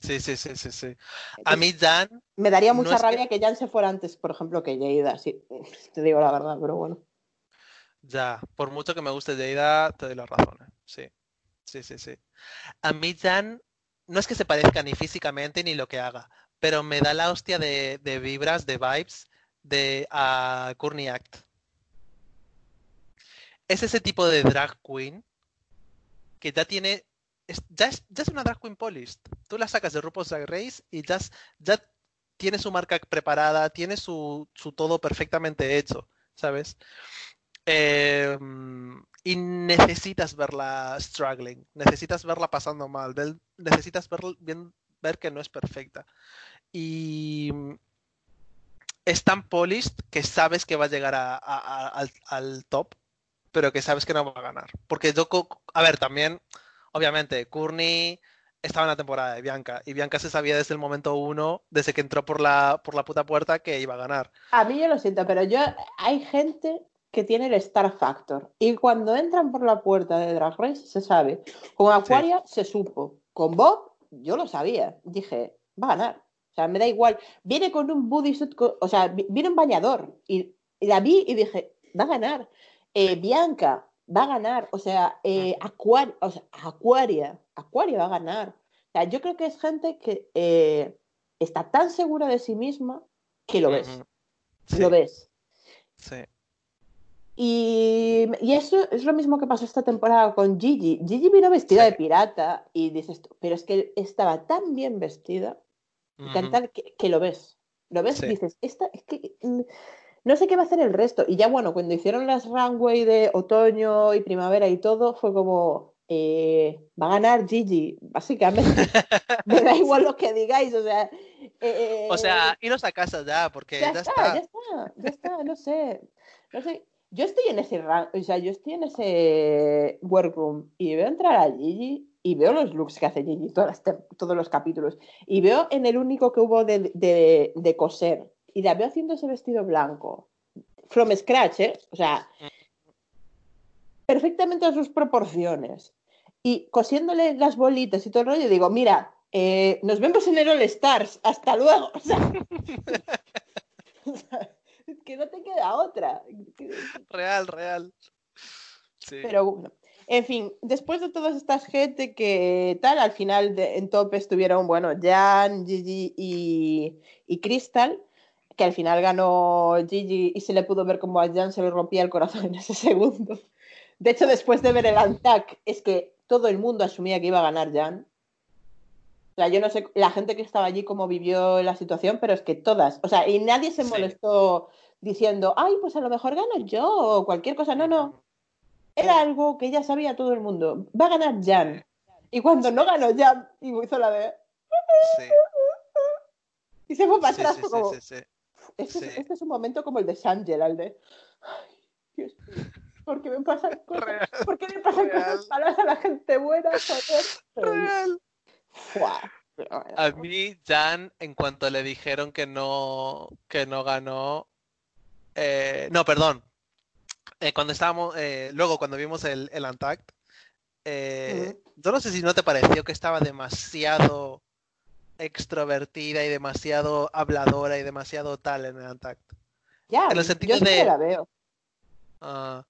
S1: Sí, sí, sí, sí, sí. A mí Jan,
S3: me daría mucha rabia que... Jan se fuera antes, por ejemplo, que Jada. Sí, te digo la verdad, pero bueno.
S1: ya, por mucho que me guste Jada, te doy la razón. ¿eh? Sí, sí, sí, sí. A mí Jan no es que se parezca ni físicamente ni lo que haga, pero me da la hostia de, de vibras, de vibes de a Courtney Act. Es ese tipo de drag queen que ya tiene, es- ya, es, ya es una drag queen polished. Tú la sacas de RuPaul's Drag Race y ya, ya tiene su marca preparada, tiene su, su todo perfectamente hecho, ¿sabes? Eh, y necesitas verla struggling, necesitas verla pasando mal, ver- necesitas ver, bien- ver que no es perfecta. Y es tan polished que sabes que va a llegar a- a- a- al, al top, pero que sabes que no va a ganar. Porque yo, a ver, también, obviamente, Courtney estaba en la temporada de Bianca y Bianca se sabía desde el momento uno, desde que entró por la, por la puta puerta, que iba a ganar.
S3: A mí yo lo siento, pero yo hay gente que tiene el Star Factor y cuando entran por la puerta de Drag Race se sabe. Con Aquaria se supo. Con Bob yo lo sabía. Dije, va a ganar. O sea, me da igual. Viene con un bodysuit, o sea, vi- viene un bañador y, y la vi y dije, va a ganar. Eh, Bianca va a ganar. O sea, eh, Aquaria, o sea, Aquaria va a ganar. O sea, yo creo que es gente que eh, está tan segura de sí misma que lo ves. Lo
S1: Sí,
S3: ves.
S1: sí.
S3: Y, y eso es lo mismo que pasó esta temporada con Gigi. Gigi vino vestida
S1: Sí.
S3: de pirata y dices, pero es que estaba tan bien vestida que, que lo ves. Lo ves
S1: Sí.
S3: y dices, esta es que mm, no sé qué va a hacer el resto. Y ya bueno, cuando hicieron las runway de otoño y primavera y todo, fue como, eh, va a ganar Gigi, básicamente. Me da igual lo que digáis, o sea. eh,
S1: O sea, iros a casa ya, porque
S3: ya,
S1: ya,
S3: está,
S1: está.
S3: ya está, ya está, no sé. No sé. Yo estoy en ese o sea, yo estoy en ese workroom y veo entrar a Gigi y veo los looks que hace Gigi todas las todos los capítulos. Y veo en el único que hubo de, de, de coser y la veo haciendo ese vestido blanco. From scratch, ¿eh? O sea, perfectamente a sus proporciones. Y cosiéndole las bolitas y todo el rollo, digo, mira, eh, nos vemos en el All Stars, hasta luego. O sea, que no te queda otra.
S1: Real, real. Sí.
S3: Pero bueno, en fin, después de todas estas gente que tal, al final de- en top estuvieron, bueno, Jan, Gigi y, y Crystal, que al final ganó Gigi y se le pudo ver como a Jan se le rompía el corazón en ese segundo. De hecho, después de ver el Antac, es que todo el mundo asumía que iba a ganar Jan. O sea, yo no sé la gente que estaba allí cómo vivió la situación, pero es que todas, o sea, y nadie se
S1: Sí.
S3: molestó diciendo, ay, pues a lo mejor gano yo o cualquier cosa. No, no, era algo que ya sabía todo el mundo. Va a ganar Jan. Y cuando no ganó Jan, y hizo la de.
S1: Sí,
S3: Y se fue para
S1: sí,
S3: atrás,
S1: sí,
S3: fue
S1: sí,
S3: como.
S1: Sí.
S3: Este, es, este es un momento como el de Shangel, al de. Ay, Dios mío, ¿por qué me pasan cosas?
S1: Real,
S3: ¿Por qué me pasan
S1: real.
S3: cosas malas a la gente buena?
S1: Real. A mí, Jan, en cuanto le dijeron que no, que no ganó, eh, no, perdón, Eh, cuando estábamos, eh, luego cuando vimos el, el Untagged, eh, yo no sé si no te pareció que estaba demasiado extrovertida y demasiado habladora y demasiado tal en el Untagged.
S3: Ya,
S1: en el sentido
S3: yo
S1: de-
S3: la veo.
S1: Ah,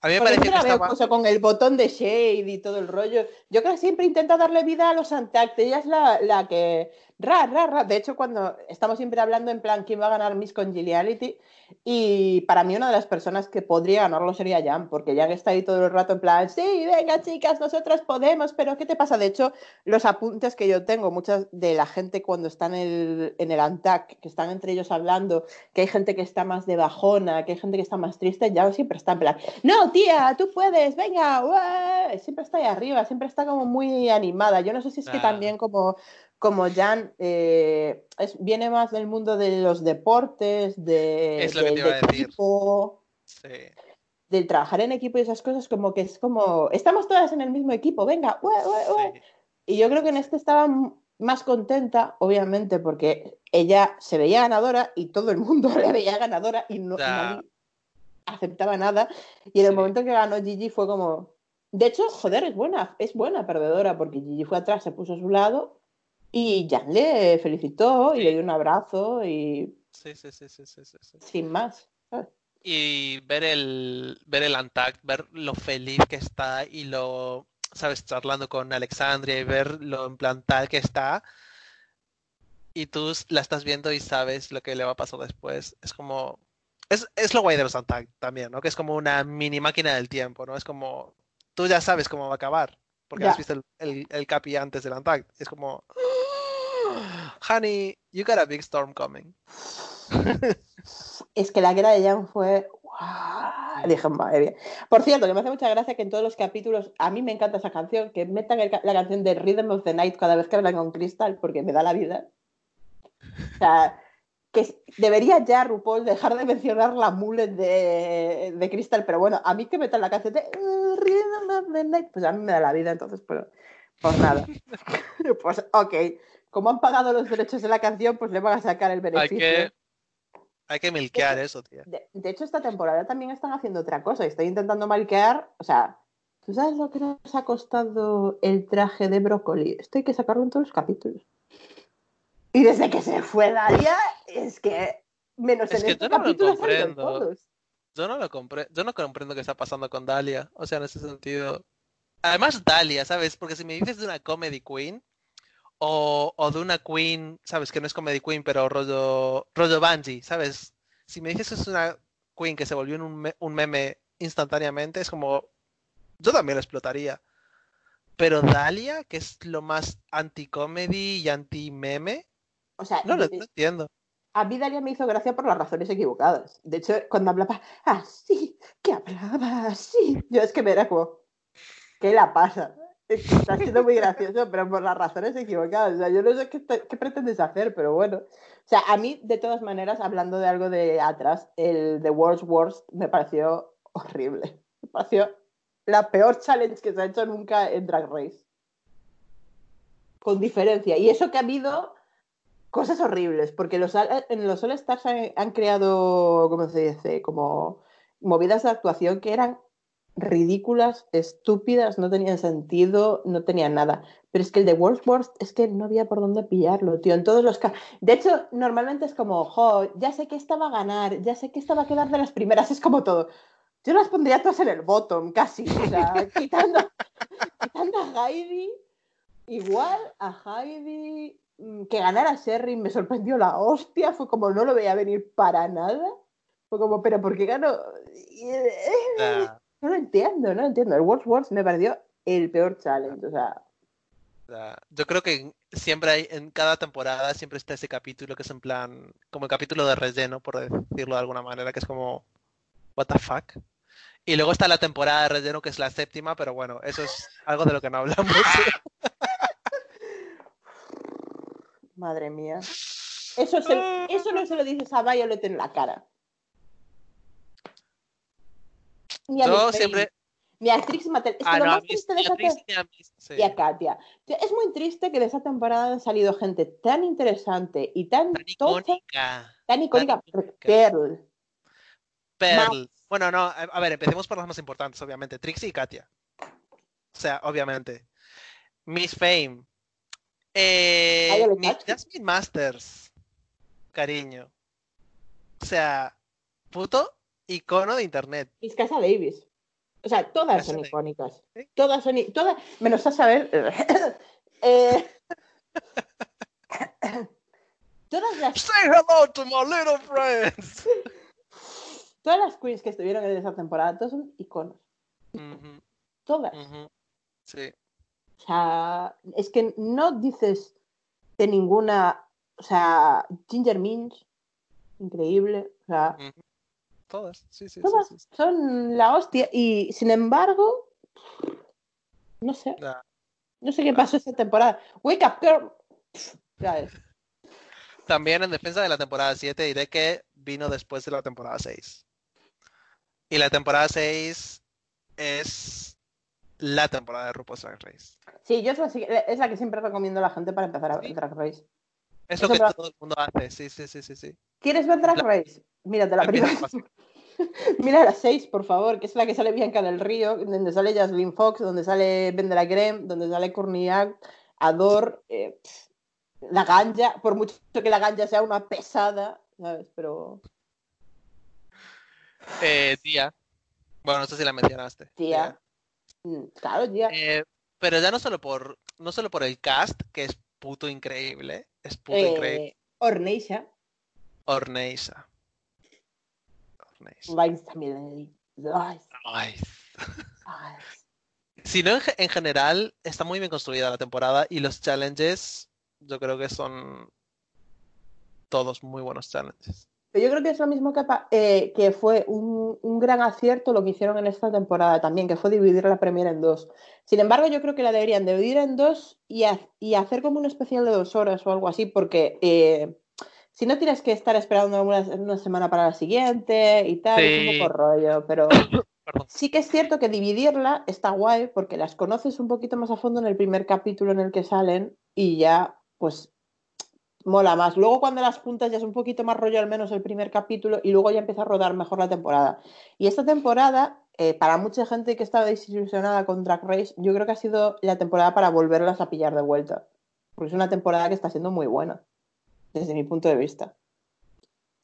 S1: a mí me
S3: siempre
S1: que
S3: la veo
S1: estaba...
S3: con el botón de shade y todo el rollo. Yo creo que siempre intenta darle vida a los Antact. Ella es la, la que. Ra, ra, ra. De hecho, cuando estamos siempre hablando en plan quién va a ganar Miss Congeniality, y para mí una de las personas que podría ganarlo sería Jan, porque Jan está ahí todo el rato en plan, sí, venga chicas, nosotras podemos, pero ¿qué te pasa? De hecho, los apuntes que yo tengo, muchas de la gente cuando están en el, en el Antac, que están entre ellos hablando, que hay gente que está más de bajona, que hay gente que está más triste, ya siempre está en plan, no, tía, tú puedes, venga, ué". siempre está ahí arriba, siempre está como muy animada. Yo no sé si es que también como, como Jan eh, es- viene más del mundo de los deportes, de,
S1: Es lo que
S3: del
S1: te iba a decir.
S3: equipo,
S1: Sí,
S3: del trabajar en equipo y esas cosas, como que es como, estamos todas en el mismo equipo, venga, ué, ué, ué".
S1: sí.
S3: Y yo creo que en este estaba más contenta, obviamente, porque ella se veía ganadora y todo el mundo la veía ganadora y no nadie aceptaba nada. Y en el
S1: Sí.
S3: momento que ganó Gigi fue como. De hecho, joder, es buena, es buena perdedora, porque Gigi fue atrás, se puso a su lado y Jan le felicitó y le dio un abrazo y
S1: Sí, sí, sí, sí, sí,
S3: sin más. ¿sabes?
S1: Y ver el, ver el Untagged, ver lo feliz que está y lo, sabes, charlando con Alexandria y ver lo en plan tal que está. Y tú la estás viendo y sabes lo que le va a pasar después. Es como, es, es lo guay de los Untagged también, ¿no? Que es como una mini máquina del tiempo, ¿no? Es como, tú ya sabes cómo va a acabar, porque
S3: Ya.
S1: has visto el, el, el capi antes del Untagged. Es como, honey, you got a big storm coming.
S3: Es que la guerra de Jan fue. ¡guau! Dije, madre mía. Por cierto, que me hace mucha gracia que en todos los capítulos, a mí me encanta esa canción, que metan el la canción de Rhythm of the Night cada vez que hablan con Crystal, porque me da la vida. O sea, que debería ya RuPaul dejar de mencionar la mullet de, de Crystal, pero bueno, a mí que metan la canción de "Uh, Rhythm of the Night, pues a mí me da la vida, entonces, pues, pues nada. pues ok, como han pagado los derechos de la canción, pues le van a sacar el
S1: Hay
S3: beneficio.
S1: que, hay que milkear eso, tía.
S3: De, de hecho, esta temporada también están haciendo otra cosa. Estoy intentando malquear. O sea, ¿tú sabes lo que nos ha costado el traje de brócoli? Esto hay que sacarlo en todos los capítulos. Y desde que se fue Daria, es que menos
S1: Es
S3: en
S1: que
S3: este
S1: yo no lo
S3: capítulo
S1: comprendo.
S3: todos.
S1: Yo no lo compré, yo no comprendo qué está pasando con Dalia, o sea, en ese sentido. Además, Dalia, ¿sabes? Porque si me dices de una comedy queen o, o de una queen, ¿sabes? Que no es comedy queen, pero rollo, rollo Bungie, ¿sabes? Si me dices que es una queen que se volvió en un, me- un meme instantáneamente, es como, yo también lo explotaría. Pero Dalia, que es lo más anti-comedy y anti-meme,
S3: O sea,
S1: no lo no entiendo.
S3: a mí Daria me hizo gracia por las razones equivocadas. De hecho, cuando hablaba así, que hablaba así, yo es que me era como, ¿qué la pasa? Está siendo muy gracioso, pero por las razones equivocadas. O sea, yo no sé qué, qué pretendes hacer, pero bueno. O sea, a mí, de todas maneras, hablando de algo de atrás, el The World's Worst me pareció horrible. Me pareció la peor challenge que se ha hecho nunca en Drag Race. Con diferencia. Y eso que ha habido cosas horribles, porque los, en los All Stars han, han creado, ¿cómo se dice? Como movidas de actuación que eran ridículas, estúpidas, no tenían sentido, no tenían nada. Pero es que el de Wordsworth es que no había por dónde pillarlo, tío. En todos los casos. De hecho, normalmente es como, jo, ya sé que esta va a ganar, ya sé que esta va a quedar de las primeras, es como todo. Yo las pondría todas en el bottom, casi. O sea, quitando, quitando a Heidi, igual a Heidi, mm, que ganara Sherry me sorprendió la hostia, fue como no lo veía venir para nada. Fue como, pero ¿por qué ganó?
S1: Ya,
S3: No lo entiendo, no lo entiendo. El Wordsworth me pareció el peor challenge. O sea.
S1: Yo creo que siempre hay, en cada temporada siempre está ese capítulo que es en plan, como el capítulo de relleno, por decirlo de alguna manera, que es como, what the fuck. Y luego está la temporada de relleno, que es la séptima, pero bueno, eso es algo de lo que no hablamos.
S3: madre mía. Eso, se- eso no se lo dices a Violet en la cara. Ni a
S1: Yo siempre...
S3: Ni a Trix Mattel. Es que
S1: Ah,
S3: lo
S1: no, a
S3: más
S1: mí,
S3: triste de esa te-
S1: mí, sí.
S3: y a Katia. Es muy triste que de esa temporada han salido gente tan interesante y tan
S1: Tan
S3: tocha,
S1: icónica.
S3: tan icónica.
S1: icónica.
S3: Pearl.
S1: Pearl. Bueno, no, a ver, empecemos por las más importantes, obviamente. Trixie y Katia. O sea, obviamente. Miss Fame. Eh, Miss. Jasmine Masters. Cariño. O sea, puto icono de internet.
S3: Miss Casa Davis. O sea, todas
S1: Casa
S3: son
S1: Davis.
S3: icónicas.
S1: Sí.
S3: Todas son. Todas, menos a saber. eh, todas las
S1: Say hello to my little friends.
S3: Todas las queens que estuvieron en esa temporada, todas son iconos. Todas.
S1: Sí.
S3: O sea, es que no dices de ninguna. O sea, Ginger Minch, increíble. O sea.
S1: Todas, sí, sí, sí,
S3: todas
S1: sí, sí.
S3: son la hostia. Y sin embargo, no sé. No sé qué pasó esta temporada. Wake up, girl. Ya es.
S1: También en defensa de la temporada 7 diré que vino después de la temporada 6. Y la temporada 6 es la temporada de RuPaul's Drag Race.
S3: Sí, yo es la, es la que siempre recomiendo a la gente para empezar a ver
S1: Sí.
S3: Drag Race.
S1: Es lo
S3: Eso
S1: que todo el mundo hace, sí, sí, sí, sí, sí.
S3: ¿Quieres ver Drag
S1: La-
S3: Race? Mírate la
S1: Empieza
S3: primera. Mira la 6, por favor, que es la que sale Bianca del Río, donde sale Jasmine Fox, donde sale Vendela Graham, donde sale Courtney Act, Ador, eh, la ganja, por mucho que la ganja sea una pesada, ¿sabes? Pero,
S1: Eh, tía. Bueno, no sé si la mencionaste.
S3: tía, mm, claro, tía.
S1: Eh, pero ya no solo por no solo por el cast, que es puto increíble, es puto
S3: Eh,
S1: increíble.
S3: Orneisha,
S1: Orneisa. Orneisa.
S3: Vines también.
S1: Si no, en, en general está muy bien construida la temporada y los challenges yo creo que son todos muy buenos challenges.
S3: Pero yo creo que es lo mismo que, eh, que fue un, un gran acierto lo que hicieron en esta temporada también, que fue dividir la Premier en dos. Sin embargo, yo creo que la deberían dividir en dos y, ha- y hacer como un especial de dos horas o algo así, porque eh, si no tienes que estar esperando una, una semana para la siguiente y tal, es
S1: Sí.
S3: un poco rollo, pero sí que es cierto que dividirla está guay porque las conoces un poquito más a fondo en el primer capítulo en el que salen y ya, pues, mola más. Luego cuando las juntas ya es un poquito más rollo al menos el primer capítulo y luego ya empieza a rodar mejor la temporada. Y esta temporada, eh, para mucha gente que estaba desilusionada con Drag Race, yo creo que ha sido la temporada para volverlas a pillar de vuelta. Porque es una temporada que está siendo muy buena, desde mi punto de vista.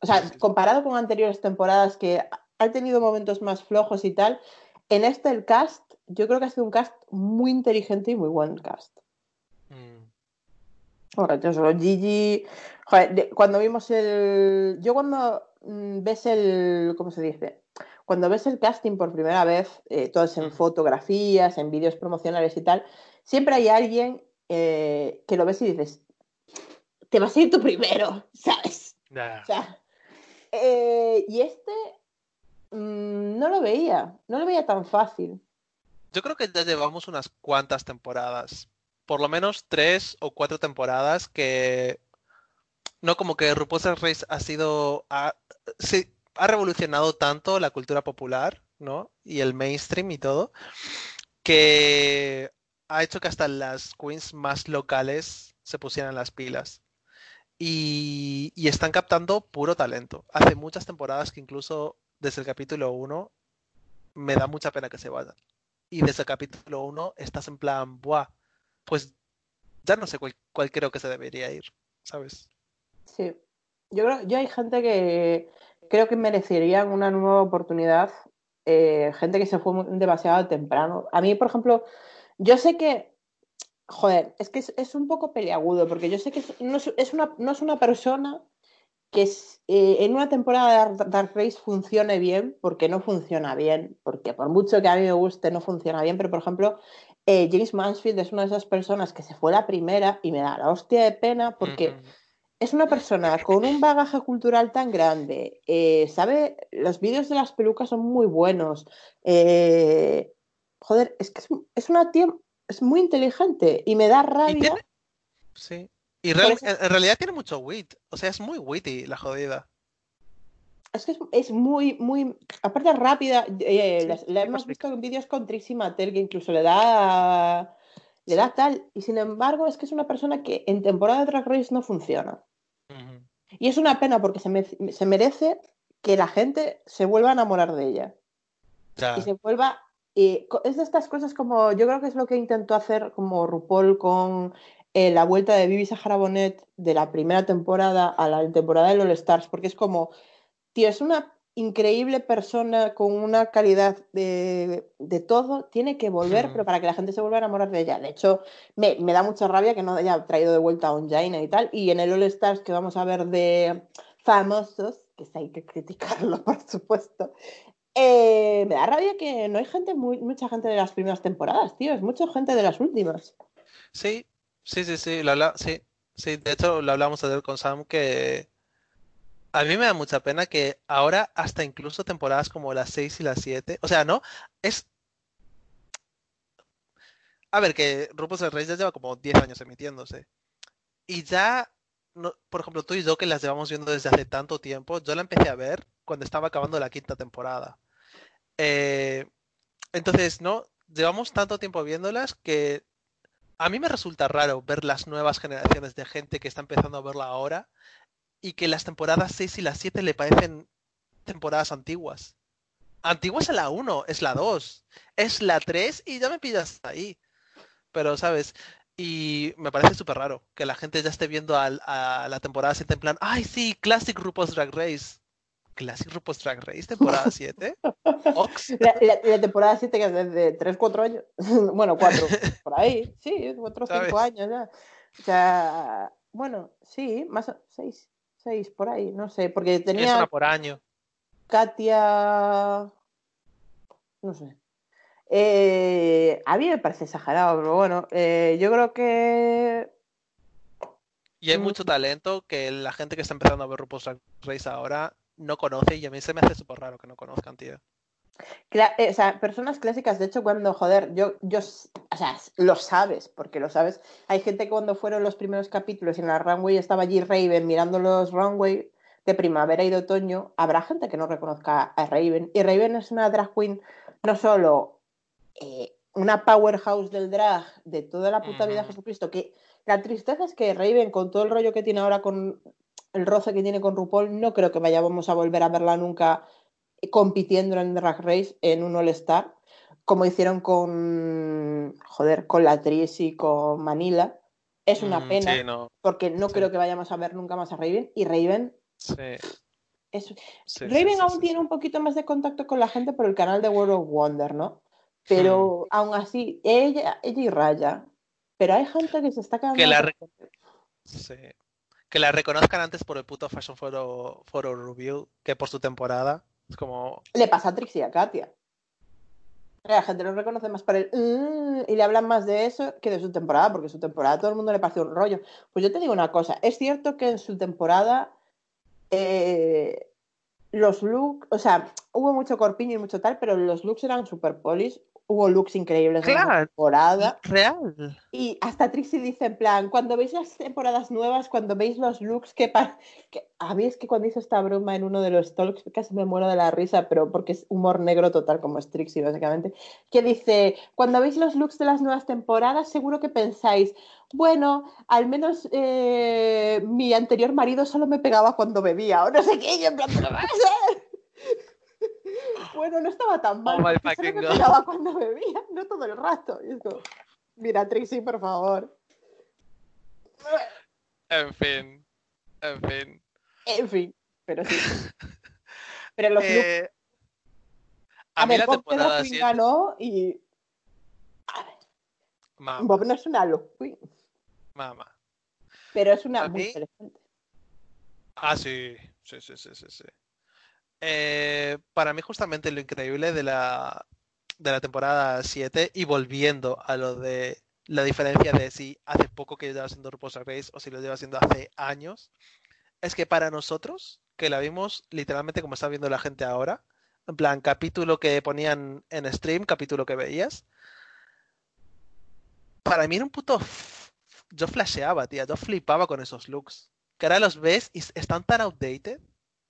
S3: O sea, comparado con anteriores temporadas que han tenido momentos más flojos y tal, en este el cast, yo creo que ha sido un cast muy inteligente y muy buen cast.
S1: Mm.
S3: Correcto, solo Gigi. Joder, de- cuando vimos el. Yo cuando mm, ves el. ¿Cómo se dice? Cuando ves el casting por primera vez, eh, todas en
S1: Ujú.
S3: fotografías, en vídeos promocionales y tal, siempre hay alguien eh, que lo ves y dices, te vas a ir tú primero, ¿sabes? O sea, eh, y este mm, no lo veía, no lo veía tan fácil.
S1: Yo creo que ya llevamos unas cuantas temporadas, por lo menos tres o cuatro temporadas que no como que RuPaul's Race ha sido ha, sí, ha revolucionado tanto la cultura popular, ¿no? Y el mainstream y todo, que ha hecho que hasta las queens más locales se pusieran las pilas. Y, y están captando puro talento. Hace muchas temporadas que incluso desde el capítulo 1 me da mucha pena que se vayan. Y desde el capítulo 1 estás en plan, buah, pues ya no sé cuál, cuál creo que se debería ir, ¿sabes?
S3: Sí. Yo creo, yo hay gente que creo que merecerían una nueva oportunidad. eh, gente que se fue demasiado temprano. A mí, por ejemplo, yo sé que, joder, es que es, un poco peliagudo, porque yo sé que no es, una, no es una persona que es, eh, en una temporada de Dark Race funcione bien, porque no funciona bien, porque por mucho que a mí me guste, no funciona bien, pero por ejemplo, eh, James Mansfield es una de esas personas que se fue la primera y me da la hostia de pena porque es una persona con un bagaje cultural tan grande, eh, sabe, los vídeos de las pelucas son muy buenos. eh, joder, es que es, es una tía, es muy inteligente y me da
S1: Y
S3: rabia.
S1: tiene- Sí. Y real- en realidad tiene mucho wit. O sea, es muy witty la jodida.
S3: Es que es, es muy, muy. Aparte es rápida. eh,
S1: Sí,
S3: la, hemos visto en vídeos con Trixie Mattel que incluso le da. Le da tal. Y sin embargo, es que es una persona que en temporada de Drag Race no funciona. Y es una pena porque se, me- se merece que la gente se vuelva a enamorar de ella.
S1: Ya.
S3: y se vuelva. y co- es de estas cosas como. Yo creo que es lo que intentó hacer como RuPaul con eh, la vuelta de Bibi Sahara Bonet de la primera temporada a la temporada de All Stars, porque es como. Tío, es una increíble persona con una calidad de, de todo, tiene que volver, pero para que la gente se vuelva a enamorar de ella. De hecho, me, me da mucha rabia que no haya traído de vuelta a Onjaina y tal. Y en el All Stars que vamos a ver de famosos, que hay que criticarlo, por supuesto, eh, me da rabia que no hay gente, muy, mucha gente de las primeras temporadas, tío. Es mucha gente de las últimas.
S1: Sí, sí, sí, sí, lo habla- sí, sí, de hecho lo hablamos ayer con Sam que a mí me da mucha pena que ahora hasta incluso temporadas como las 6 y las 7, o sea, ¿no? Es... A ver, que RuPaul's Drag Race ya lleva como 10 años emitiéndose. Y ya, por ejemplo, tú y yo que las llevamos viendo desde hace tanto tiempo, yo la empecé a ver cuando estaba acabando la quinta temporada. Eh, entonces, ¿no? Llevamos tanto tiempo viéndolas que a mí me resulta raro ver las nuevas generaciones de gente que está empezando a verla ahora y que las temporadas 6 y las 7 le parecen temporadas antiguas. Antiguas es la 1, es la 2, es la 3 y ya me pillas ahí. Pero, ¿sabes? Y me parece súper raro que la gente ya esté viendo al- a, la temporada 7 en plan, ay, sí, Classic RuPaul's Drag Race. ¿Classic RuPaul's Drag Race, temporada 7? Ox.
S3: La, la- la temporada 7 que es desde 3, 4 años. bueno, 4, por ahí. Sí, 4 o 5
S1: ¿Sabes?
S3: años ya. O sea, bueno, sí, más 6, 6 por ahí, no sé. Porque
S1: Es
S3: tenía
S1: una por año.
S3: Katia. No sé. Eh, a mí me parece exagerado, pero bueno, eh, yo creo que.
S1: Y hay
S3: Mm.
S1: mucho talento que la gente que está empezando a ver RuPaul's Drag Race ahora no conoce y a mí se me hace súper raro que no conozcan, tío.
S3: Cla- eh, o sea, personas clásicas, de hecho, cuando, joder, yo, yo, o sea, lo sabes, porque lo sabes. Hay gente que cuando fueron los primeros capítulos en la runway estaba allí Raven mirando los runway de primavera y de otoño, habrá gente que no reconozca a Raven. Y Raven es una drag queen, no solo eh, una powerhouse del drag de toda la puta vida de. Jesucristo, que la tristeza es que Raven, con todo el rollo que tiene ahora con el roce que tiene con RuPaul, no creo que vayamos a volver a verla nunca compitiendo en Drag Race en un All Star, como hicieron con, joder, con la Tris y con Manila. Es una
S1: Mm,
S3: pena,
S1: Sí, no.
S3: porque no
S1: sí.
S3: creo que vayamos a ver nunca más a Raven. Y Raven,
S1: Sí,
S3: es, Raven aún tiene un poquito más de contacto con la gente por el canal de World of Wonder, ¿no? Pero aún así, ella, ella y Raya. Pero hay gente que se está quedando.
S1: Que la. Que la reconozcan antes por el puto Fashion Photo, Photo Review que por su temporada. Como.
S3: Le pasa a Trixie y a Katia. La gente lo reconoce más por el "Mm", y le hablan más de eso que de su temporada, porque su temporada a todo el mundo le pareció un rollo. Pues yo te digo una cosa, es cierto que en su temporada eh, los looks, o sea, hubo mucho corpiño y mucho tal, pero los looks eran super polis, hubo looks increíbles en esa
S1: Claro.
S3: temporada.
S1: Real.
S3: Y hasta Trixie dice en plan, cuando veis las temporadas nuevas, cuando veis los looks que, que a mí es que cuando hizo esta broma en uno de los talks casi me muero de la risa, pero porque es humor negro total como es Trixie básicamente, que dice, cuando veis los looks de las nuevas temporadas seguro que pensáis, bueno, al menos eh, mi anterior marido solo me pegaba cuando bebía o no sé qué, y en plan, "¿Pero vas a ver?". Bueno, no estaba tan mal.
S1: Oh my fucking God.
S3: cuando bebía, no todo el rato. Y es como, mira, Trixie, por favor.
S1: En fin. En fin.
S3: En fin, pero sí. Pero los.
S1: Eh, a,
S3: A
S1: mí
S3: ver,
S1: la
S3: Bob
S1: temporada
S3: Pedro Quinn
S1: 7.
S3: ganó y
S1: Mamá,
S3: Bob no es una queen,
S1: mamá.
S3: pero es una
S1: A
S3: muy
S1: mí-
S3: interesante.
S1: Ah, sí. Sí, sí, sí, sí, sí. Eh, para mí, justamente lo increíble de la, de la temporada 7 y volviendo a lo de la diferencia de si hace poco que lleva siendo RuPaul's Race o si lo lleva siendo hace años, es que para nosotros, que la vimos literalmente como está viendo la gente ahora, en plan, capítulo que ponían en stream, capítulo que veías, para mí era un puto... Yo flasheaba, tía, yo flipaba con esos looks. Que ahora los ves y están tan outdated,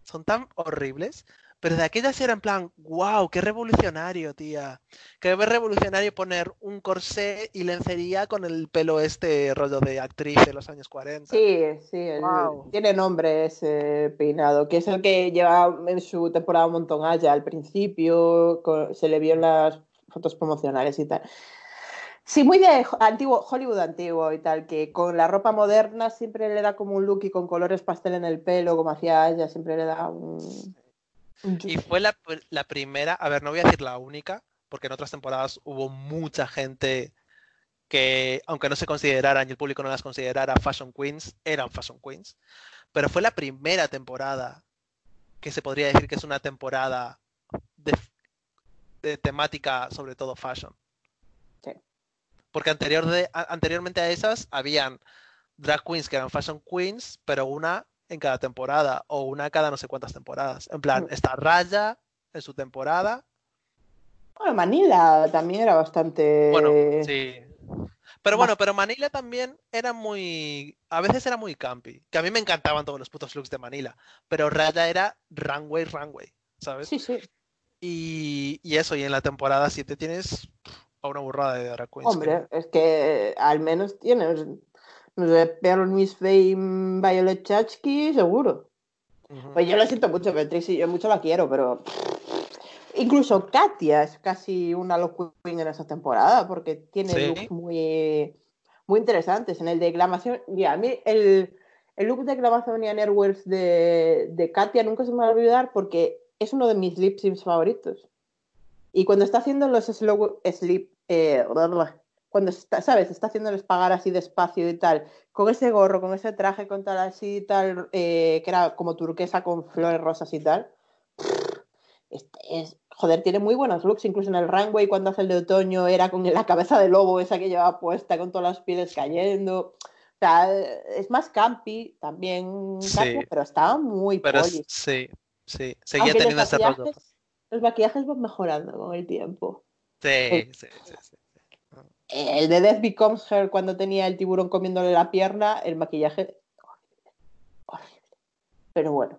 S1: son tan horribles, pero de aquellas era en plan, wow, qué revolucionario, tía. Qué revolucionario poner un corsé y lencería con el pelo este rollo de actriz de los años 40.
S3: Sí, sí, el-
S1: Guau.
S3: tiene nombre ese peinado, que es el que lleva en su temporada un montón allá al principio, se le vio en las fotos promocionales y tal. Sí, muy de antiguo, Hollywood antiguo y tal, que con la ropa moderna siempre le da como un look y con colores pastel en el pelo, como hacía ella, siempre le da un...
S1: Y fue la, la primera, a ver, no voy a decir la única, porque en otras temporadas hubo mucha gente que, aunque no se consideraran y el público no las considerara fashion queens, eran fashion queens. Pero fue la primera temporada que se podría decir que es una temporada de, de temática, sobre todo fashion. Porque anterior de, a- anteriormente a esas habían drag queens que eran fashion queens, pero una en cada temporada o una cada no sé cuántas temporadas. En plan,
S3: Mm.
S1: está Raya en su temporada.
S3: Bueno, Manila también era bastante...
S1: Bueno, sí. Pero bueno, pero Manila también era muy. A veces era muy campi. Que a mí me encantaban todos los putos looks de Manila. Pero Raya era runway, runway. ¿Sabes?
S3: Sí, sí.
S1: Y, y eso, y en la temporada 7 tienes a una burrada de drag queens.
S3: Hombre, es que al menos tienes, no sé, Pearl Miss Fame, Violet Chachki, seguro. Pues yo lo siento mucho, Patricia, yo mucho la quiero, pero incluso Katia es casi una queen en esa temporada, porque tiene
S1: Sí.
S3: looks muy, muy interesantes. En el de Glamación, mira, a mí el, el look de Glamazonian Airwaves de, de Katia nunca se me va a olvidar porque es uno de mis lip syncs favoritos. Y cuando está haciendo los slow eh, cuando está, ¿sabes? Está haciéndoles pagar así despacio y tal, con ese gorro, con ese traje, con tal así y tal, eh, que era como turquesa con flores rosas y tal. Este es, joder, tiene muy buenos looks, incluso en el runway cuando hace el de otoño era con la cabeza de lobo esa que llevaba puesta, con todas las pieles cayendo. O sea, es más campi también,
S1: Sí.
S3: Pero estaba muy
S1: Pero es- sí, sí. Seguía
S3: Aunque
S1: teniendo ese rollo.
S3: los maquillajes van mejorando con el tiempo.
S1: Sí, sí, sí, sí.
S3: El de Death Becomes Her cuando tenía el tiburón comiéndole la pierna, el maquillaje horrible, horrible. Pero bueno,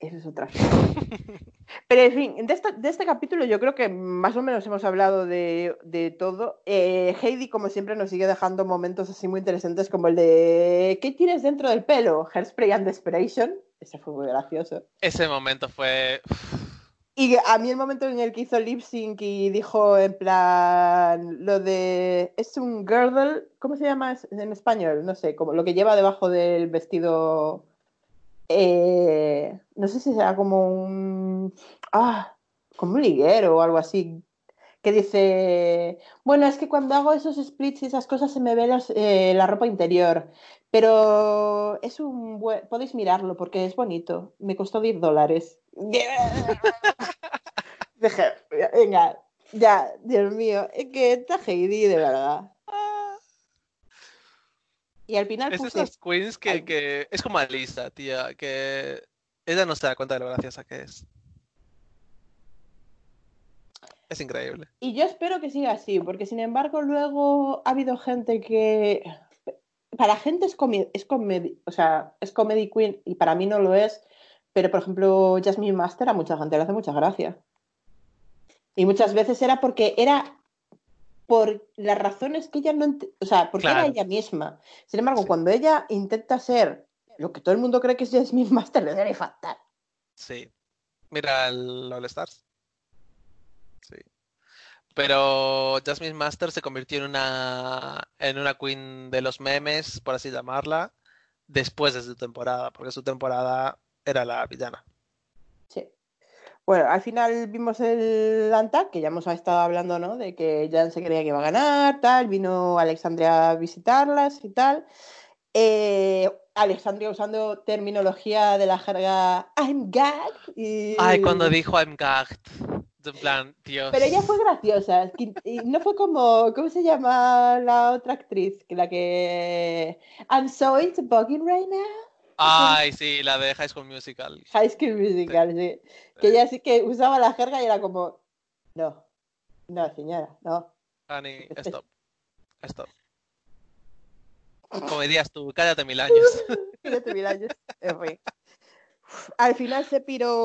S3: eso es otra cosa. Pero en fin, de este, de este capítulo yo creo que más o menos hemos hablado de, de todo. Eh, Heidi, como siempre, nos sigue dejando momentos así muy interesantes como el de ¿qué tienes dentro del pelo? Hairspray and Desperation. Ese fue muy gracioso.
S1: Ese momento fue.
S3: Y a mí el momento en el que hizo lip sync y dijo en plan lo de es un girdle, ¿cómo se llama en español? No sé, como lo que lleva debajo del vestido. eh, no sé si será como un ah, como un liguero o algo así. Que dice, bueno, es que cuando hago esos splits y esas cosas se me ve eh, la ropa interior, pero es un buen, podéis mirarlo porque es bonito. Me costó 10 dólares. Deje, venga, ya, Dios mío, es que está Heidi de verdad. Y al final
S1: Es
S3: puse,
S1: esas queens que,
S3: Ay.
S1: que es como Alisa, tía, que ella no se da cuenta de lo graciosa que es. Es increíble.
S3: y yo espero que siga así, porque sin embargo luego ha habido gente que para gente es comedy, es comedy, o sea, es comedy queen y para mí no lo es, pero por ejemplo Jasmine Master a mucha gente le hace mucha gracia. Y muchas veces era porque era por las razones que ella no, o sea, porque era ella misma. Sin embargo,
S1: Sí.
S3: cuando ella intenta ser lo que todo el mundo cree que es Jasmine Master, le sale fatal.
S1: Sí. Mira el All Stars. Sí. Pero Jasmine Master se convirtió en una en una queen de los memes, por así llamarla, después de su temporada, porque su temporada era la villana.
S3: Sí. Bueno, al final vimos el Antac, que ya hemos estado hablando, ¿no? De que Jan se creía que iba a ganar, tal. Vino Alexandria a visitarlas y tal. Eh, Alexandria usando terminología de la jerga I'm gagged. Y...
S1: Ay, cuando dijo I'm gagged. En plan, Dios.
S3: Pero ella fue graciosa. y no fue como, ¿cómo se llama la otra actriz? Que la que. I'm so into bugging right now.
S1: Ay, sí, la de High School Musical.
S3: High School Musical, sí. Que ella sí que usaba la jerga y era como. No, no, señora, no.
S1: Honey, stop. Stop. Como dirías tú, cállate mil años.
S3: Fíjate mil años. En fin. Al final se piró.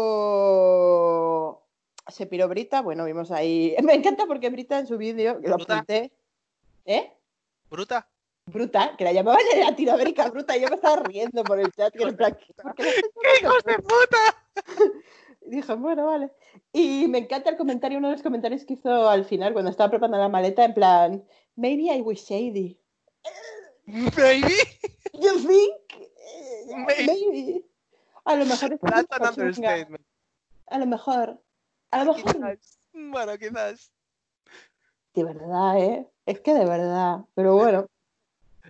S3: Se piró Brita. Bueno, vimos ahí. Me encanta porque Brita en su vídeo, lo apunté. ¿Eh?
S1: Bruta.
S3: Bruta, que la llamaban en Latinoamérica Bruta. Yo me estaba riendo por el chat. Que en plan, ¿por qué le estás
S1: ¡Qué hijos de puta!
S3: Y dije, bueno, vale. Y me encanta el comentario, uno de los comentarios que hizo al final cuando estaba preparando la maleta, en plan, maybe I was shady.
S1: Baby.
S3: You think?
S1: Maybe.
S3: Maybe. A lo mejor es
S1: That's an
S3: chunga.
S1: understatement.
S3: A lo mejor. A lo mejor.
S1: Quizás. Bueno, quizás.
S3: De verdad, ¿eh? Es que de verdad. Pero bueno.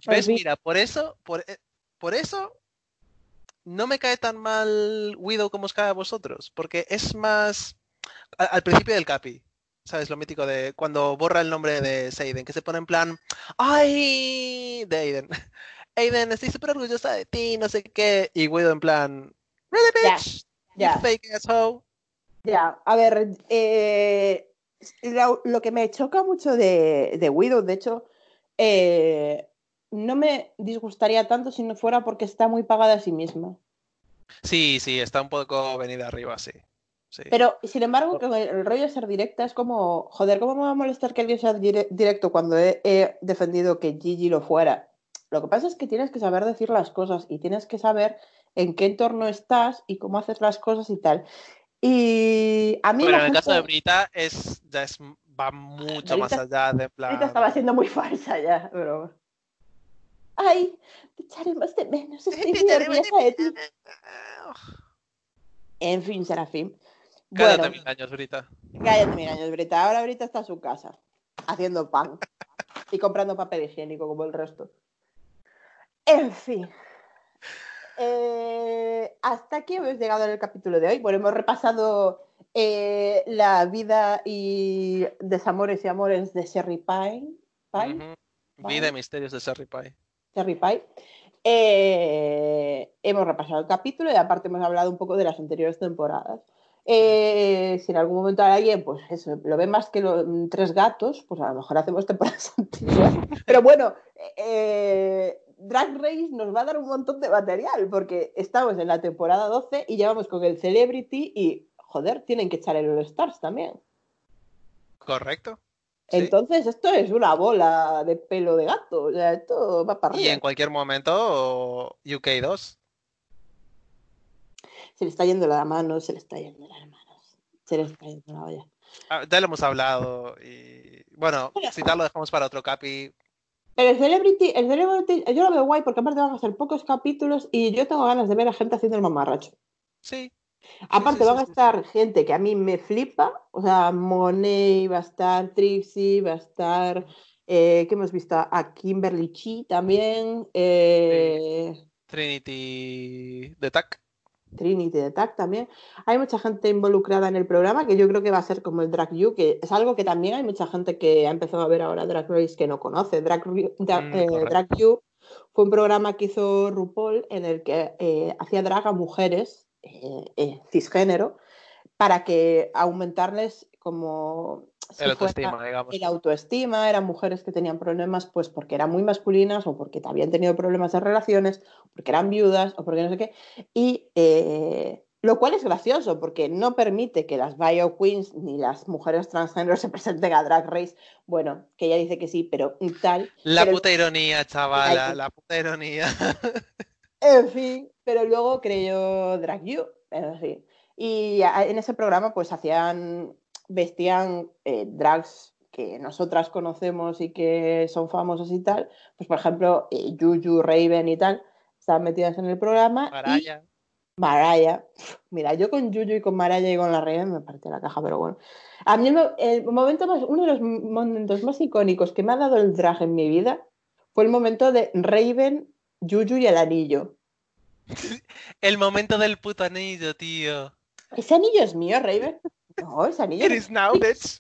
S1: ¿Ves? Mira, por eso, por, eh, por eso no me cae tan mal Widow como os cae a vosotros, porque es más al principio del capi, ¿sabes? Lo mítico de cuando borra el nombre de Seiden, que se pone en plan, ¡ay! de Aiden. Aiden, estoy súper orgullosa de ti, no sé qué, y Widow en plan, ¿Really, bitch? You fake asshole.
S3: Ya, a ver, eh, lo, lo que me choca mucho de, de Widow, de hecho, eh, no me disgustaría tanto si no fuera porque está muy pagada a sí misma.
S1: Sí, sí, está un poco venida arriba, sí. sí.
S3: Pero, sin embargo, con el, el rollo de ser directa es como, joder, ¿cómo me va a molestar que alguien sea dire- directo cuando he, he defendido que Gigi lo fuera? Lo que pasa es que tienes que saber decir las cosas y tienes que saber en qué entorno estás y cómo haces las cosas y tal. Y a mí
S1: Pero en el caso de Brita es, ya es, va mucho más
S3: Brita-
S1: allá de plan...
S3: Ahorita estaba siendo muy falsa ya, pero... Ay, te echaremos de menos, estoy muy orgullosa de ti. En fin, Serafín.
S1: Cállate
S3: Bueno,
S1: mil años, Brita.
S3: cállate mil años, Brita. Ahora Brita está en su casa, haciendo pan y comprando papel higiénico como el resto. En fin. Eh, hasta aquí hemos llegado en el capítulo de hoy. Bueno, hemos repasado eh, la vida y desamores y amores de Sherry. Vale.
S1: Vida y misterios de Sherry Pie.
S3: Cherry Pie. Eh, hemos repasado el capítulo y aparte hemos hablado un poco de las anteriores temporadas. Eh, si en algún momento alguien pues eso, lo ve más que lo- tres gatos, pues a lo mejor hacemos temporadas antiguas. Pero bueno, eh, Drag Race nos va a dar un montón de material porque estamos en la temporada 12 y ya vamos con el Celebrity y, joder, tienen que echar el All Stars también.
S1: ¿Correcto? Sí.
S3: Entonces, esto es una bola de pelo de gato. O sea, esto va para
S1: Y
S3: arriba.
S1: en cualquier momento UK2.
S3: Se le está yendo la mano, se le está yendo las manos. Se le está yendo la olla.
S1: Ah, Ya lo hemos hablado y bueno, si tal lo dejamos para otro capi.
S3: Pero el Celebrity, el Celebrity, yo lo veo guay porque aparte van a ser pocos capítulos y yo tengo ganas de ver a gente haciendo el mamarracho.
S1: Sí.
S3: Aparte
S1: sí,
S3: van
S1: sí,
S3: a estar gente que a mí me flipa, o sea, Monet, va a estar Trixie, va a estar, eh, ¿qué hemos visto? A Kimberly Chi también, eh,
S1: Trinity de TAC.
S3: Trinity de TAC también. Hay mucha gente involucrada en el programa que yo creo que va a ser como el Drag You, que es algo que también hay mucha gente que ha empezado a ver ahora Drag Race que no conoce. Drag,
S1: Mm,
S3: eh. Drag You fue un programa que hizo RuPaul en el que eh, hacía drag a mujeres eh, cisgénero para que aumentarles como si
S1: El autoestima, digamos.
S3: el autoestima, eran mujeres que tenían problemas pues porque eran muy masculinas o porque habían tenido problemas de relaciones, porque eran viudas o porque no sé qué. Y eh, lo cual es gracioso porque no permite que las bio queens ni las mujeres transgénero se presenten a Drag Race. Bueno, que ella dice que sí, pero tal.
S1: La
S3: Pero-
S1: puta ironía, chavala, la puta ironía.
S3: En fin, pero luego creyó Drag You, en fin. Y en ese programa pues hacían vestían eh, drags que nosotras conocemos y que son famosos y tal, pues por ejemplo, eh, Juju, Raven y tal, estaban metidas en el programa. y
S1: Maraya.
S3: Maraya. Mira, yo con Juju y con Maraya y con la Raven me partí la caja, pero bueno. A mí el momento más, uno de los momentos más icónicos que me ha dado el drag en mi vida fue el momento de Raven, Juju y el anillo.
S1: El momento del puto anillo, tío.
S3: ¿Ese anillo es mío, Raven? No, ese anillo
S1: It is now, bitch.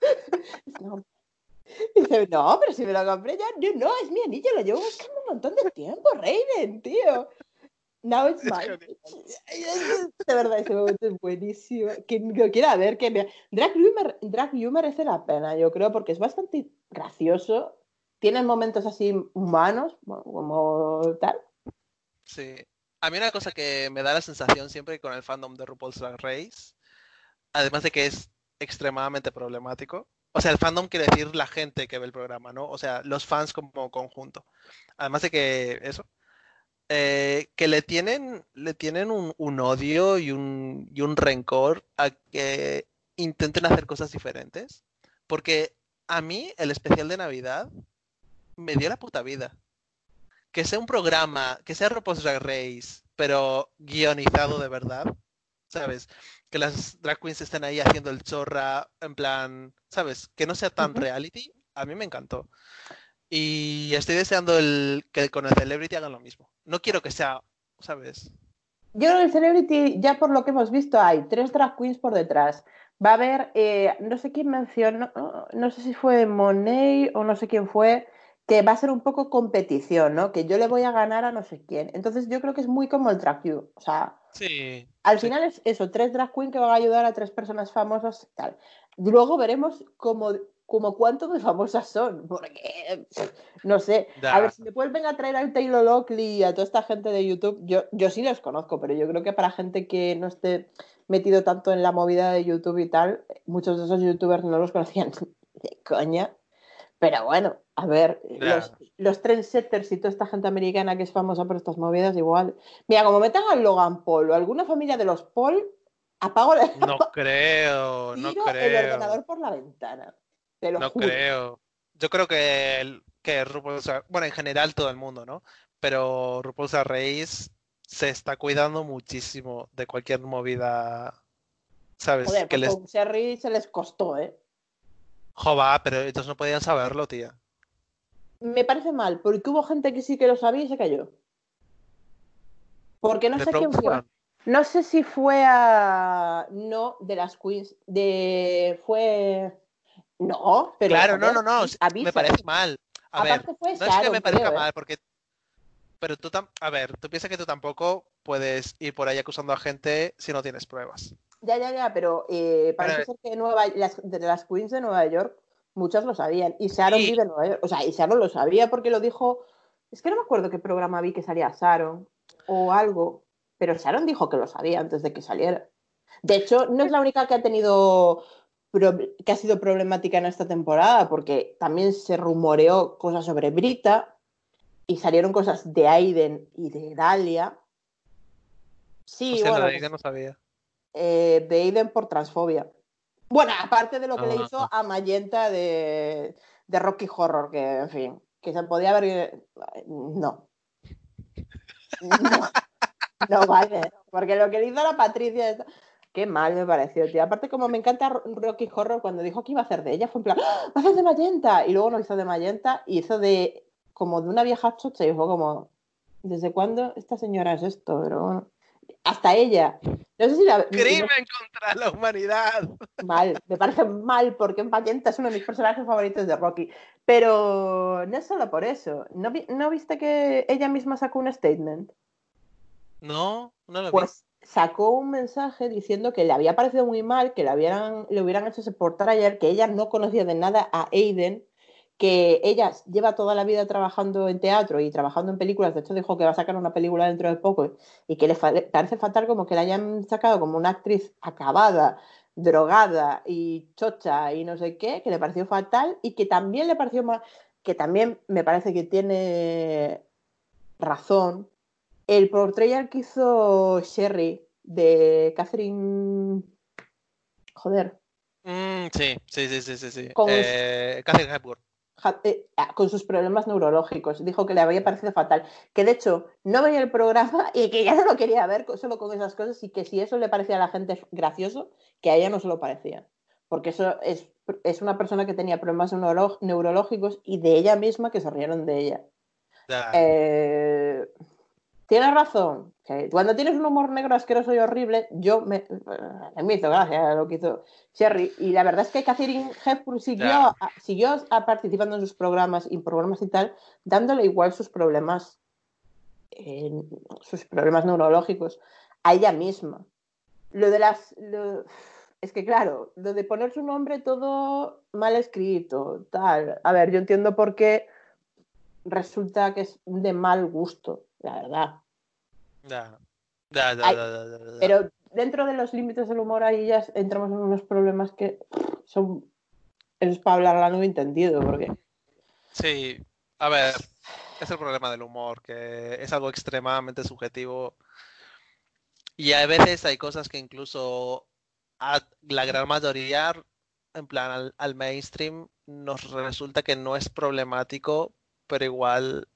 S3: No. Dice, no, pero si me lo compré ya, no, no, es mi anillo, lo llevo buscando un montón de tiempo, Raven, tío. Now it's mine. De verdad, ese momento es buenísimo. Quien lo quiera ver, que vea. Drag Humor, Drag Humor merece la pena, yo creo, porque es bastante gracioso. Tiene momentos así humanos, como tal.
S1: Sí. A mí una cosa que me da la sensación siempre con el fandom de RuPaul's Drag Race, además de que es extremadamente problemático, o sea, el fandom quiere decir la gente que ve el programa, ¿no? O sea, los fans como conjunto. Además de que eso, eh, que le tienen, le tienen un, un odio y un, y un rencor a que intenten hacer cosas diferentes. Porque a mí el especial de Navidad me dio la puta vida. Que sea un programa, que sea RuPaul's Race, pero guionizado de verdad, ¿sabes? Que las drag queens estén ahí haciendo el chorra, en plan, ¿sabes? Que no sea tan reality, a mí me encantó. Y estoy deseando el, que con el Celebrity hagan lo mismo. No quiero que sea, ¿sabes?
S3: Yo en el Celebrity, ya por lo que hemos visto, hay tres drag queens por detrás. Va a haber, eh, no sé quién mencionó, no sé si fue Monet o no sé quién fue, que va a ser un poco competición, ¿no? Que yo le voy a ganar a no sé quién. Entonces yo creo que es muy como el Drag You. O sea,
S1: Sí.
S3: al
S1: sí.
S3: final es eso, tres drag queens que van a ayudar a tres personas famosas y tal. Luego veremos como, como cuánto de famosas son, porque no sé. A ver, si me vuelven a traer al Taylor Lockley y a toda esta gente de YouTube, yo, yo sí los conozco, pero yo creo que para gente que no esté metido tanto en la movida de YouTube y tal, muchos de esos youtubers no los conocían de coña. Pero bueno, a ver, los, los trendsetters y toda esta gente americana que es famosa por estas movidas, igual. Mira, como metan al Logan Paul o alguna familia de los Paul, apago la,
S1: No creo, no
S3: tiro el
S1: creo.
S3: ordenador por la ventana. Te lo
S1: No
S3: juro.
S1: creo. Yo creo que, el- que RuPaul's Drag- bueno, en general todo el mundo, ¿no? Pero RuPaul's Race se está cuidando muchísimo de cualquier movida, ¿sabes?
S3: Joder,
S1: que
S3: pues
S1: les...
S3: con Sherry se les costó, ¿eh?
S1: Jova, pero ellos no podían saberlo, tía.
S3: Me parece mal, porque hubo gente que sí que lo sabía y se cayó. Porque no sé quién fue. No sé si fue a. No, de las queens. De. Fue. No, pero.
S1: Claro, no, no, no, me parece mal. A ver,
S3: Aparte fue
S1: no es que me parezca
S3: creo, ¿eh?
S1: mal, porque... Pero tú, tam- a ver, tú piensas que tú tampoco puedes ir por ahí acusando a gente si no tienes pruebas.
S3: Ya, ya, ya, pero eh, parece ser que Nueva, las, de las queens de Nueva York, muchas lo sabían. Y Sharon
S1: Sí.
S3: vive en Nueva York. O sea, y Sharon lo sabía porque lo dijo. Es que no me acuerdo qué programa vi que salía Sharon o algo. Pero Sharon dijo que lo sabía antes de que saliera. De hecho, no es la única que ha tenido que ha sido problemática en esta temporada, porque también se rumoreó cosas sobre Brita y salieron cosas de Aiden y de Dalia. Sí,
S1: Hostia, lo
S3: bueno,
S1: de
S3: pues-
S1: ella no sabía.
S3: Eh, de Aiden por transfobia. Bueno, aparte de lo que le
S1: Ah.
S3: hizo a Magenta de, de Rocky Horror, que en fin, que se podía haber. No. No, no vale. Porque lo que le hizo a la Patricia. es- Qué mal me pareció, tío. Aparte, como me encanta Ro- Rocky Horror, cuando dijo que iba a hacer de ella, fue en plan, ¡Ah! va a hacer de Magenta. Y luego no hizo de Magenta, y hizo de como de una vieja chocha, y fue como, ¿desde cuándo esta señora es esto? Pero bueno. Hasta ella. No sé si la.
S1: ¡Crimen contra la humanidad!
S3: Mal, me parece mal porque Magenta es uno de mis personajes favoritos de Rocky. Pero no es solo por eso. ¿No, vi- ¿no viste que ella misma sacó un statement?
S1: No, no lo vi.
S3: Pues sacó un mensaje diciendo que le había parecido muy mal que le, habían, le hubieran hecho ese ayer, que ella no conocía de nada a Aiden, que ella lleva toda la vida trabajando en teatro y trabajando en películas, de hecho dijo que va a sacar una película dentro de poco y que le parece fatal como que la hayan sacado como una actriz acabada, drogada y chocha y no sé qué, que le pareció fatal y que también le pareció mal, que también me parece que tiene razón, el portrayal que hizo Sherry de Catherine. Joder,
S1: Mm, sí, sí, sí, sí, sí. sí.
S3: Con-
S1: Eh, Catherine Hepburn.
S3: Ah, con sus problemas neurológicos. Dijo que le había parecido fatal. Que de hecho no veía el programa y que ya no lo quería ver solo con esas cosas y que si eso le parecía a la gente gracioso, que a ella no se lo parecía. Porque eso es, es una persona que tenía problemas neuro- neurológicos y de ella misma que se rieron de ella. Eh, Tienes razón. Que cuando tienes un humor negro asqueroso y horrible, yo me, eh, me hizo gracia lo que hizo Sherry. Y la verdad es que Catherine Hepburn siguió, a- siguió a- participando en sus programas y programas y tal, dándole igual sus problemas, eh, sus problemas neurológicos a ella misma. Lo de las. lo- es que claro, lo de poner su nombre todo mal escrito, tal. A ver, yo entiendo por qué resulta que es de mal gusto, la verdad.
S1: Ya. Ya, ya,
S3: Ay,
S1: ya, ya, ya, ya.
S3: Pero dentro de los límites del humor ahí ya entramos en unos problemas que son... Es para hablar a no entendido, porque...
S1: Sí, a ver, es el problema del humor, que es algo extremadamente subjetivo. Y a veces hay cosas que incluso a la gran mayoría, en plan al, al mainstream, nos resulta que no es problemático, pero igual.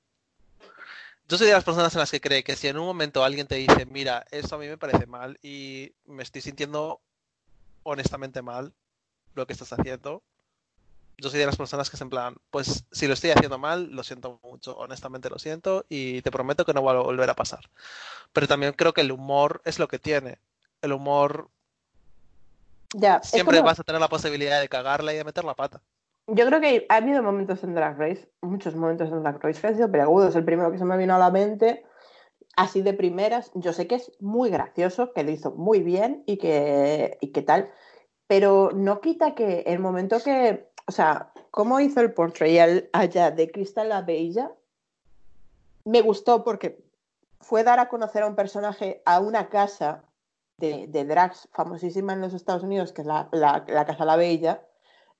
S1: Yo soy de las personas en las que cree que si en un momento alguien te dice, mira, esto a mí me parece mal y me estoy sintiendo honestamente mal lo que estás haciendo, yo soy de las personas que es en plan, pues si lo estoy haciendo mal, lo siento mucho, honestamente lo siento y te prometo que no va a volver a pasar. Pero también creo que el humor es lo que tiene. El humor
S3: Ya,
S1: siempre
S3: como-
S1: vas a tener la posibilidad de cagarla y de meter la pata.
S3: Yo creo que ha habido momentos en Drag Race, muchos momentos en Drag Race que han sido. El primero que se me vino a la mente, así de primeras, yo sé que es muy gracioso, que lo hizo muy bien y que, y que tal, pero no quita que el momento que, o sea, cómo hizo el portrayal allá de Crystal la Bella, me gustó porque fue dar a conocer a un personaje a una casa de, de drags famosísima en los Estados Unidos, que es la- la Casa La Bella,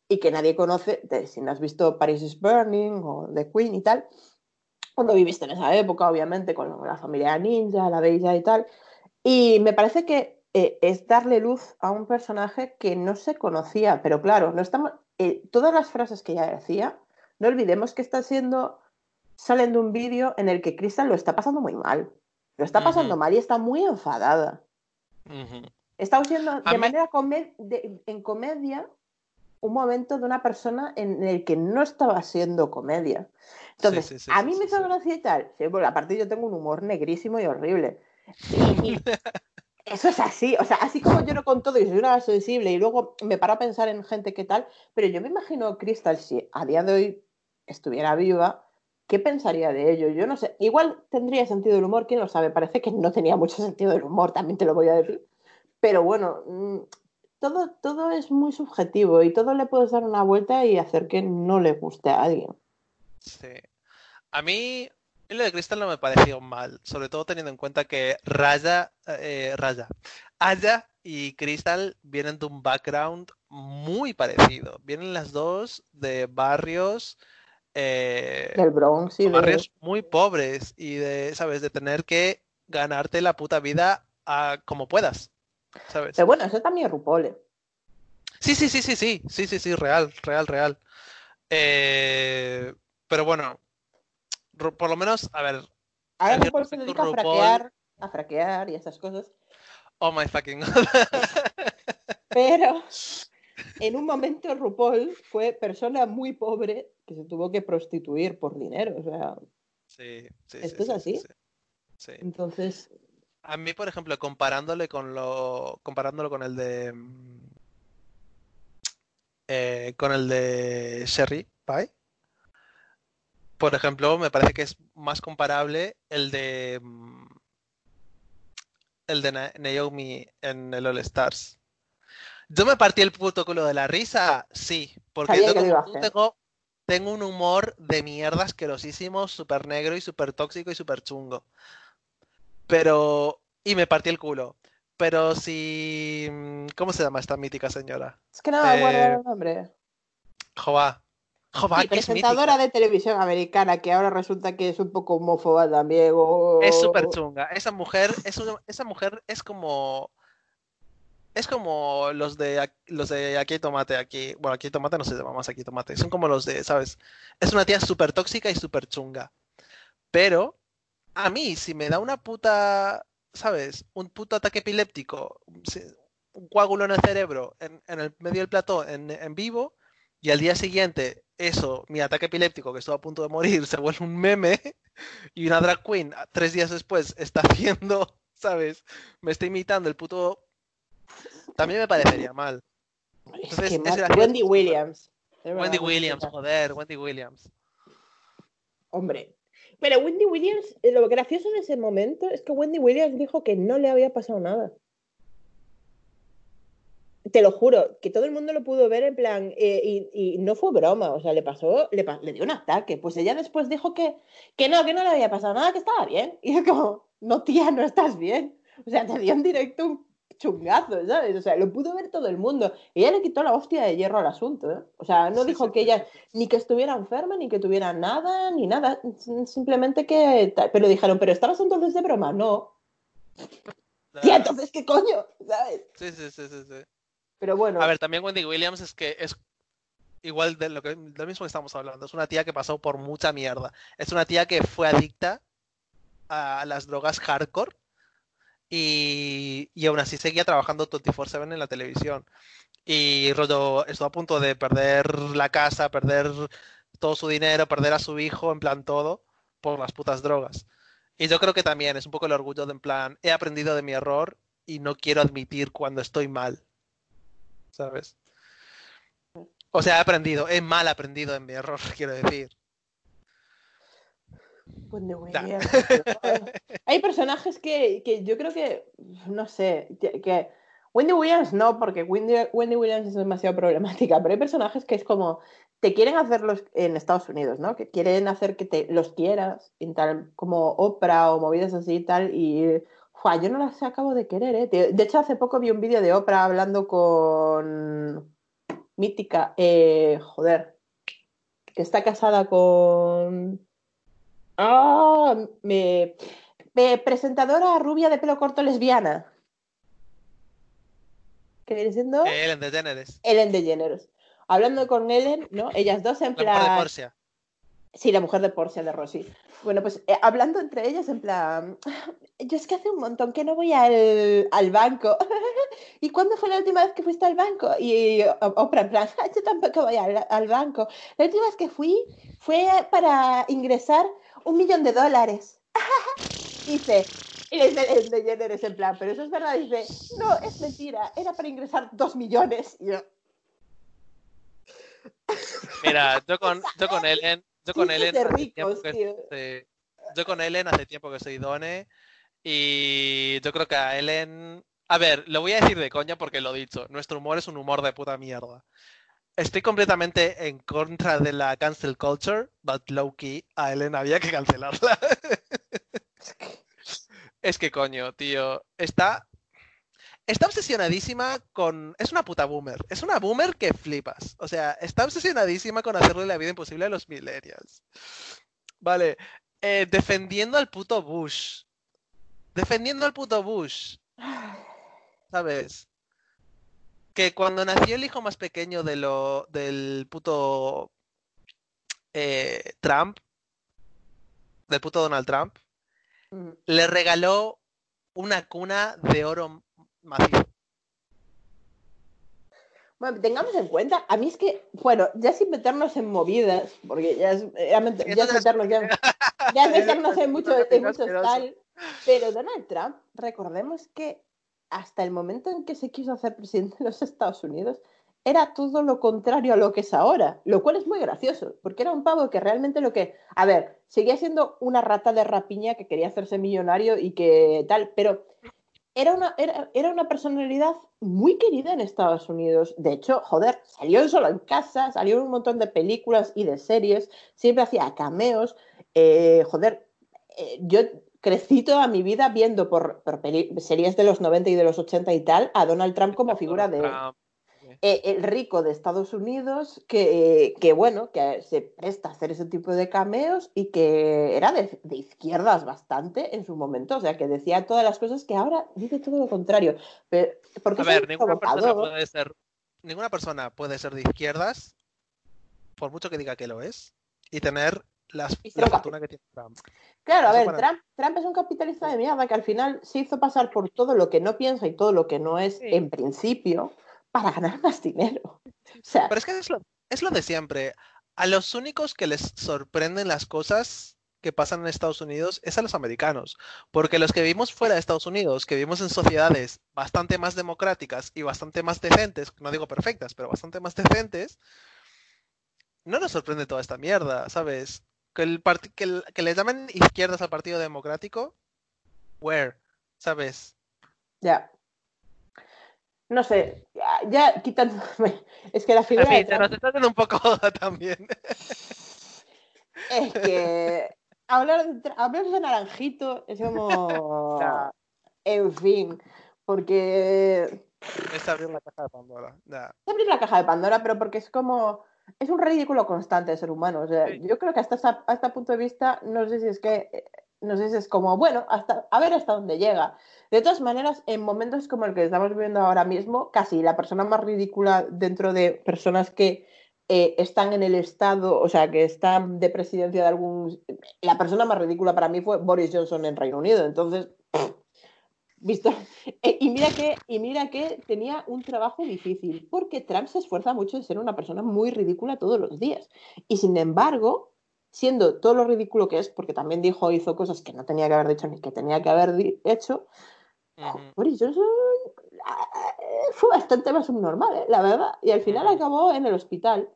S3: y que nadie conoce, de- si no has visto Paris is Burning o The Queen y tal, cuando viviste en esa época, obviamente, con la familia ninja, la bella y tal. Y me parece que eh, es darle luz a un personaje que no se conocía, pero claro, no estamos, eh, todas las frases que ella decía, no olvidemos que está siendo, salen de un vídeo en el que Crystal lo está pasando muy mal. Lo está pasando mal y está muy enfadada. Está usando
S1: A
S3: de
S1: mí-
S3: manera de- en comedia un momento de una persona en el que no estaba siendo comedia. Entonces,
S1: sí, sí,
S3: a
S1: sí,
S3: mí
S1: sí,
S3: me hizo gracia y tal. Sí, bueno, aparte yo tengo un humor negrísimo y horrible. Y- eso es así, o sea, así como lloro con todo y soy una sensible y luego me paro a pensar en gente que tal, pero yo me imagino Crystal si a día de hoy estuviera viva, ¿qué pensaría de ello? Yo no sé, igual tendría sentido del humor, quién lo sabe, parece que no tenía mucho sentido del humor, también te lo voy a decir. Pero bueno, mm, todo, todo es muy subjetivo y todo le puedes dar una vuelta y hacer que no le guste a alguien.
S1: Sí. A mí lo de Crystal no me pareció mal, sobre todo teniendo en cuenta que Raya, eh, Raya, Aya y Crystal vienen de un background muy parecido. Vienen las dos de barrios, eh,
S3: Del Bronx y de...
S1: barrios muy pobres y de, ¿sabes? De tener que ganarte la puta vida a como puedas, ¿sabes?
S3: Pero bueno, eso también es RuPaul. ¿eh?
S1: Sí, sí, sí, sí, sí, sí, sí, sí, real, real, real. Eh, pero bueno, por lo menos, a ver,
S3: Ahora RuPaul se dedica a
S1: RuPaul-
S3: fraquear, a fraquear y esas cosas.
S1: oh my fucking god.
S3: Pero en un momento RuPaul fue persona muy pobre que se tuvo que prostituir por dinero. O sea,
S1: Sí, sí,
S3: ¿Esto
S1: sí,
S3: es
S1: sí,
S3: así?
S1: sí, sí. Sí.
S3: entonces,
S1: A mí, por ejemplo, comparándole con lo, comparándolo con el de, mm, eh, con el de Sherry Pie, por ejemplo, me parece que es más comparable el de, mm, el de Na- Naomi en el All Stars. Yo me partí el puto culo de la risa, sí, porque yo tengo, tengo un humor de mierda asquerosísimo, súper negro y súper tóxico y súper chungo. Pero, y me partí el culo. Pero si, mm, ¿cómo se llama esta mítica señora?
S3: es que no me acuerdo
S1: Eh,
S3: el nombre.
S1: Jova. Jova,
S3: Sí,
S1: que
S3: presentadora de televisión americana que ahora resulta que es un poco homófoba también. o-
S1: Es súper chunga. Esa mujer, es una- esa mujer es como es como los de los de aquí hay tomate, aquí, bueno, aquí hay tomate no se llama más aquí hay tomate, son como los de, ¿sabes? Es una tía súper tóxica y súper chunga. Pero a mí, si me da una puta, ¿sabes? Un puto ataque epiléptico, un coágulo en el cerebro, en, en el medio del plató, en, en vivo, y al día siguiente, eso, mi ataque epiléptico, que estuvo a punto de morir, se vuelve un meme, y una drag queen, tres días después, está haciendo, ¿sabes? Me está imitando el puto... También me parecería mal.
S3: Es
S1: Entonces,
S3: que
S1: es.
S3: Wendy Williams.
S1: Wendy Williams. joder, Wendy Williams.
S3: Hombre. Pero Wendy Williams, eh, lo gracioso en ese momento es que Wendy Williams dijo que no le había pasado nada. Te lo juro, que todo el mundo lo pudo ver en plan, eh, y, no fue broma, o sea, le pasó, le, le dio un ataque. Pues ella después dijo que, que no, que no le había pasado nada, que estaba bien. Y es como, no, tía, no estás bien. O sea, te dio en directo un chungazo, ¿sabes? O sea, lo pudo ver todo el mundo. Ella le quitó la hostia de hierro al asunto, ¿eh? O sea, no
S1: Sí,
S3: dijo
S1: sí,
S3: que ella ni que estuviera enferma, ni que tuviera nada, ni nada. Simplemente que. Pero dijeron, ¿pero estabas entonces de broma? No. Tía, entonces, ¿qué coño? ¿Sabes?
S1: Sí, sí, sí, sí, sí.
S3: Pero bueno.
S1: A ver, también Wendy Williams es que es igual de lo que de lo mismo que estamos hablando. Es una tía que pasó por mucha mierda. Es una tía que fue adicta a las drogas hardcore y, aún así seguía trabajando 24/7 en la televisión. Y rollo, estuvo a punto de perder la casa, perder todo su dinero, perder a su hijo, en plan todo, por las putas drogas. Y yo creo que también es un poco el orgullo de en plan, he aprendido de mi error y no quiero admitir cuando estoy mal. ¿Sabes? O sea, he aprendido, he mal aprendido en mi error, quiero decir.
S3: Wendy
S1: Ya.
S3: Williams. Hay personajes que, que yo creo que. No sé. Que, que- Wendy Williams no, porque Wendy, Wendy Williams es demasiado problemática, pero hay personajes que es como. Te quieren hacerlos en Estados Unidos, ¿no? Que quieren hacer que te los quieras, y tal, como Oprah o movidas así y tal, y Fua, yo no las acabo de querer, ¿eh? De de hecho, hace poco vi un vídeo de Oprah hablando con Mítica, eh, joder, que está casada con... Ah, me... me- presentadora rubia de pelo corto lesbiana. ¿Qué viene siendo?
S1: Ellen DeGeneres,
S3: Ellen DeGeneres. Hablando con Ellen, ¿no? Ellas dos en
S1: la mujer de
S3: plan...
S1: Portia.
S3: Sí, la mujer de Portia, de Rosy. Bueno, pues eh, hablando entre ellas en plan, yo es que hace un montón que no voy al, al banco. ¿Y cuándo fue la última vez que fuiste al banco? Y Oprah en plan, yo tampoco voy al, al banco. La última vez que fui fue para ingresar un millón de dólares. dice, y le dice el de Jenner en plan, pero eso es verdad. Dice, no, es mentira, era para ingresar dos millones. Y yo,
S1: Mira, yo con, yo con Ellen, yo con Ellen hace
S3: ricos,
S1: que. Yo con Ellen hace tiempo que soy Done y yo creo que a Ellen... A ver, lo voy a decir de coña porque lo he dicho. Nuestro humor es un humor de puta mierda. Estoy completamente en contra de la cancel culture, but low key, a Ellen había que cancelarla. es que coño, tío, está está obsesionadísima con es una puta boomer, es una boomer que flipas. O sea, está obsesionadísima con hacerle la vida imposible a los millennials. Vale, eh, defendiendo al puto Bush. Defendiendo al puto Bush. ¿Sabes? Que cuando nació el hijo más pequeño de lo, del puto eh, Trump, del puto Donald Trump,
S3: Mm.
S1: le regaló una cuna de oro macizo.
S3: Bueno, tengamos en cuenta, a mí es que, bueno, ya sin meternos en movidas, porque ya es, ya met-
S1: Eso
S3: ya es meternos, ya, ya es meternos en mucho, en mucho tal, pero Donald Trump, recordemos que hasta el momento en que se quiso hacer presidente de los Estados Unidos, era todo lo contrario a lo que es ahora, lo cual es muy gracioso, porque era un pavo que realmente lo que, a ver, seguía siendo una rata de rapiña que quería hacerse millonario y que tal, pero era una, era, era una personalidad muy querida en Estados Unidos. De hecho, joder, salió solo en casa, salió en un montón de películas y de series, siempre hacía cameos. eh, joder, eh, yo crecí toda mi vida viendo por, por series de los 90 y de los 80 y tal a Donald Trump como figura de... Eh, el rico de Estados Unidos que, que, bueno, que se presta a hacer ese tipo de cameos y que era de, de, izquierdas bastante en su momento, o sea, que decía todas las cosas que ahora dice todo lo contrario. Pero, porque
S1: a ver, ninguna persona, puede ser, ninguna persona puede ser de izquierdas, por mucho que diga que lo es, y tener las, la fortuna que tiene Trump.
S3: Claro, a ver, para... Trump, Trump, es un capitalista de mierda que al final se hizo pasar por todo lo que no piensa y todo lo que no es sí. en principio para ganar más dinero. O sea,
S1: Pero es que es lo, es lo de siempre. A los únicos que les sorprenden las cosas que pasan en Estados Unidos es a los americanos, porque los que vivimos fuera de Estados Unidos, que vivimos en sociedades bastante más democráticas y bastante más decentes, no digo perfectas, pero bastante más decentes, no nos sorprende toda esta mierda, ¿sabes? Que, el que, el, que le llamen izquierdas al Partido Democrático, where, ¿sabes?
S3: Ya. No sé, ya, ya quitándome. Es que la figura.
S1: En fin, se nos está haciendo un poco también.
S3: Es que hablar de, hablar de naranjito es como. En fin, porque.
S1: Es abrir la caja de Pandora. Ya.
S3: Es abrir la caja de Pandora, pero porque es como. Es un ridículo constante de ser humano. O sea,
S1: Sí.
S3: yo creo que hasta, esa- hasta punto de vista, no sé si es que. No sé si es como, bueno, hasta, a ver hasta dónde llega. De todas maneras, en momentos como el que estamos viviendo ahora mismo, casi la persona más ridícula dentro de personas que eh, están en el Estado, o sea, que están de presidencia de algún... La persona más ridícula para mí fue Boris Johnson en Reino Unido. Entonces, visto... Eh, y, mira que, y mira que tenía un trabajo difícil, porque Trump se esfuerza mucho en ser una persona muy ridícula todos los días. Y sin embargo, siendo todo lo ridículo que es, porque también dijo, hizo cosas que no tenía que haber dicho ni que tenía que haber hecho,
S1: Ujú.
S3: Boris Johnson eh, fue bastante más subnormal, ¿eh? la verdad. Y al final acabó en el hospital.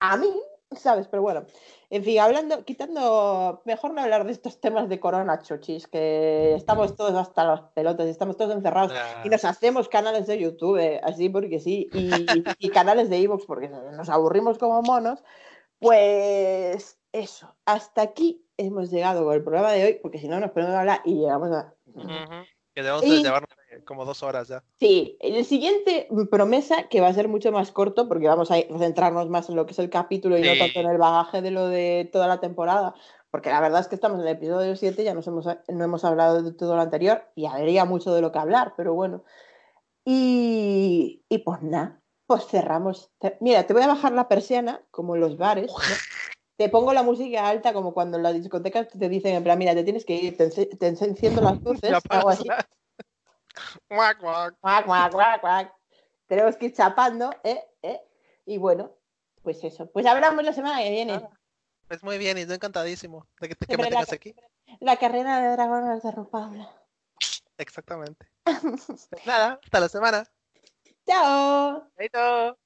S3: A mí, ¿sabes? Pero bueno, en fin, hablando, quitando, mejor no hablar de estos temas de corona, chochis, que estamos todos hasta las pelotas estamos todos encerrados y nos hacemos canales de YouTube, así porque sí, y, y canales de Evox porque nos aburrimos como monos. Pues eso, hasta aquí hemos llegado con el programa de hoy, porque si no nos ponemos a hablar y llegamos a...
S1: Ujú. Que debemos
S3: Y-
S1: de llevarnos eh, como dos horas ya.
S3: Sí, el siguiente promesa que va a ser mucho más corto porque vamos a centrarnos más en lo que es el capítulo y no tanto en el bagaje de lo de toda la temporada, porque la verdad es que estamos en el episodio 7, ya nos hemos, no hemos hablado de todo lo anterior y habría mucho de lo que hablar, pero bueno. Y, y pues nada, pues cerramos. Mira, te voy a bajar la persiana, como en los bares. ¿no? Te pongo la música alta, como cuando en las discotecas te dicen, en plan, mira, te tienes que ir, te, enciendo las luces,
S1: Ya
S3: hago así.
S1: Guac.
S3: Tenemos que ir chapando, ¿eh? ¿eh? Y bueno, pues eso. Pues hablamos la semana que viene.
S1: Pues muy bien, y yo encantadísimo de que, que
S3: la-
S1: tengas aquí.
S3: La carrera de dragones de Paula.
S1: Exactamente. Pues nada, hasta la semana.
S3: ¡Chao!
S1: Chaito.